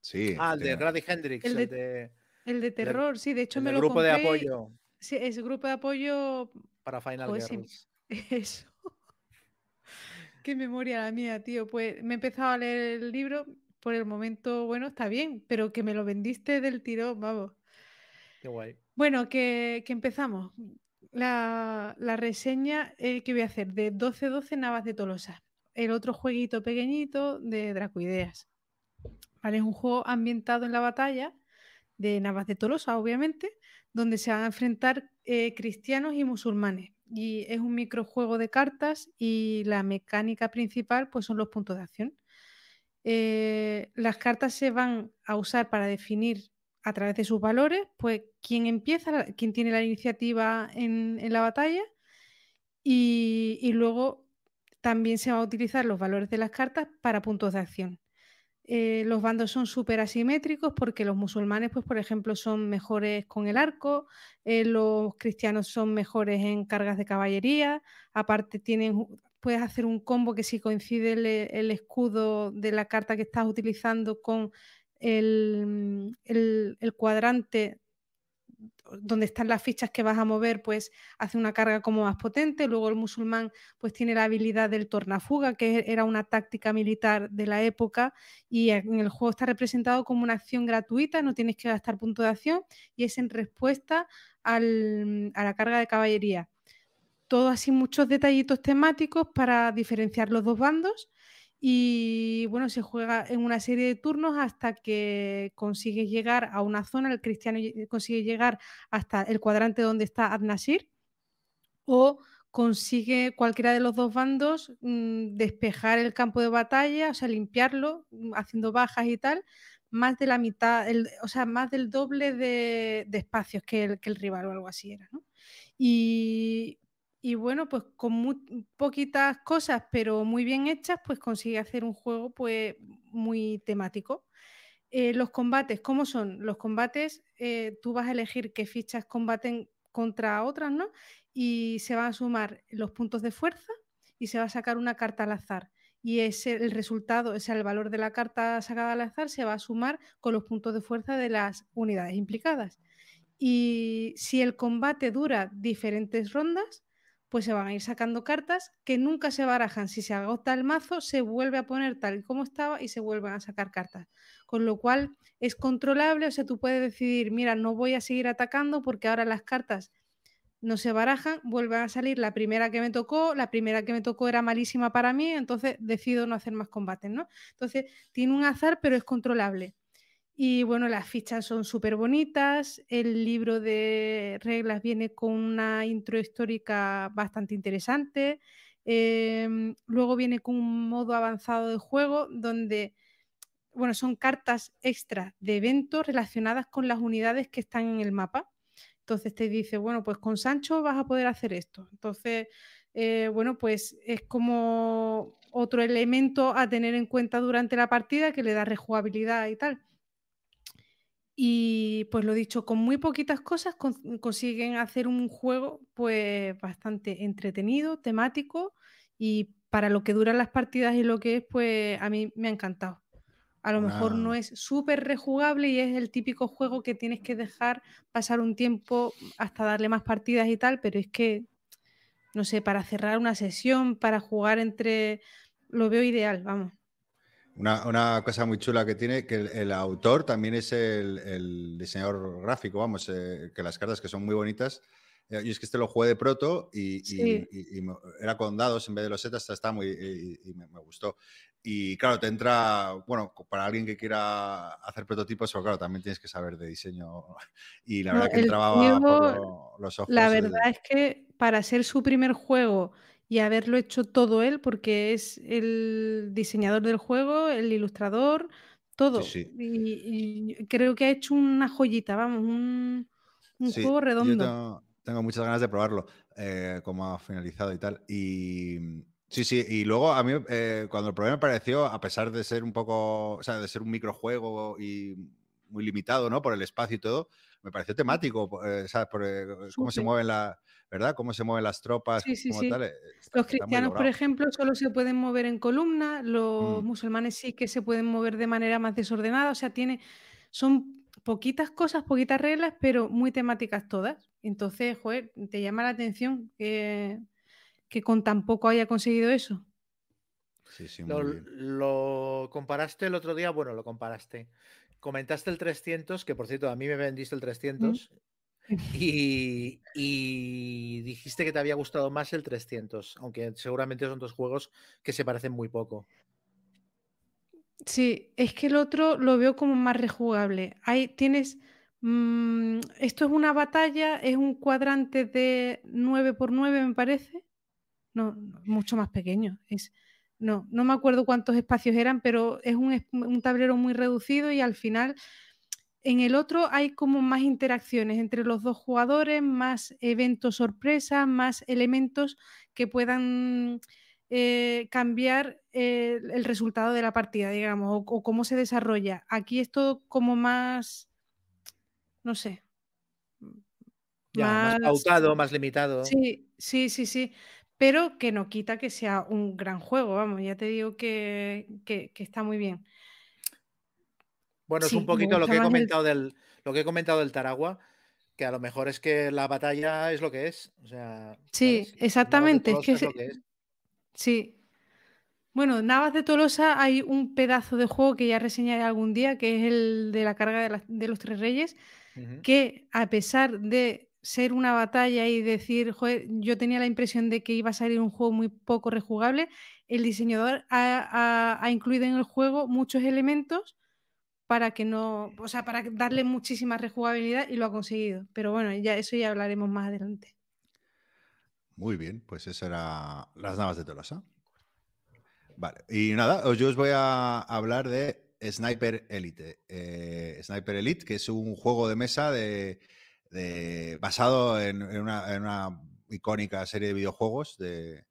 Sí. Ah, el de tiene- Grady Hendrix, el el de- de, El de terror, sí, de hecho el me de lo grupo de apoyo Sí, es grupo de apoyo. para Final sí. Girls. Eso. Qué memoria la mía, tío. Pues me he empezado a leer el libro. Por el momento, bueno, está bien, pero que me lo vendiste del tirón, vamos. Qué guay. Bueno, que, que empezamos. La, la reseña eh, que voy a hacer de 12-12 Navas de Tolosa. El otro jueguito pequeñito de Dracoideas. Vale, es un juego ambientado en la batalla de Navas de Tolosa, obviamente, donde se van a enfrentar eh, cristianos y musulmanes. Y es un microjuego de cartas y la mecánica principal pues, son los puntos de acción. Eh, las cartas se van a usar para definir a través de sus valores, pues quién empieza, quién tiene la iniciativa en, en la batalla y, y luego también se van a utilizar los valores de las cartas para puntos de acción. Eh, los bandos son súper asimétricos porque los musulmanes, pues por ejemplo, son mejores con el arco, eh, los cristianos son mejores en cargas de caballería, aparte tienen, puedes hacer un combo que si coincide el, el escudo de la carta que estás utilizando con el- el cuadrante donde están las fichas que vas a mover, pues hace una carga como más potente. Luego el musulmán pues tiene la habilidad del tornafuga, que era una táctica militar de la época y en el juego está representado como una acción gratuita, no tienes que gastar punto de acción y es en respuesta al- a la carga de caballería. Todo así muchos detallitos temáticos para diferenciar los dos bandos y bueno, se juega en una serie de turnos hasta que consigues llegar a una zona, el cristiano consigue llegar hasta el cuadrante donde está Ad-Nasir o consigue cualquiera de los dos bandos mm, despejar el campo de batalla, o sea, limpiarlo, mm, haciendo bajas y tal, más de la mitad, o sea, más del doble de, de espacios que el, que el rival o algo así era, ¿no? Y, y bueno, pues con mu- poquitas cosas, pero muy bien hechas, pues consigue hacer un juego pues muy temático. Eh, los combates, ¿cómo son? Los combates, eh, tú vas a elegir qué fichas combaten contra otras, ¿no? Y se van a sumar los puntos de fuerza y se va a sacar una carta al azar. Y ese, el resultado, o sea, el valor de la carta sacada al azar se va a sumar con los puntos de fuerza de las unidades implicadas. Y si el combate dura diferentes rondas, pues se van a ir sacando cartas que nunca se barajan. Si se agota el mazo, se vuelve a poner tal y como estaba y se vuelven a sacar cartas. Con lo cual es controlable, o sea, tú puedes decidir, mira, no voy a seguir atacando porque ahora las cartas no se barajan, vuelven a salir la primera que me tocó, la primera que me tocó era malísima para mí, entonces decido no hacer más combates, ¿no? Entonces tiene un azar, pero es controlable. Y bueno, las fichas son súper bonitas, el libro de reglas viene con una intro histórica bastante interesante, em, luego viene con un modo avanzado de juego donde, bueno, son cartas extra de eventos relacionadas con las unidades que están en el mapa. Entonces te dice, bueno, pues con Sancho vas a poder hacer esto. Entonces, eh, bueno, pues es como otro elemento a tener en cuenta durante la partida que le da rejugabilidad y tal. Y pues lo dicho, con muy poquitas cosas con- consiguen hacer un juego pues bastante entretenido, temático y para lo que duran las partidas y lo que es, pues a mí me ha encantado. A lo mejor no es súper rejugable y es el típico juego que tienes que dejar pasar un tiempo hasta darle más partidas y tal, pero es que, no sé, para cerrar una sesión, para jugar entre... Lo veo ideal, vamos. Una, una cosa muy chula que tiene, que el, el autor también es el, el diseñador gráfico, vamos, eh, que las cartas que son muy bonitas. eh, y es que este lo jugué de proto y, y- Sí. y- y me- era con dados en vez de los setas, está, muy, y, me, me gustó. Y claro, te entra, bueno, para alguien que quiera hacer prototipos, pero claro, también tienes que saber de diseño. Y la No, verdad que entraba los ojos. La verdad es que para ser su primer juego y haberlo hecho todo él, porque es el diseñador del juego, el ilustrador, todo. Sí, sí. Y, y creo que ha hecho una joyita, vamos, un, un Sí, juego yo redondo. tengo, tengo muchas ganas de probarlo, eh, cómo ha finalizado y tal. Y mm, sí, sí, y luego a mí eh, cuando lo probé me pareció, a pesar de ser un poco, o sea, de ser un microjuego y muy limitado, ¿no? Por el espacio y todo, me pareció temático, eh, ¿sabes? Por eh, cómo se mueven la, ¿verdad? Cómo se mueven las tropas, Sí, sí, como sí. tal. eh, está- Los cristianos, por ejemplo, solo se pueden mover en columna, los Mm. musulmanes sí que se pueden mover de manera más desordenada, o sea, tiene, son poquitas cosas, poquitas reglas, pero muy temáticas todas. Entonces, joder, te llama la atención que, que con tan poco haya conseguido eso. Sí, sí, Lo, muy bien. lo comparaste el otro día, bueno, lo comparaste. Comentaste el 300, que por cierto, a mí me vendiste el 300 y, y dijiste que te había gustado más el 300, aunque seguramente son dos juegos que se parecen muy poco. Sí, es que el otro lo veo como más rejugable. Ahí tienes. mm, esto es una batalla, es un cuadrante de 9 por 9 me parece. No, no, mucho más pequeño. Es, no, no me acuerdo cuántos espacios eran, pero es un, tablero muy reducido y al final. En el otro hay como más interacciones entre los dos jugadores, más eventos sorpresa, más elementos que puedan eh, cambiar eh, el resultado de la partida, digamos, o, o cómo se desarrolla. Aquí es todo como más, no sé, Ya, más más... pautado, más limitado. Sí, sí, sí, sí. Pero que no quita que sea un gran juego, vamos, ya te digo que, que- que está muy bien. Bueno, es un poquito lo que he el- comentado del, lo que he comentado del Taragua, que a lo mejor es que la batalla es lo que es. O sea, Sí, exactamente, es Tolosa que es lo se- que es. Sí. Bueno, Navas de Tolosa hay un pedazo de juego que ya reseñaré algún día, que es el de la carga de, los Tres Reyes, que a pesar de ser una batalla y decir, "Joder, yo tenía la impresión de que iba a salir un juego muy poco rejugable, el diseñador ha, ha- incluido en el juego muchos elementos para que no, o sea, para darle muchísima rejugabilidad y lo ha conseguido. Pero bueno, ya eso ya hablaremos más adelante. Muy bien, pues eso era las navas de Tolosa. Vale, y nada, yo os voy a hablar de Sniper Elite. Eh, Sniper Elite, que es un juego de mesa de, basado en, una, icónica serie de videojuegos. De,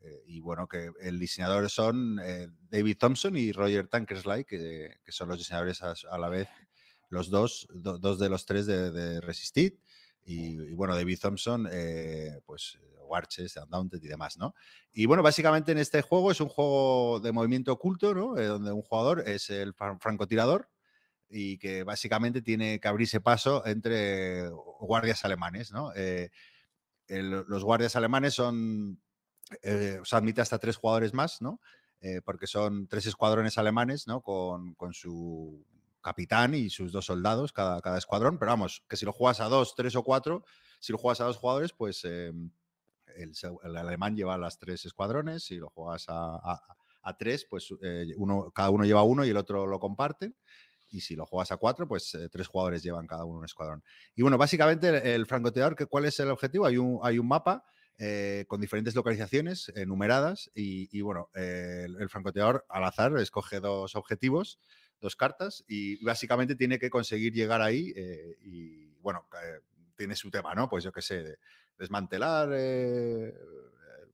eh, y bueno, que el diseñador son eh, David Thompson y Roger Tankersley, que, son los diseñadores a, la vez, los dos, do- dos de los tres de, de Resisted. Y, y bueno, David Thompson, eh, pues Warches, Undaunted y demás, ¿no? Y bueno, básicamente en este juego es un juego de movimiento oculto, ¿no? Donde un jugador es el fran- francotirador y que básicamente tiene que abrirse paso entre guardias alemanes, ¿no? Eh, el- los guardias alemanes son, eh, se admite hasta tres jugadores más, ¿no? Eh, porque son tres escuadrones alemanes, ¿no? Con, con su capitán y sus dos soldados, cada, cada escuadrón. Pero vamos, que si lo juegas a dos, tres o cuatro, si lo juegas a dos jugadores, pues eh, el, el alemán lleva las tres escuadrones. Si lo juegas a, a- a tres, pues eh, uno, cada uno lleva uno y el otro lo comparten. Y si lo juegas a cuatro, pues eh, tres jugadores llevan cada uno un escuadrón. Y bueno, básicamente el, el francotirador, ¿qué- ¿cuál es el objetivo? Hay un, hay un mapa eh, con diferentes localizaciones eh, numeradas y, y, bueno, el, el francotirador al azar escoge dos objetivos, dos cartas y básicamente tiene que conseguir llegar ahí y bueno, tiene su tema, ¿no? Pues yo qué sé, de- desmantelar,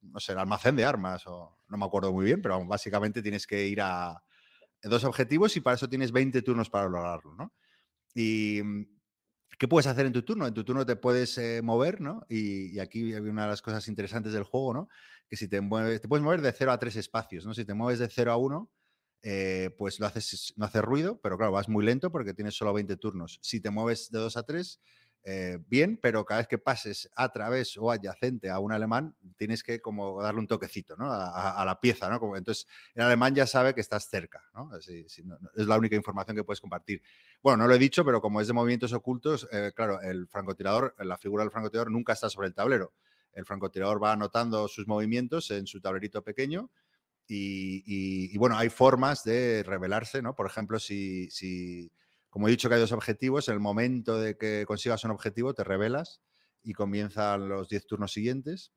no sé, el almacén de armas o no me acuerdo muy bien, pero básicamente tienes que ir a dos objetivos y para eso tienes 20 turnos para lograrlo, ¿no? Y mm, ¿qué puedes hacer en tu turno? En tu turno te puedes eh, mover, ¿no? Y, aquí hay una de las cosas interesantes del juego, ¿no? Que si te mueves, puedes mover de 0 a 3 espacios, ¿no? Si te mueves de 0 a 1, eh, pues lo haces, no hace ruido, pero claro, vas muy lento porque tienes solo 20 turnos. Si te mueves de 2 a 3, eh, bien, pero cada vez que pases a través o adyacente a un alemán, tienes que como darle un toquecito. A, la pieza, ¿no? Entonces, el alemán ya sabe que estás cerca, ¿no? Es la única información que puedes compartir. Bueno, no lo he dicho, pero como es de movimientos ocultos, eh, claro, el francotirador, la figura del francotirador nunca está sobre el tablero. El francotirador va anotando sus movimientos en su tablerito pequeño y, bueno, hay formas de revelarse, ¿no? Por ejemplo, si, como he dicho que hay dos objetivos, en el momento de que consigas un objetivo te revelas y comienzan los 10 turnos siguientes.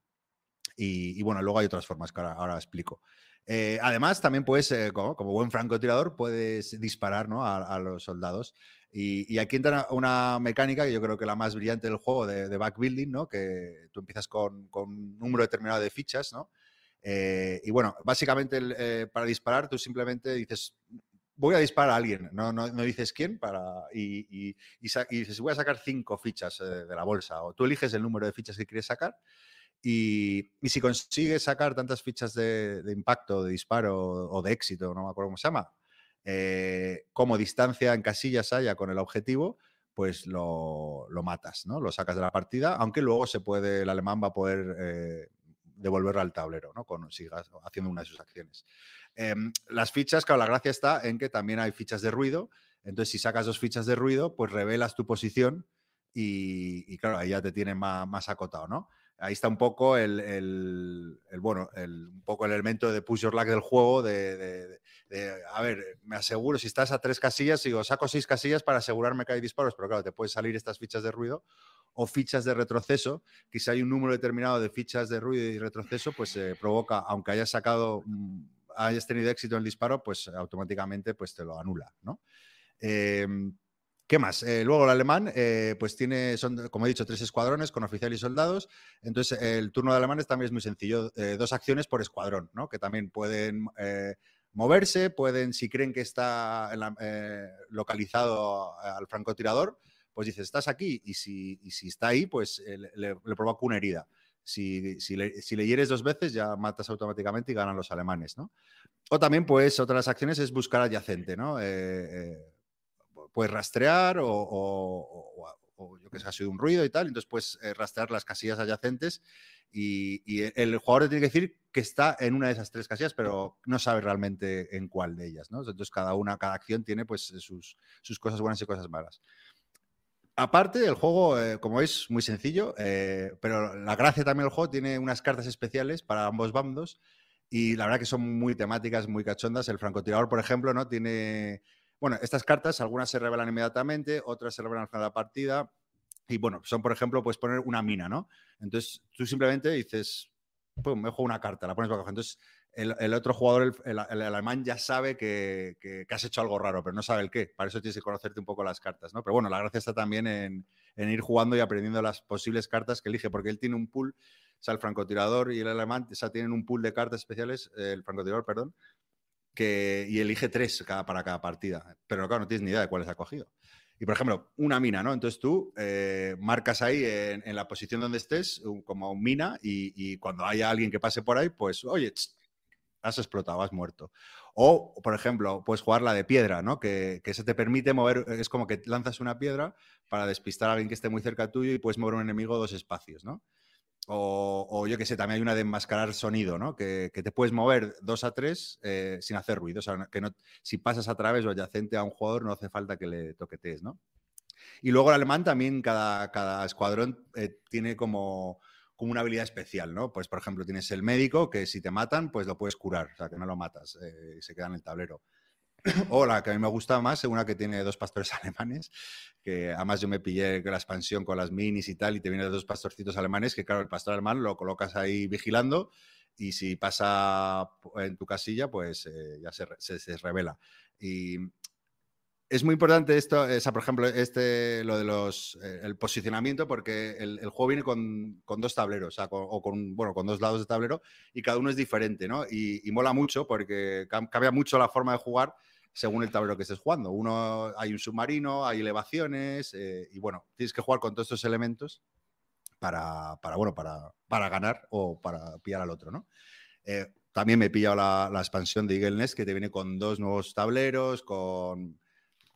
Y, y bueno, luego hay otras formas que ahora, ahora explico. Eh, además, también puedes, eh, como, como buen francotirador, puedes disparar ¿no? a, a los soldados. Y, y aquí entra una mecánica que yo creo que la más brillante del juego de, de backbuilding, ¿no? Que tú empiezas con, con un número determinado de fichas, ¿no? Eh, y bueno, básicamente el, eh, para disparar tú simplemente dices, voy a disparar a alguien, no, no, dices quién, para, y, y, dices, voy a sacar cinco fichas eh, de la bolsa, o tú eliges el número de fichas que quieres sacar, y, si consigues sacar tantas fichas de, de impacto, de disparo o de éxito, no me acuerdo cómo se llama, eh, como distancia en casillas haya con el objetivo, pues lo, lo matas, ¿no? Lo sacas de la partida, aunque luego se puede, el alemán va a poder eh, devolverlo al tablero, ¿no? Con, sigas haciendo una de sus acciones. Em, las fichas, claro, la gracia está en que también hay fichas de ruido. Entonces, si sacas dos fichas de ruido, pues revelas tu posición y, claro, ahí ya te tiene más, acotado, ¿no? Ahí está un poco el, el- bueno, el, un poco el elemento de push your luck del juego, de, a ver, me aseguro, si estás a tres casillas, digo, saco seis casillas para asegurarme que hay disparos, pero claro, te pueden salir estas fichas de ruido o fichas de retroceso, que si hay un número determinado de fichas de ruido y retroceso, pues se provoca, aunque hayas sacado, mm, hayas tenido éxito en el disparo, pues automáticamente pues te lo anula, ¿no? Em, ¿Qué más? Eh, luego el alemán, eh, pues tiene, son, como he dicho, tres escuadrones con oficial y soldados. Entonces, el turno de alemanes también es muy sencillo. eh, dos acciones por escuadrón, ¿no? Que también pueden moverse, pueden, si creen que está localizado al francotirador, pues dices, estás aquí. Y si, y si está ahí, pues le provoca una herida. Si, si le, si hieres dos veces, ya matas automáticamente y ganan los alemanes, ¿no? O también, pues, otras acciones es buscar adyacente, ¿no? Eh, eh, puedes rastrear o, o- yo que sé, ha sido un ruido y tal, entonces puedes eh, rastrear las casillas adyacentes y, el jugador tiene que decir que está en una de esas tres casillas, pero no sabe realmente en cuál de ellas, ¿no? Entonces cada una, cada acción tiene pues sus cosas buenas y cosas malas. Aparte, el juego, eh, como veis, muy sencillo, eh, pero la gracia también del juego tiene unas cartas especiales para ambos bandos y la verdad que son muy temáticas, muy cachondas. El francotirador, por ejemplo, ¿no? Tiene, bueno, estas cartas, algunas se revelan inmediatamente, otras se revelan al final de la partida. Y bueno, son, por ejemplo, puedes poner una mina, ¿no? Entonces tú simplemente dices, pues me juego una carta, la pones bajo. Entonces el, el otro jugador, el, el- alemán, ya sabe que, que- que has hecho algo raro, pero no sabe el qué. Para eso tienes que conocerte un poco las cartas, ¿no? Pero bueno, la gracia está también en, en ir jugando y aprendiendo las posibles cartas que elige, porque él tiene un pool, o sea, el francotirador y el alemán, o sea, tienen un pool de cartas especiales, eh, el francotirador, perdón, que, y elige tres cada, para cada partida. Pero claro, no tienes ni idea de cuáles ha cogido. Y por ejemplo, una mina, ¿no? Entonces tú eh, marcas ahí en, en la posición donde estés como mina y, y cuando haya alguien que pase por ahí, pues, oye, tss, has explotado, has muerto. O, por ejemplo, puedes jugar la de piedra, ¿no? Que, que se te permite mover, es como que lanzas una piedra para despistar a alguien que esté muy cerca tuyo y puedes mover un enemigo dos espacios, ¿no? O, o yo que sé, también hay una de enmascarar sonido, ¿no? Que, que te puedes mover dos a tres eh, sin hacer ruido. O sea, que no, si pasas a través o adyacente a un jugador, no hace falta que le toquetees, ¿no? Y luego el alemán también, cada, cada escuadrón eh, tiene como, como una habilidad especial, ¿no? Pues, por ejemplo, tienes el médico que si te matan, pues lo puedes curar, o sea, que no lo matas, eh, y se queda en el tablero. O la que a mí me gusta más, es una que tiene dos pastores alemanes, que además yo me pillé la expansión con las minis y tal, y te vienen dos pastorcitos alemanes, que claro, el pastor alemán lo colocas ahí vigilando, y si pasa en tu casilla, pues eh, ya se, re- se- se revela. Es muy importante esto, por ejemplo, este, lo de los, eh, el posicionamiento, porque el, juego viene con, con dos tableros, o, sea, con, o con, bueno, con dos lados de tablero, y cada uno es diferente, ¿no? Y, mola mucho porque cam- cambia mucho la forma de jugar según el tablero que estés jugando. Uno, hay un submarino, hay elevaciones, eh, y bueno, tienes que jugar con todos estos elementos para, para, bueno, para, para ganar o para pillar al otro, ¿no? Eh, también me he pillado la, la expansión de Eagle Nest, que te viene con dos nuevos tableros, con,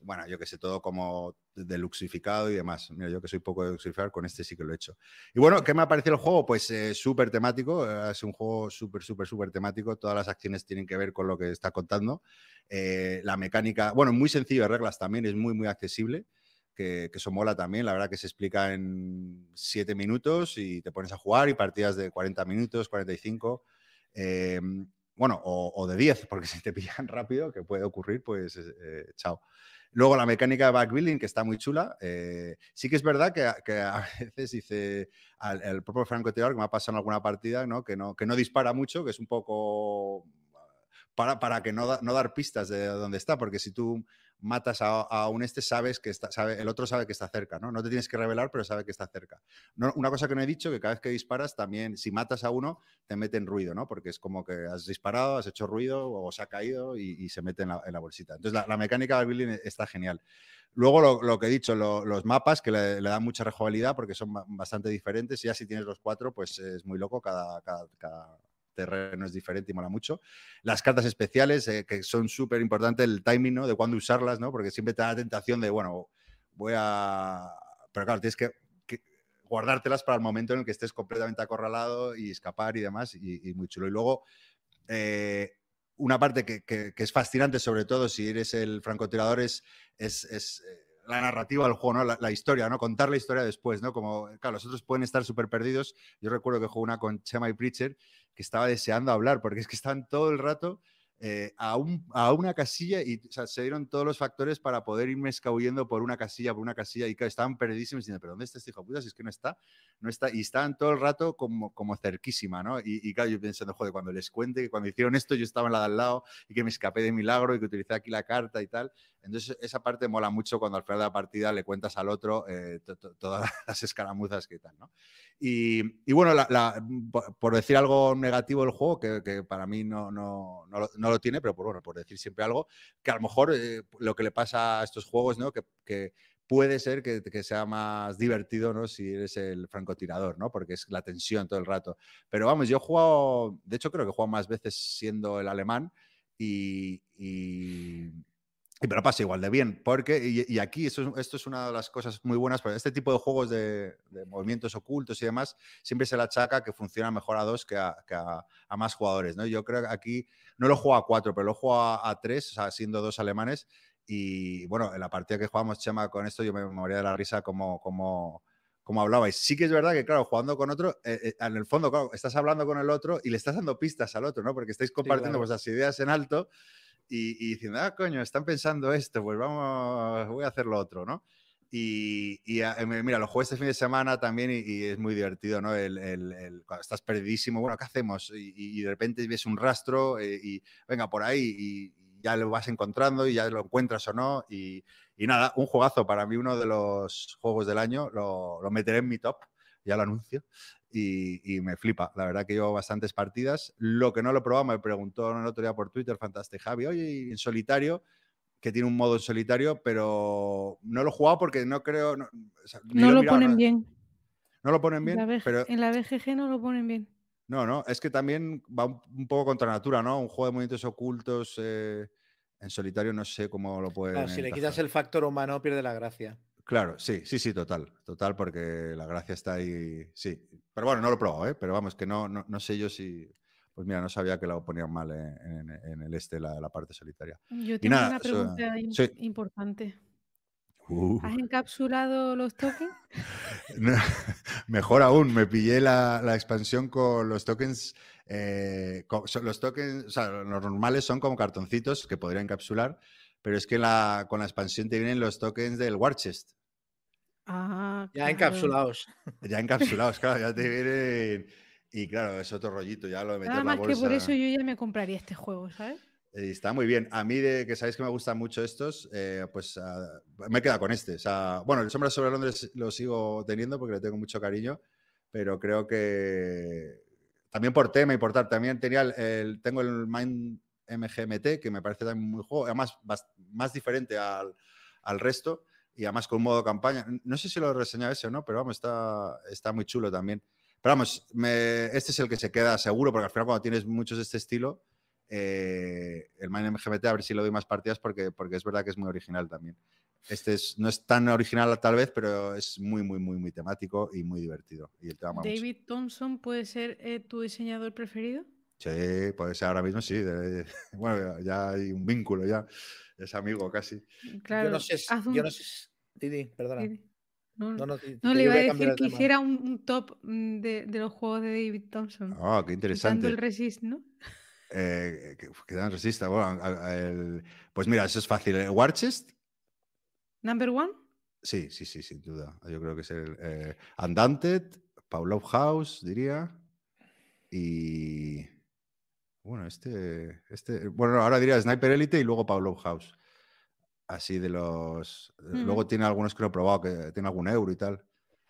bueno, yo que sé, todo como deluxificado y demás. Mira, yo que soy poco de deluxificar, con este sí que lo he hecho. Y bueno, ¿qué me ha parecido el juego? Pues eh, súper temático, eh, es un juego súper, súper, súper temático. Todas las acciones tienen que ver con lo que está contando. Eh, la mecánica, bueno, muy sencillo de reglas también, es muy, muy accesible. Que, eso mola también, la verdad que se explica en 7 minutos y te pones a jugar y partidas de 40 minutos, 45. Eh, bueno, o, o de 10, porque si te pillan rápido, que puede ocurrir, pues eh, chao. Luego la mecánica de backbuilding, que está muy chula. eh, sí que es verdad que, a- veces dice el propio francotirador que me ha pasado en alguna partida, ¿no? Que, no, que no dispara mucho, que es un poco para, para que no, no dar pistas de dónde está, porque si tú matas a, a un este, sabes que está, sabe, el otro sabe que está cerca, ¿no? No te tienes que revelar, pero sabe que está cerca. No, una cosa que no he dicho, que cada vez que disparas, también, si matas a uno, te meten ruido, ¿no? Porque es como que has disparado, has hecho ruido o se ha caído y, se mete en la, bolsita. Entonces, la, mecánica del building está genial. Luego, lo, lo que he dicho, lo- los mapas que le, dan mucha rejugabilidad porque son ba- bastante diferentes. Y ya si tienes los cuatro, pues es muy loco. Cada, cada terreno es diferente y mola mucho. Las cartas especiales, eh, que son súper importantes, el timing, ¿no? De cuándo usarlas, ¿no? Porque siempre te da la tentación de, bueno, voy a... Pero claro, tienes que, que guardártelas para el momento en el que estés completamente acorralado y escapar y demás, y, y muy chulo. Y luego, eh, una parte que, que- que es fascinante, sobre todo si eres el francotirador, es, es, es, eh, la narrativa del juego, ¿no? La, la historia, ¿no? Contar la historia después, ¿no? Como, claro, los otros pueden estar súper perdidos. Yo recuerdo que jugué una con Chema y Preacher que estaba deseando hablar, porque es que están todo el rato eh, a, un- a una casilla y se dieron todos los factores para poder irme escabullendo por una casilla, por una casilla, y estaban perdidísimos diciendo, pero ¿dónde está este hijo de puta? Si es que no está, no está, y estaban todo el rato como, como cerquísima, ¿no? Y, y claro, yo pensando, joder, cuando les cuente que cuando hicieron esto yo estaba en la de al lado y que me escapé de milagro y que utilicé aquí la carta y tal. Entonces, esa parte mola mucho cuando al final de la partida le cuentas al otro eh, to- to- todas las escaramuzas que tal, ¿no? Y, y bueno, la- la- por, por decir algo negativo del juego, que, que para mí no, no, no, lo, no lo tiene, pero por, bueno, por decir siempre algo, que a lo mejor eh, lo que le pasa a estos juegos, ¿no? Que, que puede ser que, que sea más divertido, ¿no? Si eres el francotirador, ¿no? Porque es la tensión todo el rato. Pero vamos, yo he jugado, de hecho creo que he jugado más veces siendo el alemán y, y, lo paso igual de bien, porque, y, y aquí esto es, esto es una de las cosas muy buenas, porque este tipo de juegos de, de movimientos ocultos y demás, siempre se le achaca que funciona mejor a dos que a, que a- a más jugadores, ¿no? Yo creo que aquí no lo juego a cuatro, pero lo juego a, a tres, o sea, siendo dos alemanes, y bueno, en la partida que jugamos, Chema, con esto, yo me moría de la risa como... como como hablabais. Sí que es verdad que, claro, jugando con otro, eh, eh, en el fondo, claro, estás hablando con el otro y le estás dando pistas al otro, ¿no? Porque estáis compartiendo claro. vuestras ideas en alto y, y diciendo, ah, coño, están pensando esto, pues vamos, voy a hacer lo otro, ¿no? Y, y, ah, eh, mira, lo jugué este fin de semana también y, y es muy divertido, ¿no? El, el- el- cuando estás perdidísimo, bueno, ¿qué hacemos? Y, y de repente ves un rastro eh, y venga por ahí y, ya lo vas encontrando y ya lo encuentras o no. Y nada, un juegazo para mí, uno de los juegos del año, lo, lo meteré en mi top, ya lo anuncio. Y, y me flipa, la verdad que llevo bastantes partidas. Lo que no lo he probado, me preguntó el otro día por Twitter, Fantastic Javi, oye, en solitario, que tiene un modo en solitario, pero no lo he jugado porque no creo. No, o sea, ni No he lo mirado, ponen no- bien. No lo ponen En bien, la pero En la BGG no lo ponen bien. no, no, es que también va un, un poco contra natura, ¿no? Un juego de movimientos ocultos eh, en solitario, no sé cómo lo. Claro, si le quitas el factor humano, pierde la gracia. Claro, sí, sí, sí, total, total, porque la gracia está ahí, sí. Pero bueno, no lo he probado, ¿eh? Pero vamos, que no, no, no sé yo si. Pues mira, no sabía que lo ponían mal en, en- en el este, la, la parte solitaria. Yo tengo nada, una pregunta sí. importante. Uh, ¿Has encapsulado los tokens? no, mejor aún, me pillé la, la expansión con los tokens. eh, son- los tokens, o sea, los normales son como cartoncitos que podría encapsular, pero es que la, con la expansión te vienen los tokens del War Chest. Ah, Ya claro. encapsulados. Ya encapsulados, claro, ya te vienen. Y claro, es otro rollito, ya lo de meter Nada la más que por bolsa. eso yo ya me compraría este juego, ¿sabes? Eh, Está muy bien. A mí, de que sabéis que me gustan mucho estos, eh, pues ah, me he quedado con este. O sea, bueno, el Sombra sobre Londres lo sigo teniendo porque le tengo mucho cariño, pero creo que también por tema y por tal. También tenía el, el- tengo el Mind MGMT, que me parece también muy juego, además más diferente al, al resto y además con un modo campaña. No sé si lo he reseñado ese o no, pero vamos, está, está muy chulo también. Pero vamos, me- este es el que se queda seguro, porque al final cuando tienes muchos de este estilo, eh, el Mind MGMT, a ver si lo doy más partidas, porque, porque es verdad que es muy original también. Este es, no es tan original tal vez, pero es muy, muy, muy, muy temático y muy divertido. Y el tema mola mucho. David Thompson puede ser eh, tu diseñador preferido. Sí, puede ser ahora mismo, sí. de- bueno, ya hay un vínculo, ya es amigo casi. Claro, yo no sé. un- Yo no sé. Didi, perdona. Didi. No, No, no, no, di- no, que le iba a decir que hiciera un, un top mm, de, de los juegos de David Thompson. Ah, qué interesante. el resist, ¿no? Eh, que, que dan resista. Bueno, a- a- el- pues mira, eso es fácil. ¿El Warchest? Number one. Sí, sí, sí, sin duda. Yo creo que es el eh, Undaunted, Pavlov House, diría. Y. Bueno, este, este. Bueno, ahora diría Sniper Elite y luego Pavlov House. Así de los. eh, Luego tiene algunos que no he probado, que tiene algún euro y tal.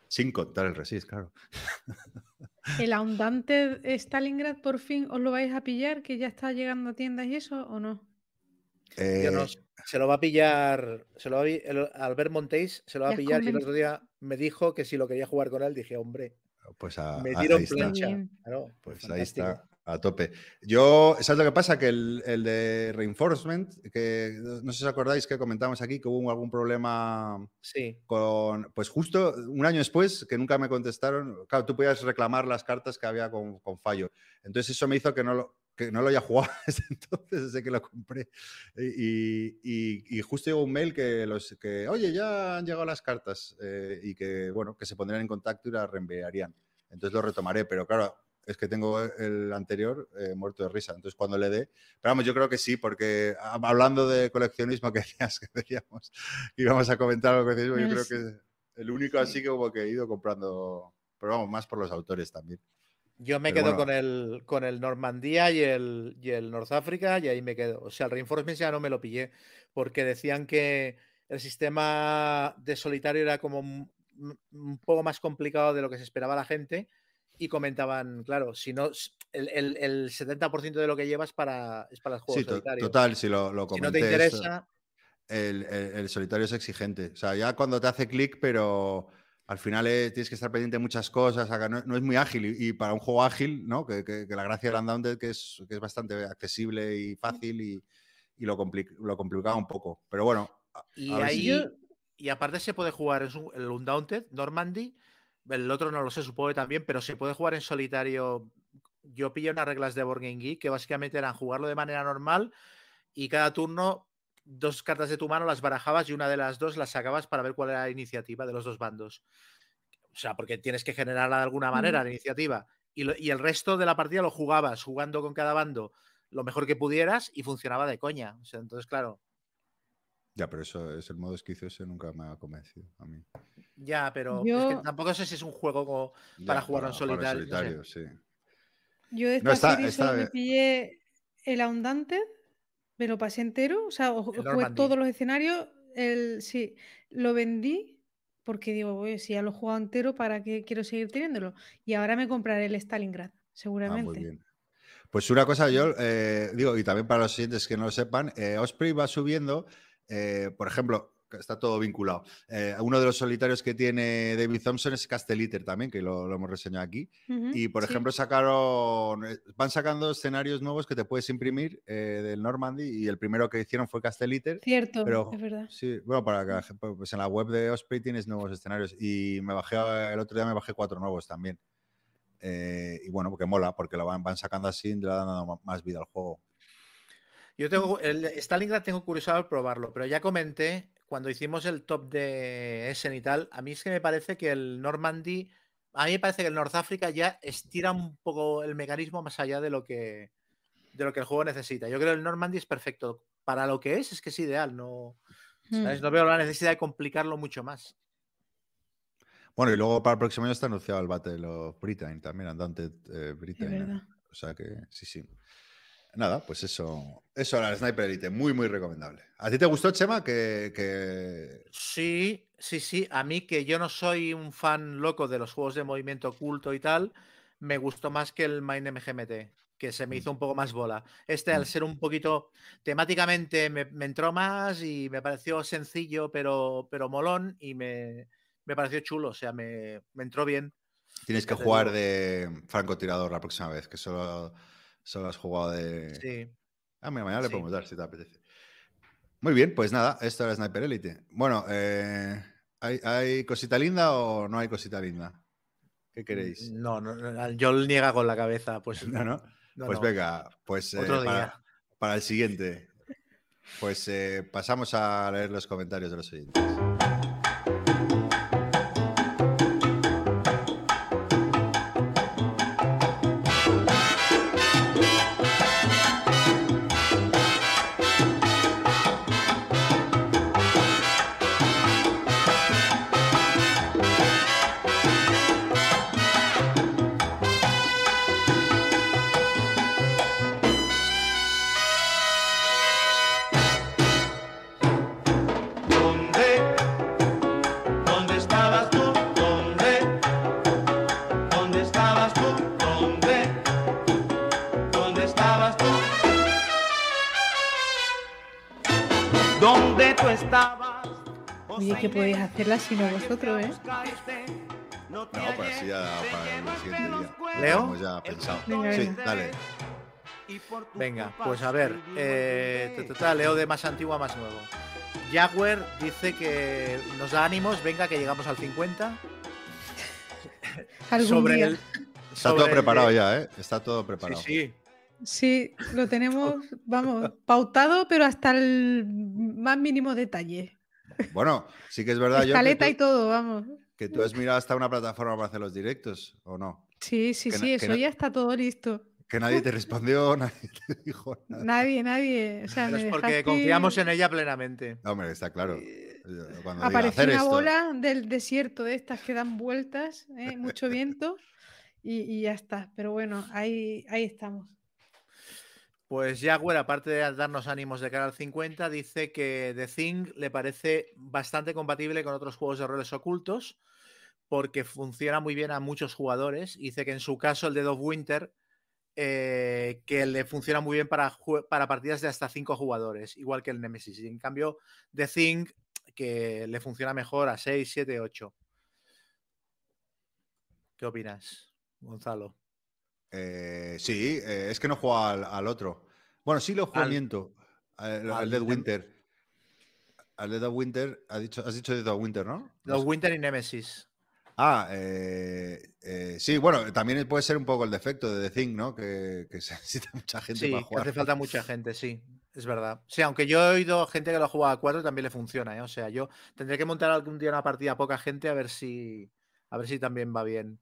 Sin contar el Resist, claro. ¿El Undaunted Stalingrad por fin os lo vais a pillar? ¿Que ya está llegando a tiendas y eso o no? Yo no Eh, sé, se lo va a pillar, se lo va a, el- Albert Montéis se lo va a pillar y el otro día me dijo que si lo quería jugar con él, dije, hombre, pues a- me dieron plancha. Claro, Pues ahí está, a tope. Yo, ¿sabes lo que pasa? Que el, el de Reinforcement, que no sé si os acordáis que comentamos aquí que hubo algún problema Sí, con, pues justo un año después, que nunca me contestaron, claro, tú podías reclamar las cartas que había con, con fallo. Entonces eso me hizo que no lo, que no lo haya jugado desde entonces, desde que lo compré. Y, y- y justo llegó un mail que, los, que, oye, ya han llegado las cartas eh, y que, bueno, que se pondrían en contacto y las reenviarían. Entonces lo retomaré, pero claro, es que tengo el anterior eh, muerto de risa. Entonces cuando le dé, pero vamos, yo creo que sí, porque hablando de coleccionismo que decías que decíamos íbamos a comentar algo de coleccionismo, yo Es- creo que el único así que como que he ido comprando, pero vamos, más por los autores también. yo me Pero quedo bueno. con el con el Normandía y el, y el North Africa y ahí me quedo. O sea, el Reinforcement ya no me lo pillé porque decían que el sistema de solitario era como un, un poco más complicado de lo que se esperaba la gente y comentaban, claro, si no, el, el- el 70% de lo que llevas para, es para el juego Sí, solitario. total, si lo, lo si no te comenté, interesa, el, el- solitario es exigente. O sea, ya cuando te hace clic, pero al final eh, tienes que estar pendiente de muchas cosas, no, no es muy ágil. Y, y para un juego ágil, ¿no? Que, que- que la gracia del Undaunted que es, que es bastante accesible y fácil y, y lo, compli- lo complicaba un poco. Pero bueno, a- Y a si- ahí, Yo- y aparte se puede jugar es un- el Undaunted, Normandy, el otro no lo sé, supongo que también, pero se puede jugar en solitario. Yo pillé unas reglas de Board Game Geek que básicamente eran jugarlo de manera normal y cada turno dos cartas de tu mano las barajabas y una de las dos las sacabas para ver cuál era la iniciativa de los dos bandos. O sea, porque tienes que generarla de alguna manera, la iniciativa. Y, lo- y el resto de la partida lo jugabas jugando con cada bando lo mejor que pudieras y funcionaba de coña. O sea, entonces, claro, Ya, pero eso es el modo esquizo, ese nunca me ha convencido a mí. Ya, pero es que tampoco sé si es un juego como Ya, para jugarlo en jugar solitario, no sé. sí. Yo de esta No, está- serie está solo me pillé el Undaunted, me lo pasé entero, o sea, jugué todos los escenarios, el, sí, lo vendí porque digo, "Oye, si ya lo he jugado entero, ¿para qué quiero seguir teniéndolo? Y ahora me compraré el Stalingrad, Ah, seguramente. muy bien. Pues una cosa, yo eh, digo, y también para los siguientes que no lo sepan, eh, Osprey va subiendo, eh, por ejemplo, está todo vinculado. eh, uno de los solitarios que tiene David Thompson es Castelliter también, que lo, lo hemos reseñado aquí. Y por sí. ejemplo, sacaron, eh, van sacando escenarios nuevos que te puedes imprimir eh, del Normandy y el primero que hicieron fue Castelliter. Cierto, Pero es verdad. sí, bueno, para que pues en la web de Osprey tienes nuevos escenarios y me bajé el otro día me bajé cuatro nuevos también. Eh, y bueno, porque mola, porque lo van, van sacando así y le van dando más vida al juego. Yo tengo el Stalingrad tengo curiosidad de probarlo, pero ya comenté cuando hicimos el top de Essen y tal, a mí es que me parece que el Normandy, a mí me parece que el North Africa ya estira un poco el mecanismo más allá de lo que de lo que el juego necesita. Yo creo que el Normandy es perfecto para lo que es, es que es ideal, no, ¿sabes? Mm. no veo la necesidad de complicarlo mucho más. Bueno, y luego para el próximo año está anunciado el Battle of Britain también, Andante eh, Es Britain. verdad. O sea que sí, sí. Nada, pues eso, eso era el Sniper Elite, muy, muy recomendable. ¿A ti te gustó, Chema? Que, que- Sí, sí, sí. A mí que yo no soy un fan loco de los juegos de movimiento oculto y tal, me gustó más que el Mine MGMT, que se me Mm. hizo un poco más bola. Este, al Mm. ser un poquito temáticamente, me, me entró más y me pareció sencillo, pero, pero molón y me, me pareció chulo. O sea, me, me entró bien. tienes que jugar de francotirador la próxima vez, que solo, solo has jugado de... Sí. Ah, mira, mañana le podemos dar si te apetece. Muy bien, pues nada, esto era Sniper Elite. Bueno, eh, ¿hay, hay cosita linda o no hay cosita linda? ¿Qué queréis? No, no, no, yo niega con la cabeza. Pues, No, no. no, pues venga, pues eh, para el siguiente. Pues eh, pasamos a leer los comentarios de los oyentes. Hacerla sino vosotros, ¿eh? No, pues así ya para el siguiente día. ¿Leo? Ya pensado. Venga, sí, venga. dale. Venga, pues a ver, eh, leo de más antiguo a más nuevo. Jaguar dice que nos da ánimos, venga que llegamos al 50. Algún sobre día. el, Está sobre todo el preparado ya, ¿eh? Está todo Sí, preparado. sí. Sí, lo tenemos, vamos, pautado, pero hasta el más mínimo detalle. Bueno, sí que es verdad, yo que Escaleta tú, y todo, vamos. que tú has mirado hasta una plataforma para hacer los directos, ¿o no? Sí, sí, Que sí, eso ya está todo listo. Que nadie te respondió, nadie te dijo nada. Nadie, nadie. O sea, Pero me es porque confiamos en ella plenamente. Hombre, está claro. Eh, Cuando Apareció una esto. bola del desierto de estas que dan vueltas, ¿eh? mucho viento y, y ya está. Pero bueno, ahí, ahí estamos. Pues Jaguar, aparte de darnos ánimos de cara al 50, dice que The Thing le parece bastante compatible con otros juegos de roles ocultos porque funciona muy bien a muchos jugadores. Dice que en su caso el Dead of Winter eh, que le funciona muy bien para, para partidas de hasta 5 jugadores, igual que el Nemesis. Y en cambio, The Thing que le funciona mejor a 6, 7, 8. ¿Qué opinas, Gonzalo? Eh, sí, eh, es que no juega al, al otro. Bueno, sí lo juego, Al- miento. Al, Dead Winter. Al Dead Winter, ha dicho, has dicho Dead Winter, ¿no? Los Winter y Nemesis. Ah, eh, eh, sí, bueno, también puede ser un poco el defecto de The Thing, ¿no? Que, que se necesita mucha gente Sí, para jugar. hace falta mucha gente, sí, es verdad. Sí, aunque yo he oído gente que lo juega a 4 también le funciona, ¿eh? O sea, yo tendré que montar algún día una partida a poca gente a ver si a ver si también va bien.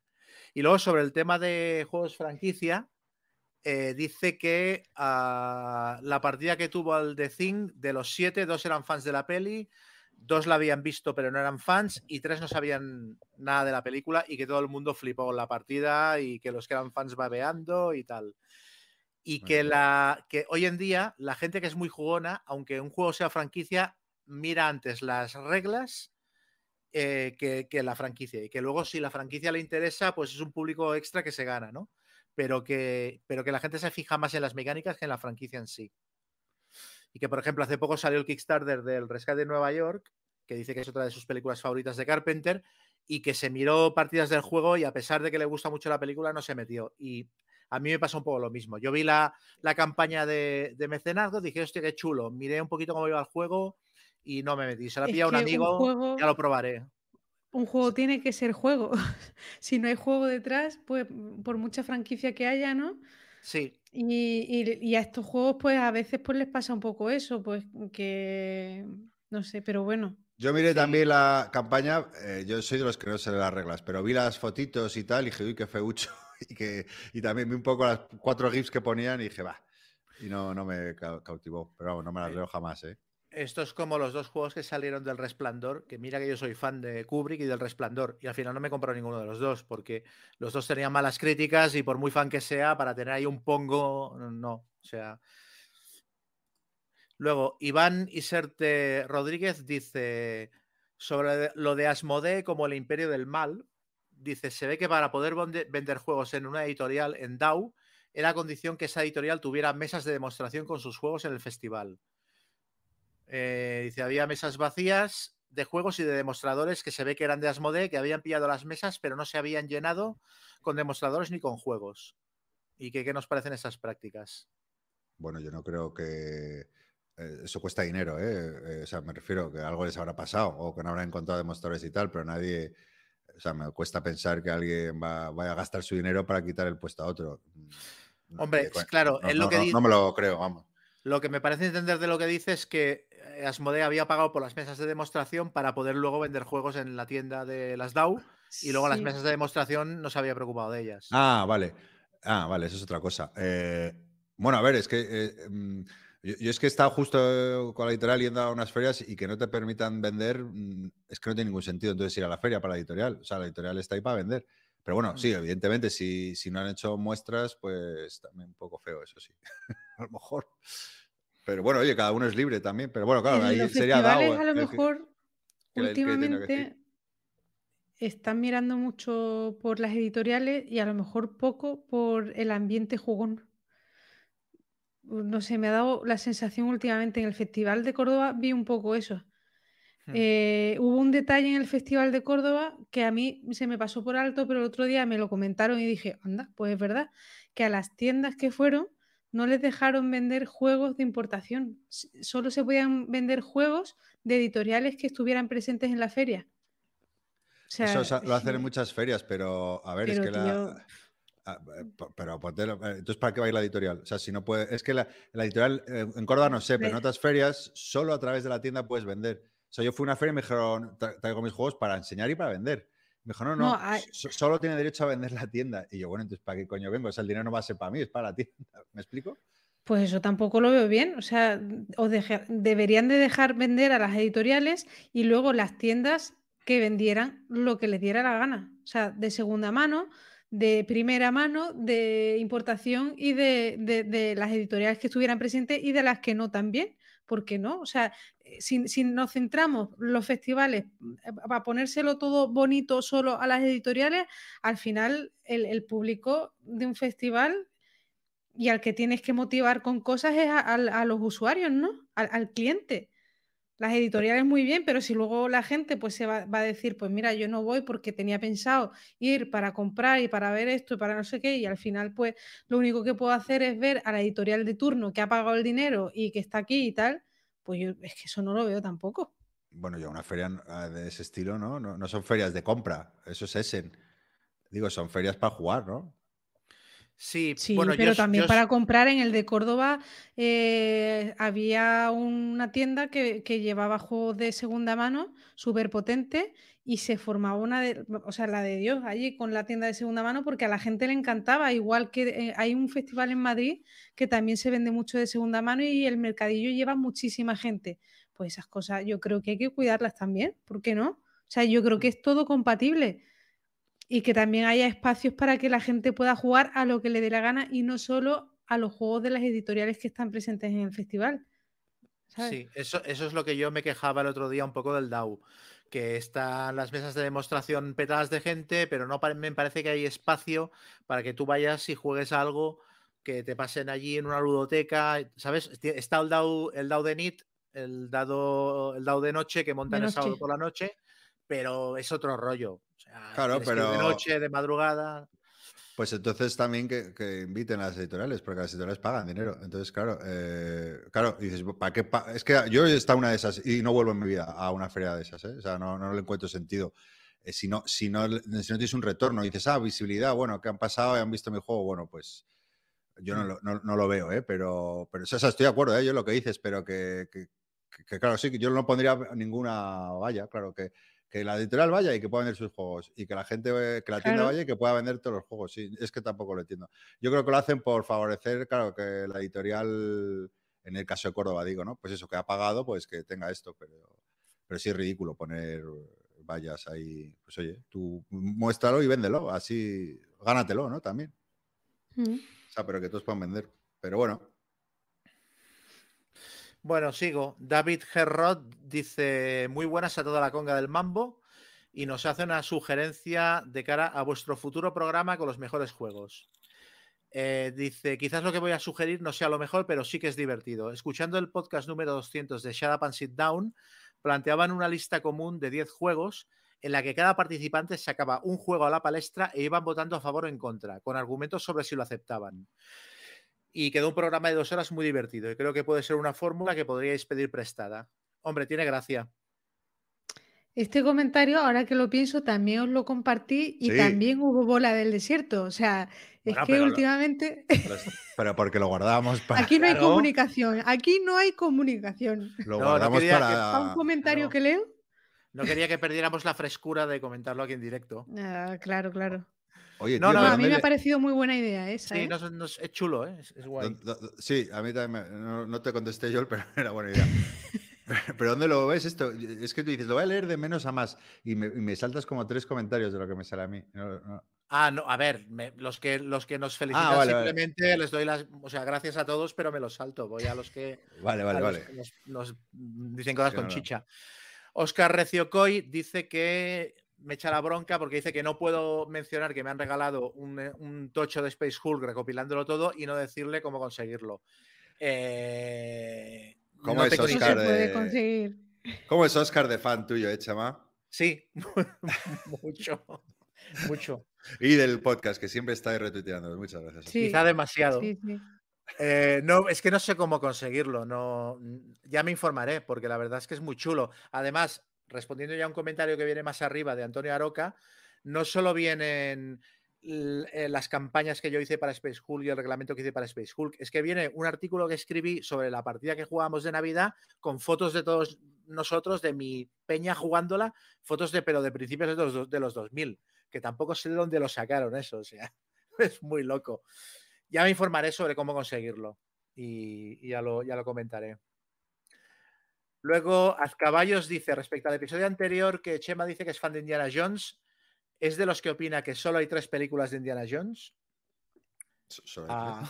Y luego sobre el tema de juegos franquicia, eh, dice que ah, la partida que tuvo al The Thing, de los siete, dos eran fans de la peli, dos la habían visto pero no eran fans y tres no sabían nada de la película y que todo el mundo flipó con la partida y que los que eran fans babeando y tal. Y que, la, que hoy en día la gente que es muy jugona, aunque un juego sea franquicia, mira antes las reglas eh, que, la franquicia. Y que luego si la franquicia le interesa, pues es un público extra que se gana, ¿no? Pero que, pero que la gente se fija más en las mecánicas que en la franquicia en sí. Y que, por ejemplo, hace poco salió el Kickstarter del Rescate de Nueva York, que dice que es otra de sus películas favoritas de Carpenter, y que se miró partidas del juego y a pesar de que le gusta mucho la película, no se metió. Y a mí me pasó un poco lo mismo. Yo vi la, la campaña de, de mecenazgo, dije, hostia, qué chulo. Miré un poquito cómo iba el juego y no me metí. Se la pilla un que un amigo, juego- ya lo probaré. Un juego tiene que ser juego. si no hay juego detrás, pues por mucha franquicia que haya, ¿no? Sí, Y, y- y a estos juegos, pues a veces pues les pasa un poco eso, pues que no sé, pero bueno. Yo miré Sí. también la campaña, eh, yo soy de los que no sé las reglas, pero vi las fotitos y tal y dije, uy, qué feucho. Y, que, y también vi un poco las cuatro GIFs que ponían y dije, va. Y no, no me cau- cautivó, pero vamos, no me las leo jamás, ¿eh? Esto es como los dos juegos que salieron del Resplandor, que mira que yo soy fan de Kubrick y del Resplandor, y al final no me compró ninguno de los dos, porque los dos tenían malas críticas y por muy fan que sea, para tener ahí un pongo, no, o sea... Luego, Iván Iserte Rodríguez dice sobre lo de Asmodee como el imperio del mal, dice, se ve que para poder vender juegos en una editorial en DAO, era condición que esa editorial tuviera mesas de demostración con sus juegos en el festival. Eh, dice, había mesas vacías de juegos y de demostradores que se ve que eran de Asmodee, que habían pillado las mesas, pero no se habían llenado con demostradores ni con juegos. ¿Y que, qué nos parecen esas prácticas? Bueno, yo no creo que eh, eso cuesta dinero, ¿eh? Eh, O sea, me refiero que algo les habrá pasado o que no habrán encontrado demostradores y tal, pero nadie, o sea, me cuesta pensar que alguien va, vaya a gastar su dinero para quitar el puesto a otro. No, Hombre, claro, no, es lo no, que no- di- no me lo creo, vamos. Lo que me parece entender de lo que dice es que Asmodee había pagado por las mesas de demostración para poder luego vender juegos en la tienda de las DAO y luego las mesas de demostración no se había preocupado de ellas. Ah, vale. Ah, vale, eso es otra cosa. Eh, bueno, a ver, es que eh, yo, yo es que he estado justo con la editorial yendo a unas ferias y que no te permitan vender, mm, es que no tiene ningún sentido entonces ir a la feria para la editorial. O sea, la editorial está ahí para vender. Pero bueno, sí, Mm. evidentemente, si, si no han hecho muestras, pues también un poco feo, eso sí. a lo mejor. Pero bueno, oye, cada uno es libre también. Pero bueno, claro, En ahí los sería festivales DAO. a lo que- mejor últimamente están mirando mucho por las editoriales y a lo mejor poco por el ambiente jugón. No sé, me ha dado la sensación últimamente en el Festival de Córdoba, vi un poco eso. Hmm. Eh, hubo un detalle en el Festival de Córdoba que a mí se me pasó por alto, pero el otro día me lo comentaron y dije, anda, pues es verdad, que a las tiendas que fueron no les dejaron vender juegos de importación. Solo se podían vender juegos de editoriales que estuvieran presentes en la feria. O sea, Eso lo hacen sí, en muchas ferias, pero a ver, es que la. ah, eh, Pero ponte eh, entonces, ¿para qué va a ir la editorial? O sea, si no puede. Es que la, la editorial eh, en Córdoba no sé, pero en otras ferias solo a través de la tienda puedes vender. O sea, yo fui a una feria y me dijeron, "Tra- traigo mis juegos para enseñar y para vender. Me dijo, no, no, No, hay- so- solo tiene derecho a vender la tienda. Y yo, bueno, entonces, ¿para qué coño vengo? O sea, el dinero no va a ser para mí, es para la tienda. ¿Me explico? Pues eso tampoco lo veo bien. O sea, o deja- deberían de dejar vender a las editoriales y luego las tiendas que vendieran lo que les diera la gana. O sea, de segunda mano, de primera mano, de importación y de, de- de las editoriales que estuvieran presentes y de las que no también. ¿Por qué no? O sea, eh, si, nos centramos los festivales para ponérselo todo bonito solo a las editoriales, al final el, público de un festival y al que tienes que motivar con cosas es a, a los usuarios, ¿no? Al cliente. Las editoriales muy bien, pero si luego la gente pues se va, a decir, pues mira, yo no voy porque tenía pensado ir para comprar y para ver esto y para no sé qué, y al final pues lo único que puedo hacer es ver a la editorial de turno que ha pagado el dinero y que está aquí y tal, pues yo es que eso no lo veo tampoco. Bueno, yo una feria ah, de ese estilo, ¿no? No, no son ferias de compra, eso es Essen. Digo, son ferias para jugar, ¿no? Sí, Sí, bueno, pero yo, también yo- para comprar en el de Córdoba eh, había una tienda que, que llevaba juegos de segunda mano súper potente y se formaba una de, o sea, la de Dios allí con la tienda de segunda mano porque a la gente le encantaba, igual que eh, hay un festival en Madrid que también se vende mucho de segunda mano y el mercadillo lleva muchísima gente. Pues esas cosas yo creo que hay que cuidarlas también, ¿por qué no? O sea, yo creo que es todo compatible y que también haya espacios para que la gente pueda jugar a lo que le dé la gana y no solo a los juegos de las editoriales que están presentes en el festival. ¿sabes? Sí, eso, eso es lo que yo me quejaba el otro día un poco del DAO, que están las mesas de demostración petadas de gente, pero no me parece que hay espacio para que tú vayas y juegues algo que te pasen allí en una ludoteca, ¿sabes? Está el DAO, el DAO de NIT, el dado, el DAO de noche que montan el sábado por la noche, pero es otro rollo. O sea, Claro, ir de pero- noche, de madrugada. Pues entonces también que, que inviten a las editoriales, porque las editoriales pagan dinero. Entonces, claro, eh, claro, dices, ¿para qué? pa-?". Es que yo he estado una de esas y no vuelvo en mi vida a una feria de esas, ¿eh? O sea, no, no le encuentro sentido. Eh, si, no, si, no, si no tienes un retorno dices, ah, visibilidad, bueno, que han pasado y han visto mi juego, bueno, pues yo no lo, no, no lo veo, ¿eh? Pero, pero o sea, estoy de acuerdo, ¿eh? Yo lo que dices, pero que, que- que- claro, sí, que yo no pondría ninguna valla, claro, que, que la editorial vaya y que pueda vender sus juegos y que la gente, eh, que la tienda Claro. vaya y que pueda vender todos los juegos. Sí, es que tampoco lo entiendo. Yo creo que lo hacen por favorecer, claro, que la editorial, en el caso de Córdoba, digo, ¿no? Pues eso, que ha pagado, pues que tenga esto, pero, pero sí es ridículo poner vallas ahí. Pues oye, tú muéstralo y véndelo, así gánatelo, ¿no? También. Mm. O sea, pero que todos puedan vender. Pero bueno, Bueno, sigo. David Gerrod dice: Muy buenas a toda la conga del mambo y nos hace una sugerencia de cara a vuestro futuro programa con los mejores juegos. Eh, dice: Quizás lo que voy a sugerir no sea lo mejor, pero sí que es divertido. Escuchando el podcast número 200 de Shut Up and Sit Down, planteaban una lista común de 10 juegos en la que cada participante sacaba un juego a la palestra e iban votando a favor o en contra, con argumentos sobre si lo aceptaban y quedó un programa de dos horas muy divertido. Y creo que puede ser una fórmula que podríais pedir prestada. Hombre, tiene gracia. Este comentario, ahora que lo pienso, también os lo compartí y Sí. también hubo bola del desierto. O sea, es Bueno, que pero lo- últimamente pero, pero porque lo guardábamos para. aquí no hay Claro. comunicación, aquí no hay comunicación. Lo No, no guardamos quería que- A un para. comentario claro. que leo. No quería que perdiéramos la frescura de comentarlo aquí en directo. Ah, claro, claro. Oye, No, tío, no, No, ¿pero a mí me ha parecido muy buena idea esa. Sí, ¿eh? no, es- no es- es chulo, ¿eh? Es, es guay. Do- do- Sí, a mí también me- no, no te contesté yo, pero era buena idea. Pero ¿dónde lo ves esto? Es que tú dices, lo voy a leer de menos a más y me, y me saltas como tres comentarios de lo que me sale a mí. No, no. Ah, no, a ver, me- los, que, los que nos felicitan Ah, vale, vale. simplemente les doy las. O sea, gracias a todos, pero me los salto. Voy a los que, Vale, vale, los vale. que nos, nos dicen cosas con no, no. chicha. Oscar Recio Coy dice que me echa la bronca porque dice que no puedo mencionar que me han regalado un, eh, un tocho de Space Hulk recopilándolo todo y no decirle cómo conseguirlo. Eh, ¿Cómo no es Oscar se idea. puede de- conseguir. ¿Cómo es Oscar de fan tuyo, eh, Chama? Sí, mucho, mucho. Y del podcast, que siempre está retuiteando. Muchas gracias. Sí, Quizá demasiado. sí, sí. Eh, no, es que no sé cómo conseguirlo. No, ya me informaré, porque la verdad es que es muy chulo. Además, respondiendo ya a un comentario que viene más arriba de Antonio Aroca, no solo vienen eh, las campañas que yo hice para Space Hulk y el reglamento que hice para Space Hulk, es que viene un artículo que escribí sobre la partida que jugábamos de Navidad con fotos de todos nosotros, de mi peña jugándola, fotos de, pero de principios de los, de los 2000, que tampoco sé de dónde lo sacaron eso, o sea, es muy loco. Ya me informaré sobre cómo conseguirlo y, y ya, lo, ya lo comentaré. Luego, Azcaballos dice respecto al episodio anterior que Chema dice que es fan de Indiana Jones. ¿Es de los que opina que solo hay tres películas de Indiana Jones? So- Ah,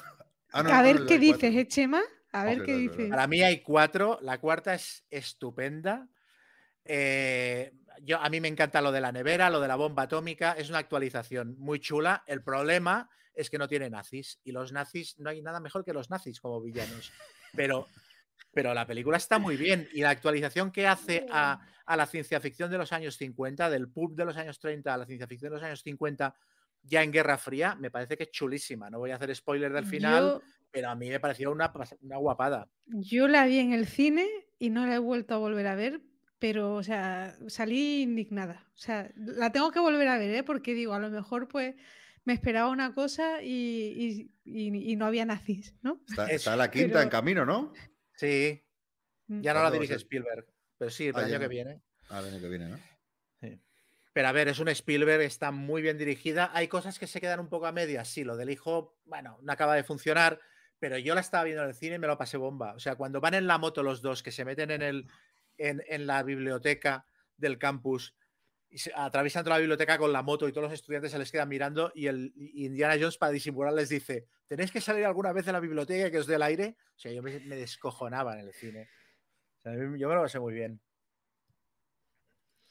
Ah, no, a no, ver no, qué dices, cuatro. ¿eh, Chema? A ver qué dices. verdad. para mí hay cuatro. La cuarta es estupenda. Eh, yo, a mí me encanta lo de la nevera, lo de la bomba atómica. Es una actualización muy chula. El problema es que no tiene nazis. Y los nazis, no hay nada mejor que los nazis como villanos. Pero, pero la película está muy bien. Y la actualización que hace a, a la ciencia ficción de los años 50, del pulp de los años 30 a la ciencia ficción de los años 50, ya en Guerra Fría, me parece que es chulísima. No voy a hacer spoiler del final, Yo, pero a mí me pareció una, una guapada. yo la vi en el cine y no la he vuelto a volver a ver, pero, o sea, salí indignada. O sea, la tengo que volver a ver, ¿eh? Porque digo, a lo mejor, pues, me esperaba una cosa y, y- y- y no había nazis, ¿no? Está, Es- está la quinta pero- en camino, ¿no? Sí, Mm. ya no la ¿Cuándo va a dirige? Spielberg, pero sí, el Ah, año ya que viene. Al año que viene, ¿no? Pero a ver, es un Spielberg, está muy bien dirigida. Hay cosas que se quedan un poco a medias. Sí, lo del hijo, bueno, no acaba de funcionar, pero yo la estaba viendo en el cine y me lo pasé bomba. O sea, cuando van en la moto los dos, que se meten en, el, en, en la biblioteca del campus y atraviesan toda la biblioteca con la moto y todos los estudiantes se les quedan mirando y el Indiana Jones para disimular les dice, tenéis que salir alguna vez de la biblioteca que os dé el aire. O sea, yo me, descojonaba en el cine. Yo me lo pasé muy bien.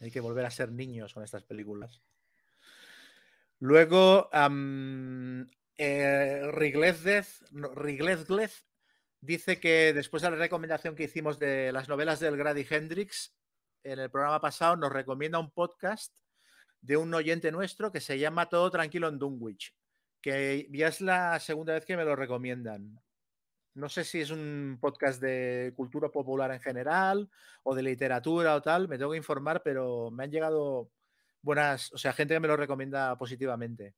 Hay que volver a ser niños con estas películas. Luego, am, eh, dice que después de la recomendación que hicimos de las novelas del Grady Hendrix en el programa pasado, nos recomienda un podcast de un oyente nuestro que se llama Todo Tranquilo en Dunwich, que ya es la segunda vez que me lo recomiendan. No sé si es un podcast de cultura popular en general o de literatura o tal, me tengo que informar, pero me han llegado buenas, o sea, gente que me lo recomienda positivamente.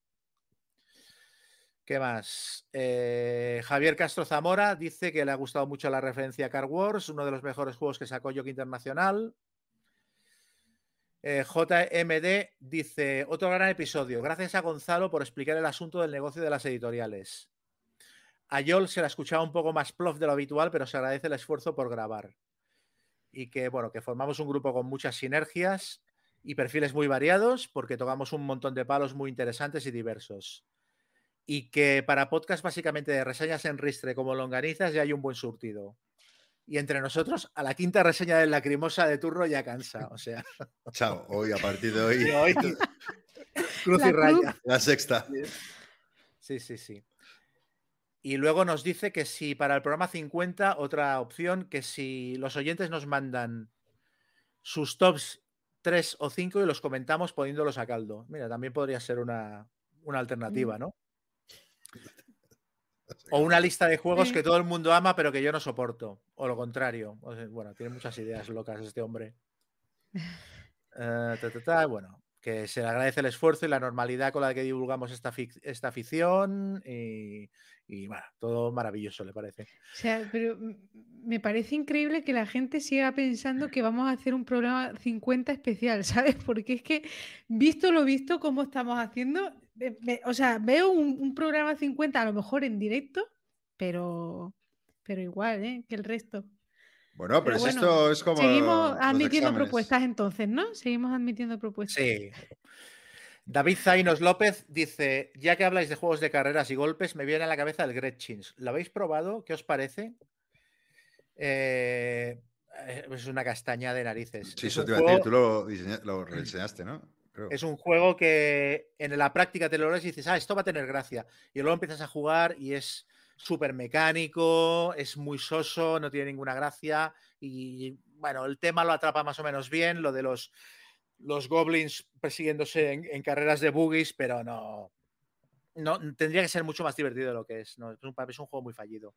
¿Qué más? Eh, Javier Castro Zamora dice que le ha gustado mucho la referencia a Car Wars, uno de los mejores juegos que sacó Yoke Internacional. Eh, JMD dice, otro gran episodio. Gracias a Gonzalo por explicar el asunto del negocio de las editoriales. A Yol se la escuchaba un poco más plof de lo habitual, pero se agradece el esfuerzo por grabar. Y que, bueno, que formamos un grupo con muchas sinergias y perfiles muy variados, porque tocamos un montón de palos muy interesantes y diversos. Y que para podcast básicamente de reseñas en ristre como longanizas ya hay un buen surtido. Y entre nosotros, a la quinta reseña de Lacrimosa de turno ya cansa. O sea, Chao, hoy, a partir de hoy, cruz La y raya. cruz. la sexta. Sí, sí, sí. Y luego nos dice que si para el programa 50, otra opción, que si los oyentes nos mandan sus tops 3 o 5 y los comentamos poniéndolos a caldo. Mira, también podría ser una, una alternativa, ¿no? O una lista de juegos Sí. que todo el mundo ama, pero que yo no soporto. O lo contrario. O sea, bueno, tiene muchas ideas locas este hombre. Eh, ta, ta, ta, bueno, que se le agradece el esfuerzo y la normalidad con la que divulgamos esta, fic- esta afición. Y, y, bueno, todo maravilloso, le parece. O sea, pero me parece increíble que la gente siga pensando que vamos a hacer un programa 50 especial, ¿sabes? Porque es que, visto lo visto, como estamos haciendo, me- o sea, veo un, un programa 50 a lo mejor en directo, pero, pero igual, ¿eh? Que el resto. Bueno, pero, Pero si bueno, esto es como. Seguimos admitiendo exámenes. propuestas entonces, ¿no? Seguimos admitiendo propuestas. Sí. David Zainos López dice: Ya que habláis de juegos de carreras y golpes, me viene a la cabeza el Gretchins. ¿Lo habéis probado? ¿Qué os parece? Eh, eh, es una castaña de narices. Sí, Es eso te iba a decir, tú lo, diseña- lo rediseñaste, ¿no? Es un juego que en la práctica te lo y dices, ah, esto va a tener gracia. Y luego empiezas a jugar y es súper mecánico, es muy soso, no tiene ninguna gracia. Y bueno, el tema lo atrapa más o menos bien, lo de los, los goblins persiguiéndose en, en carreras de boogies, pero no, no. Tendría que ser mucho más divertido de lo que es. ¿no? Es, un, es un juego muy fallido.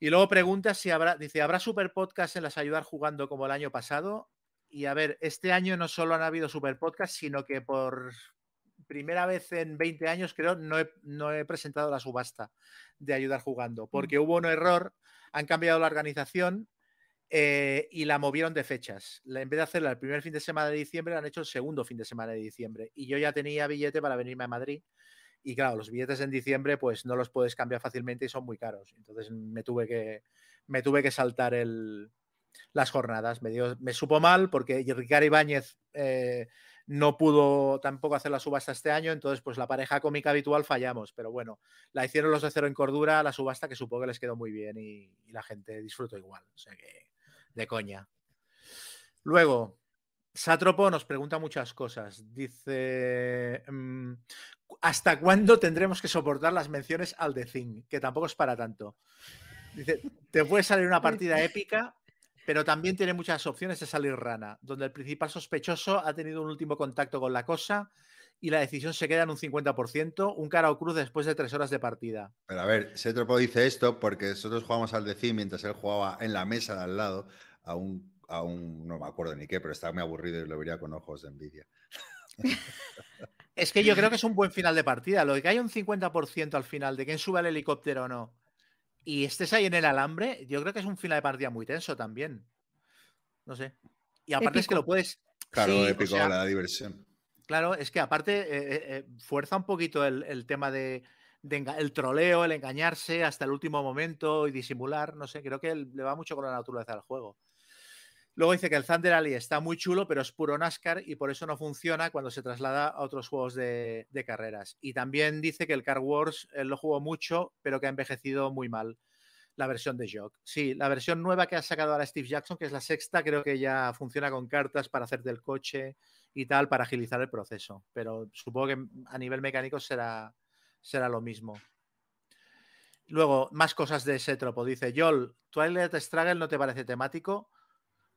Y luego pregunta si habrá, dice, ¿habrá super podcast en las ayudar jugando como el año pasado? Y a ver, este año no solo han habido super podcasts, sino que por primera vez en 20 años, creo, no he, no he presentado la subasta de ayudar jugando, porque hubo un error, han cambiado la organización eh, y la movieron de fechas. La- En vez de hacerla el primer fin de semana de diciembre, la han hecho el segundo fin de semana de diciembre. Y yo ya tenía billete para venirme a Madrid. Y claro, los billetes en diciembre, pues no los puedes cambiar fácilmente y son muy caros. Entonces me tuve que, me tuve que saltar el, las jornadas. Me, dio- me supo mal porque Ricardo Ibáñez eh, no pudo tampoco hacer la subasta este año, entonces pues la pareja cómica habitual fallamos, pero bueno, la hicieron los de cero en cordura, la subasta que supongo que les quedó muy bien y, y la gente disfrutó igual, o sea que de coña. Luego, Sátropo nos pregunta muchas cosas. Dice, mm, ¿hasta cuándo tendremos que soportar las menciones al The Thing? Que tampoco es para tanto. Dice, te puede salir una partida épica, pero también tiene muchas opciones de salir rana, donde el principal sospechoso ha tenido un último contacto con la cosa y la decisión se queda en un 50%, un cara o cruz después de tres horas de partida. Pero a ver, Setropo dice esto porque nosotros jugamos al Decim mientras él jugaba en la mesa de al lado a un, a un no me acuerdo ni qué, pero estaba muy aburrido y lo vería con ojos de envidia. Es que yo creo que es un buen final de partida. Lo de que hay un 50% al final de quién sube al helicóptero o no y estés ahí en el alambre, yo creo que es un final de partida muy tenso también. No sé. Y aparte es que lo puedes. Claro, Sí, o épico sea, la diversión. Claro, es que aparte eh, eh, eh, fuerza un poquito el, el tema de, de el troleo, el engañarse hasta el último momento y disimular. No sé, creo que le va mucho con la naturaleza del juego. Luego dice que el Thunder Alley está muy chulo, pero es puro NASCAR y por eso no funciona cuando se traslada a otros juegos de, carreras. Y también dice que el Car Wars él lo jugó mucho, pero que ha envejecido muy mal la versión de Jock. Sí, la versión nueva que ha sacado ahora Steve Jackson, que es la sexta, creo que ya funciona con cartas para hacerte el coche y tal, para agilizar el proceso. Pero supongo que a nivel mecánico será, será lo mismo. Luego, más cosas de ese tropo. Dice, Joel, Twilight Struggle no te parece temático.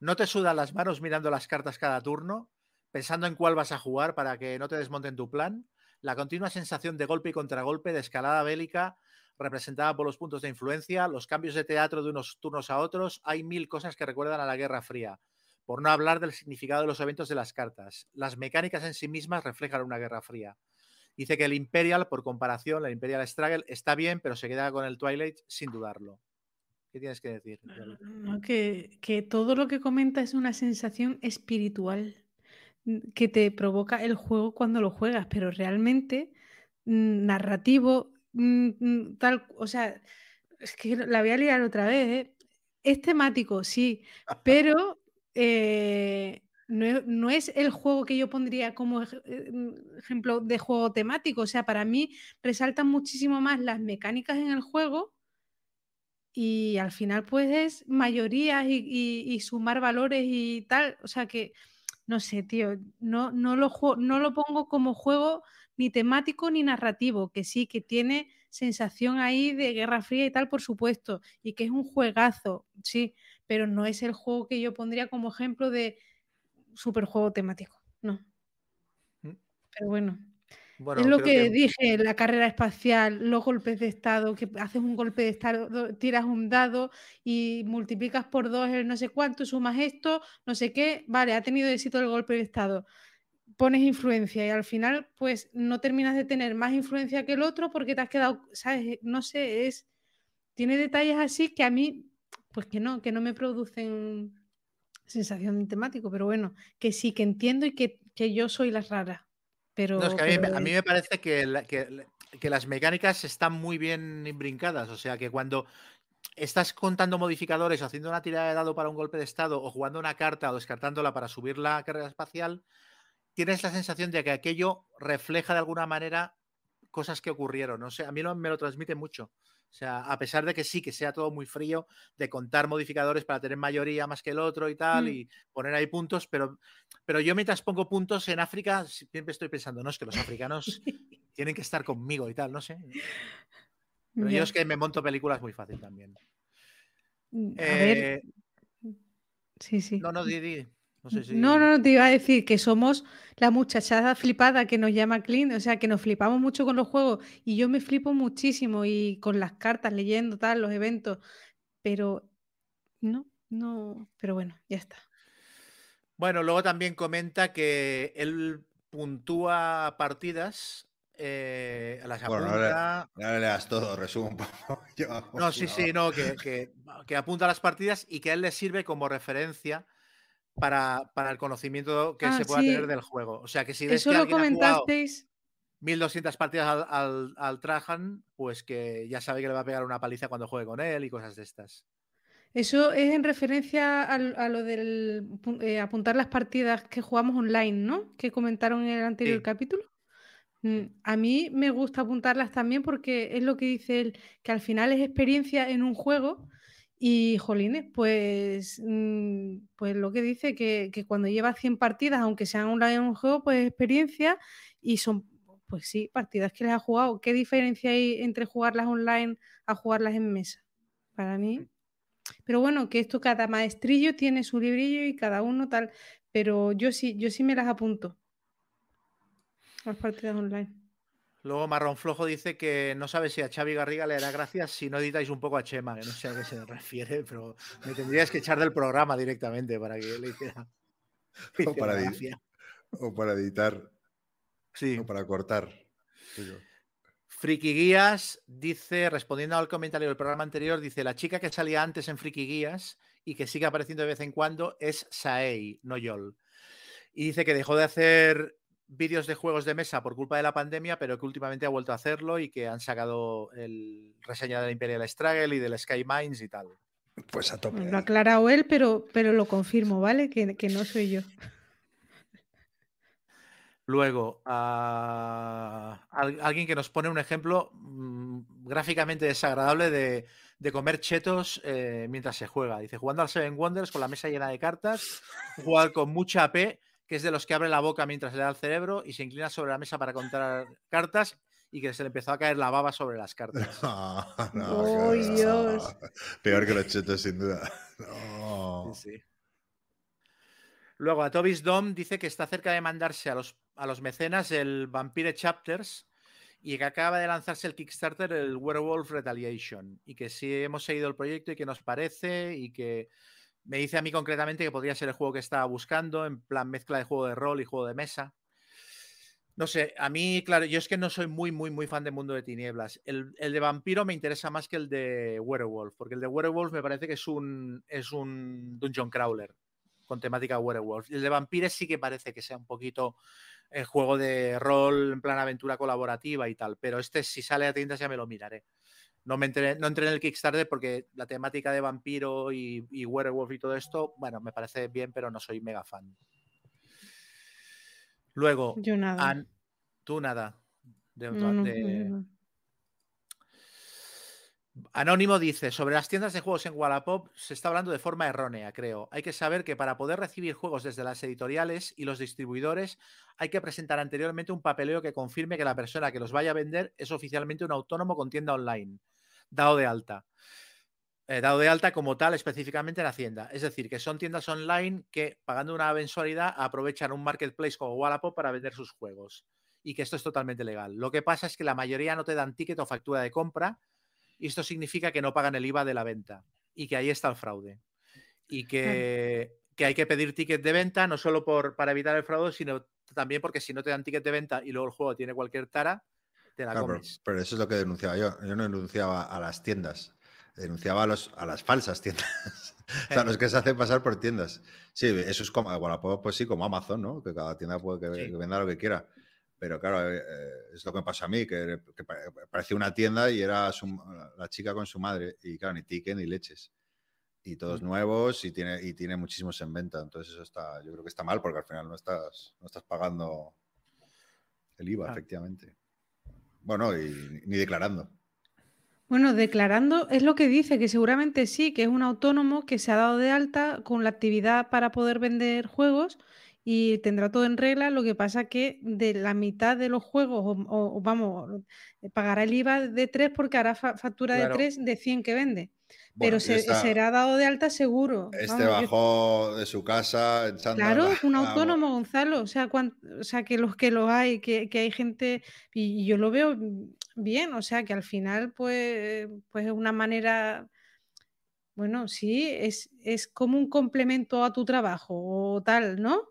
¿No te sudan las manos mirando las cartas cada turno? Pensando en cuál vas a jugar para que no te desmonten tu plan. La continua sensación de golpe y contragolpe, de escalada bélica, representada por los puntos de influencia, los cambios de teatro de unos turnos a otros. Hay mil cosas que recuerdan a la Guerra Fría. Por no hablar del significado de los eventos de las cartas. Las mecánicas en sí mismas reflejan una Guerra Fría. Dice que el Imperial, por comparación, el Imperial Struggle está bien, pero se queda con el Twilight sin dudarlo. ¿Qué tienes que decir? Que, todo lo que comenta es una sensación espiritual mm, que te provoca el juego cuando lo juegas, pero realmente mm, narrativo, mm, tal, o sea, es que la voy a liar otra vez, ¿eh? Es temático, sí, pero eh, no, es- no es el juego que yo pondría como eh, ejemplo de juego temático, o sea, para mí resaltan muchísimo más las mecánicas en el juego y al final pues es mayorías y, y- y sumar valores y tal. O sea que, no sé, tío, no, no, lo, no lo pongo como juego ni temático ni narrativo, que sí, que tiene sensación ahí de Guerra Fría y tal, por supuesto, y que es un juegazo, sí, pero no es el juego que yo pondría como ejemplo de superjuego temático, no. Mm. Pero bueno. Bueno, Es lo que, dije, la carrera espacial, los golpes de estado, que haces un golpe de estado, tiras un dado y multiplicas por dos el no sé cuánto, sumas esto, no sé qué, vale, ha tenido éxito el golpe de estado. Pones influencia y al final, pues no terminas de tener más influencia que el otro porque te has quedado, ¿sabes? No sé, es. Tiene detalles así que a mí, pues que no, que no me producen sensación de temático, pero bueno, que sí, que entiendo y que, que yo soy la rara. Pero, No, es que a mí, pero a mí me parece que, la- que- que las mecánicas están muy bien brincadas. O sea, que cuando estás contando modificadores o haciendo una tirada de dado para un golpe de estado o jugando una carta o descartándola para subir la carrera espacial, tienes la sensación de que aquello refleja de alguna manera cosas que ocurrieron. No sé, a mí lo- me lo transmite mucho. O sea, a pesar de que sí, que sea todo muy frío, de contar modificadores para tener mayoría más que el otro y tal, Mm. y poner ahí puntos, pero, pero yo mientras pongo puntos en África, siempre estoy pensando, no, es que los africanos tienen que estar conmigo y tal, no sé. Pero yo es que me monto películas muy fácil también. Mm, A ver, Eh, sí, sí. no, no, di, di. No sé si... No, no, no, te iba a decir que somos la muchachada flipada que nos llama Clint, o sea, que nos flipamos mucho con los juegos y yo me flipo muchísimo y con las cartas, leyendo tal, los eventos, pero no, no, pero bueno, ya está. Bueno, luego también comenta que él puntúa partidas, eh, las Bueno, no apunta. No le leas todo, resumo un poco. Yo, No, sí, sí, no, que, que- que apunta las partidas y que a él le sirve como referencia para, para el conocimiento que Ah, se pueda sí. tener del juego. O sea, que si ves Eso que lo comentasteis, 1200 partidas al, al, al Trajan, pues que ya sabe que le va a pegar una paliza cuando juegue con él y cosas de estas. eso es en referencia al- a, lo del eh, apuntar las partidas que jugamos online, ¿no? Que comentaron en el anterior Sí. capítulo. Mm, A mí me gusta apuntarlas también porque es lo que dice él, que al final es experiencia en un juego y, jolines, pues, mm, pues lo que dice, que, que cuando llevas 100 partidas, aunque sean online en un juego, pues es experiencia y son, pues sí, partidas que les ha jugado. ¿Qué diferencia hay entre jugarlas online a jugarlas en mesa? Para mí. Pero bueno, que esto cada maestrillo tiene su librillo y cada uno tal, pero yo sí, yo sí me las apunto. Las partidas online. Luego Marrón Flojo dice que no sabe si a Xavi Garriga le hará gracias si no editáis un poco a Chema, que no sé a qué se refiere, pero me tendrías que echar del programa directamente para que le hiciera, le O para gracia. O para editar, Sí. o para cortar. digo. Friki Guías dice, respondiendo al comentario del programa anterior, dice, la chica que salía antes en Friki Guías y que sigue apareciendo de vez en cuando es Saei, no Yol. Y dice que dejó de hacer vídeos de juegos de mesa por culpa de la pandemia, pero que últimamente ha vuelto a hacerlo y que han sacado el reseña del Imperial Struggle y del Sky Mines y tal. Pues a tope. Lo ha aclarado él, pero, pero lo confirmo, ¿vale? Que, que no soy yo. Luego, ah, al- alguien que nos pone un ejemplo mm, gráficamente desagradable de, de comer chetos eh, mientras se juega. Dice, jugando al Seven Wonders con la mesa llena de cartas, un jugador con mucha AP, que es de los que abre la boca mientras le da el cerebro y se inclina sobre la mesa para contar cartas y que se le empezó a caer la baba sobre las cartas. No, no, ¡Oh, Dios! Peor que los chetos, sin duda. No. Sí, sí. Luego, a Tobis Dom dice que está cerca de mandarse a los, a los mecenas el Vampire Chapters y que acaba de lanzarse el Kickstarter, el Werewolf Retaliation. Y que sí hemos seguido el proyecto y que nos parece y que me dice a mí concretamente que podría ser el juego que estaba buscando, en plan mezcla de juego de rol y juego de mesa. No sé, a mí, claro, yo es que no soy muy, muy, muy fan de Mundo de Tinieblas. El, el de Vampiro me interesa más que el de Werewolf, porque el de Werewolf me parece que es un, es un Dungeon Crawler con temática Werewolf. El de Vampires sí que parece que sea un poquito el juego de rol en plan aventura colaborativa y tal, pero este si sale a tiendas ya me lo miraré. No, me entré, no entré en el Kickstarter porque la temática de vampiro y, y werewolf y todo esto, bueno, me parece bien, pero no soy mega fan. Luego, Yo nada. An- tú nada. De- No, no, de- no, no. Anónimo dice, sobre las tiendas de juegos en Wallapop se está hablando de forma errónea, creo. Hay que saber que para poder recibir juegos desde las editoriales y los distribuidores hay que presentar anteriormente un papeleo que confirme que la persona que los vaya a vender es oficialmente un autónomo con tienda online, dado de alta. Eh, dado de alta como tal específicamente en Hacienda. Es decir, que son tiendas online que pagando una mensualidad aprovechan un marketplace como Wallapop para vender sus juegos. Y que esto es totalmente legal. Lo que pasa es que la mayoría no te dan ticket o factura de compra y esto significa que no pagan el IVA de la venta y que ahí está el fraude. Y que, que hay que pedir ticket de venta no solo por, para evitar el fraude, sino también porque si no te dan ticket de venta y luego el juego tiene cualquier tara, te la Claro, pero, comes. pero eso es lo que denunciaba yo. Yo no denunciaba a las tiendas, denunciaba a, los, a las falsas tiendas. o sea, los que se hacen pasar por tiendas. Sí, eso es como, bueno, pues, pues sí, como Amazon, ¿no? Que cada tienda puede que, Sí. que venda lo que quiera. Pero claro, eh, eh, es lo que me pasó a mí, que, que pa- parecía una tienda y era su- la chica con su madre. Y claro, ni ticket ni leches. Y todos nuevos y tiene, y tiene muchísimos en venta. Entonces eso está, yo creo que está mal porque al final no estás, no estás pagando el IVA, Ah. efectivamente. Bueno, y ni declarando. Bueno, declarando es lo que dice, que seguramente sí, que es un autónomo que se ha dado de alta con la actividad para poder vender juegos y tendrá todo en regla. Lo que pasa que de la mitad de los juegos, o, o- vamos, eh, pagará el IVA de 3 porque hará fa- factura Claro. de 3 de 100 que vende. Bueno, Pero se, esta- será dado de alta seguro. Este Vamos, yo- bajó de su casa echando Claro, la- un vamos. autónomo, Gonzalo. O sea, cuan- o sea, que los que los hay, que, que hay gente, y, y yo lo veo bien, o sea, que al final, pues, pues es una manera, bueno, sí, es, es como un complemento a tu trabajo o tal, ¿no?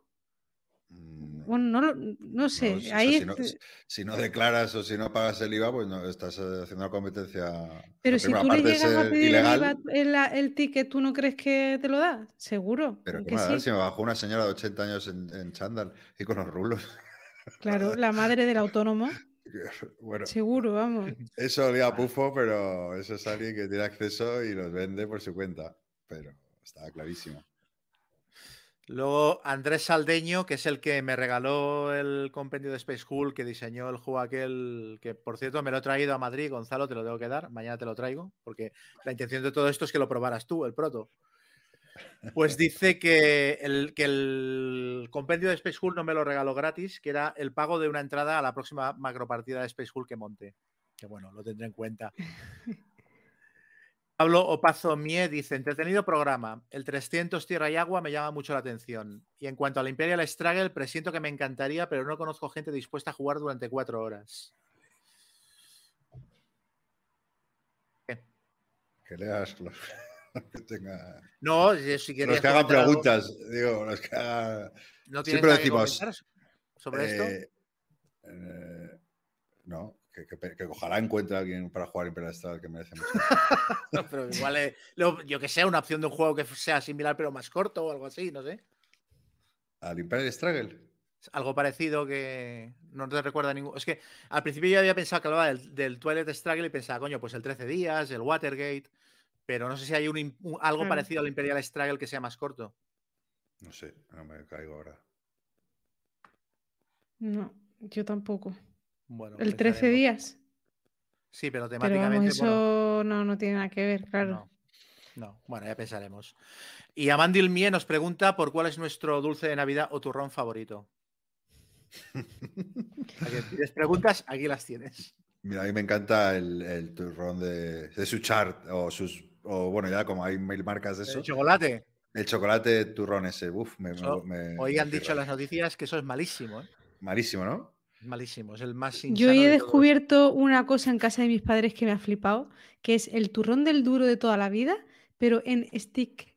Mm, Bueno, no, no sé, o sea, ahí si, no, est- si no declaras o si no pagas el IVA, pues no estás eh, haciendo la competencia. pero si tú le llegas a pedir el, ilegal, IVA, el, la- el ticket, ¿tú no crees que te lo da? Seguro, Pero que ¿qué me va a dar sí. si me bajó una señora de 80 años en, en chándal y con los rulos? Claro, la madre del autónomo, Bueno, seguro, vamos. eso olía a pufo, pero eso es alguien que tiene acceso y los vende por su cuenta. Pero estaba clarísimo. Luego Andrés Saldeño, que es el que me regaló el compendio de Space Hulk, que diseñó el juego aquel, que por cierto me lo he traído a Madrid, Gonzalo, te lo tengo que dar, mañana te lo traigo, porque la intención de todo esto es que lo probaras tú, el proto. Pues dice que el, que el compendio de Space Hulk no me lo regaló gratis, que era el pago de una entrada a la próxima macropartida de Space Hulk que monte. Que bueno, lo tendré en cuenta. Pablo Opazo Mie dice, entretenido programa. El 300 Tierra y Agua me llama mucho la atención. Y en cuanto al Imperial Struggle, presiento que me encantaría, pero no conozco gente dispuesta a jugar durante cuatro horas. Que leas los que tenga- No, si si querías los que hagan algo, preguntas, digo, los que hagan. ¿no tienes siempre decimos, sobre esto? Eh, eh, no, que, que- que ojalá encuentre a alguien para jugar Imperial Struggle que merece mucho. No, pero igual, eh, lo- yo que sé, una opción de un juego que sea similar pero más corto o algo así, no sé. ¿Al Imperial Struggle? Algo parecido que no te recuerda ningún. Es que al principio yo había pensado que hablaba del, del Twilight Struggle y pensaba, coño, pues el 13 días, el Watergate. Pero no sé si hay un, algo Claro. parecido al Imperial Struggle que sea más corto. No sé, no me caigo ahora. No, yo tampoco. Bueno, El 13 pensaremos. días. Sí, pero Pero vamos, temáticamente. bueno, eso no, no tiene nada que ver, claro. No, no. Bueno, ya pensaremos. Y Amandil Mie nos pregunta por cuál es nuestro dulce de Navidad o turrón favorito. Tienes preguntas, aquí las tienes. Mira, a mí me encanta el, el turrón de, de su chart o sus. O bueno, ya como hay mil marcas de eso. El chocolate. El chocolate turrón ese, uff, me, me- Eso, me- Hoy me han dicho las noticias que eso es malísimo. ¿eh? Malísimo, ¿no? Malísimo. Es el más Yo he descubierto una cosa en casa de mis padres que me ha flipado, que es el turrón del duro de toda la vida, pero en stick,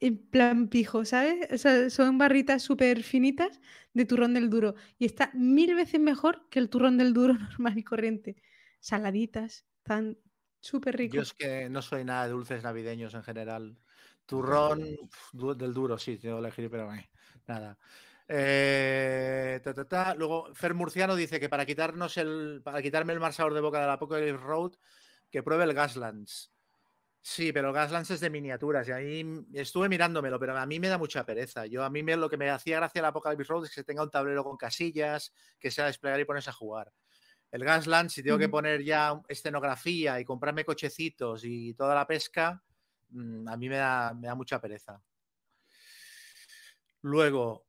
en plan pijo, ¿sabes? O sea, son barritas súper finitas de turrón del duro y está mil veces mejor que el turrón del duro normal y corriente. Saladitas, están súper Yo ricos. es que no soy nada de dulces navideños en general. Turrón del duro, sí, tengo que elegir, pero eh, nada. Eh, ta, ta, ta. Luego, Fer Murciano dice que para quitarnos el, para quitarme el mal sabor de boca del Apocalypse Road, que pruebe el Gaslands. Sí, pero el Gaslands es de miniaturas y ahí estuve mirándomelo, pero a mí me da mucha pereza. Yo a mí me, lo que me hacía gracia el Apocalypse Road es que tenga un tablero con casillas, que sea desplegar y ponerse a jugar. El Gasland, si tengo que poner ya escenografía y comprarme cochecitos y toda la pesca, mm, a mí me da, me da mucha pereza. Luego,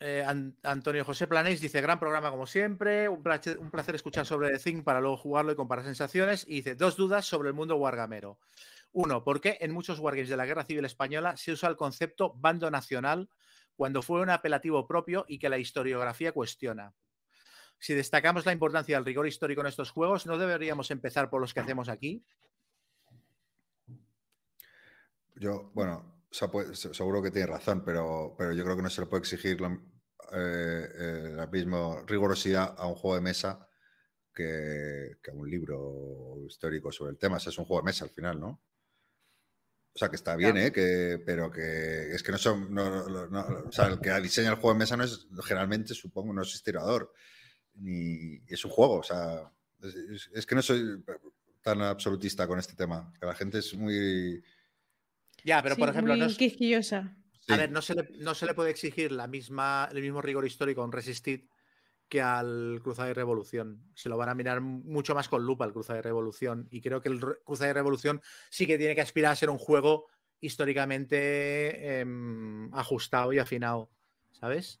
eh, An- Antonio José Planés dice, gran programa como siempre, un placer, escuchar sobre The Thing para luego jugarlo y comparar sensaciones. Y dice, dos dudas sobre el mundo wargamero. Uno, ¿por qué en muchos wargames de la Guerra Civil Española se usa el concepto bando nacional cuando fue un apelativo propio y que la historiografía cuestiona? Si destacamos la importancia del rigor histórico en estos juegos, ¿no deberíamos empezar por los que hacemos aquí? Yo, bueno, sea, pues, seguro que tiene razón, pero, pero yo creo que no se le puede exigir la, eh, eh, la misma rigurosidad a un juego de mesa que, que a un libro histórico sobre el tema. O sea, es un juego de mesa al final, ¿no? O sea, que está bien, ¿eh? Que, pero que es que no son. no- no- no- o sea, el que diseña el juego de mesa no es, generalmente, supongo, no es historiador. Ni es un juego. O sea, es, es- es que no soy tan absolutista con este tema. Que la gente es muy. Ya, pero Sí, por ejemplo, muy no es- quisquillosa. Sí. A ver, no se, le, no se le puede exigir la misma, el mismo rigor histórico a un Resisted que al Cruzada y Revolución. Se lo van a mirar mucho más con lupa al Cruzada y Revolución. Y creo que el Cruzada y Revolución sí que tiene que aspirar a ser un juego históricamente em, ajustado y afinado. ¿Sabes?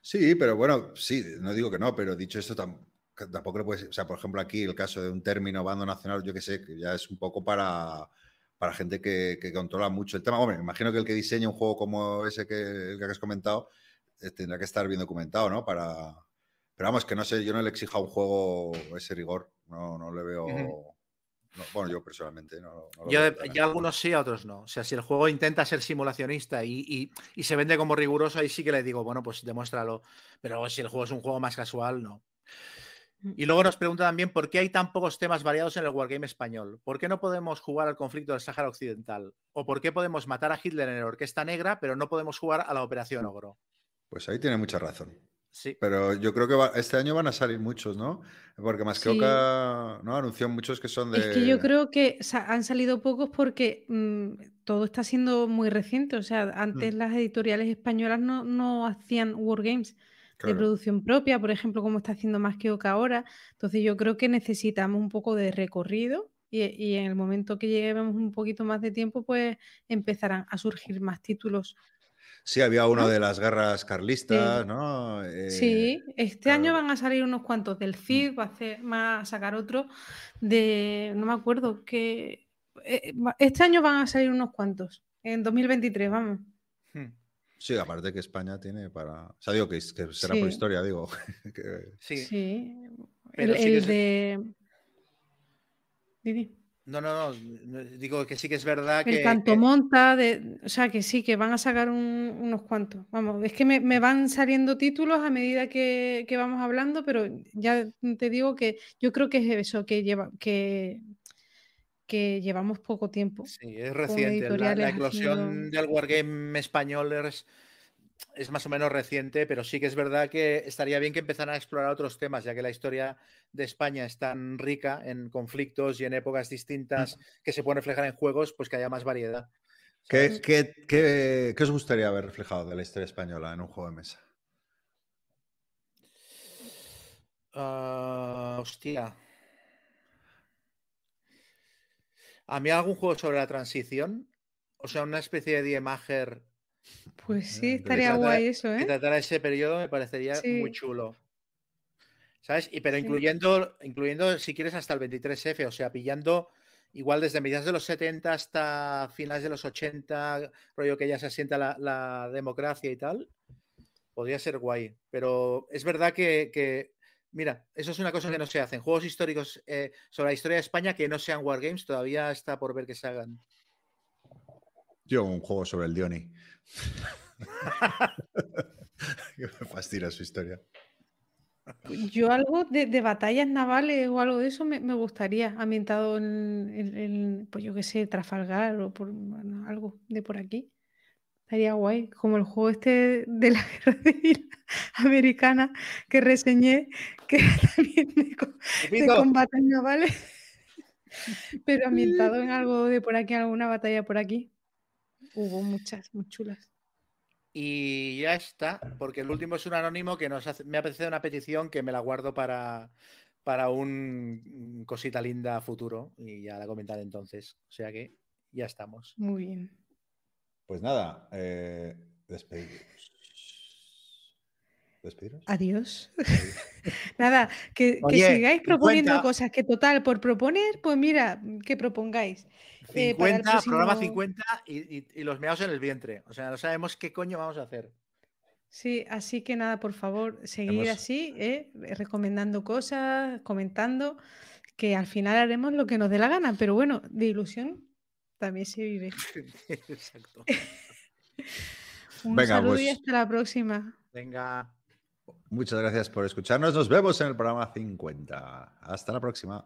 Sí, pero bueno, sí, no digo que no, pero dicho esto, tampoco le puedes. O sea, por ejemplo, aquí el caso de un término bando nacional, yo que sé, que ya es un poco para, para gente que, que controla mucho el tema. Hombre, me imagino que el que diseña un juego como ese que, el que has comentado eh, tendrá que estar bien documentado, ¿no? Para. Pero vamos, que no sé, yo no le exijo a un juego ese rigor. No, no le veo. No, bueno, yo personalmente no. no lo Ya, veo tan ya algunos sí, a otros no. O sea, si el juego intenta ser simulacionista y, y- y se vende como riguroso, ahí sí que le digo, bueno, pues demuéstralo. Pero si el juego es un juego más casual, no. Y luego nos pregunta también por qué hay tan pocos temas variados en el Wargame español. ¿Por qué no podemos jugar al conflicto del Sáhara Occidental? ¿O por qué podemos matar a Hitler en el Orquesta Negra, pero no podemos jugar a la Operación Ogro? Pues ahí tiene mucha razón. Sí. Pero yo creo que va- este año van a salir muchos, ¿no? Porque más que Sí. Oca, ¿no? Anunció muchos que son de. Es que yo creo que han salido pocos porque mm, todo está siendo muy reciente. O sea, antes Mm. las editoriales españolas no, no hacían wargames de producción propia, por ejemplo, como está haciendo más que Oca ahora. Entonces yo creo que necesitamos un poco de recorrido y, y en el momento que llevemos un poquito más de tiempo, pues empezarán a surgir más títulos. Sí, había uno ¿no? de las guerras carlistas, ¿no? Eh, Sí, este año van a salir unos cuantos del CID, va a, hacer, va a sacar otro de, no me acuerdo, que eh, este año van a salir unos cuantos, en 2023, vamos. Hmm. Sí, aparte que España tiene para. O sea, digo que, será por historia, digo. que- Sí. Sí, Pero el, sí que el es- de... Didi. No, no, no. Digo que sí que es verdad El que. canto que- monta, de, o sea que sí, que van a sacar un- unos cuantos. Vamos, es que me, me van saliendo títulos a medida que, que vamos hablando, pero ya te digo que yo creo que es eso, que lleva, que, que llevamos poco tiempo. Sí, es reciente. La, eclosión haciendo- del Wargame español es, es más o menos reciente, pero sí que es verdad que estaría bien que empezaran a explorar otros temas, ya que la historia de España es tan rica en conflictos y en épocas distintas que se pueden reflejar en juegos, pues que haya más variedad. ¿Qué, ¿sabes? qué- qué- qué os gustaría ver reflejado de la historia española en un juego de mesa? Ah, hostia. A mí algún juego sobre la transición, o sea, una especie de Diemager Pues sí, Eh, estaría guay eso, que ¿eh? tratara ese periodo me parecería muy chulo. ¿Sabes? Y pero Sí. incluyendo, incluyendo, si quieres, hasta el 23F, o sea, pillando igual desde mediados de los 70 hasta finales de los 80, rollo que ya se asienta la, la democracia y tal, podría ser guay. Pero es verdad que, que, mira, eso es una cosa que no se hacen. Juegos históricos eh, sobre la historia de España que no sean wargames, todavía está por ver que se hagan. Yo, un juego sobre el Dioni. que me fascina su historia. Yo algo de, de batallas navales o algo de eso me, me gustaría, ambientado en, en- en, pues yo qué sé, Trafalgar o por, bueno, algo de por aquí. Estaría guay, como el juego este de la guerra civil americana que reseñé, que era también de, de combates navales, pero ambientado en algo de por aquí, alguna batalla por aquí. Hubo muchas, muy chulas. Y ya está, porque el último es un anónimo que nos hace, me ha parecido una petición que me la guardo para, para un cosita linda futuro y ya la comentaré entonces. O sea que ya estamos. Muy bien. Pues nada, eh, despediros. ¿Despediros? Adiós. Nada, que, sigáis proponiendo 50. cosas, que total, por proponer, pues mira, que propongáis. Eh, para el 50, programa próximo- 50 y, y- y los meados en el vientre. O sea, no sabemos qué coño vamos a hacer. Sí, así que nada, por favor, seguir Hemos- así, eh, recomendando cosas, comentando, que al final haremos lo que nos dé la gana, pero bueno, de ilusión también se vive. Exacto. Un Venga, saludo y pues- hasta la próxima. Venga. Muchas gracias por escucharnos. Nos vemos en el programa 50. Hasta la próxima.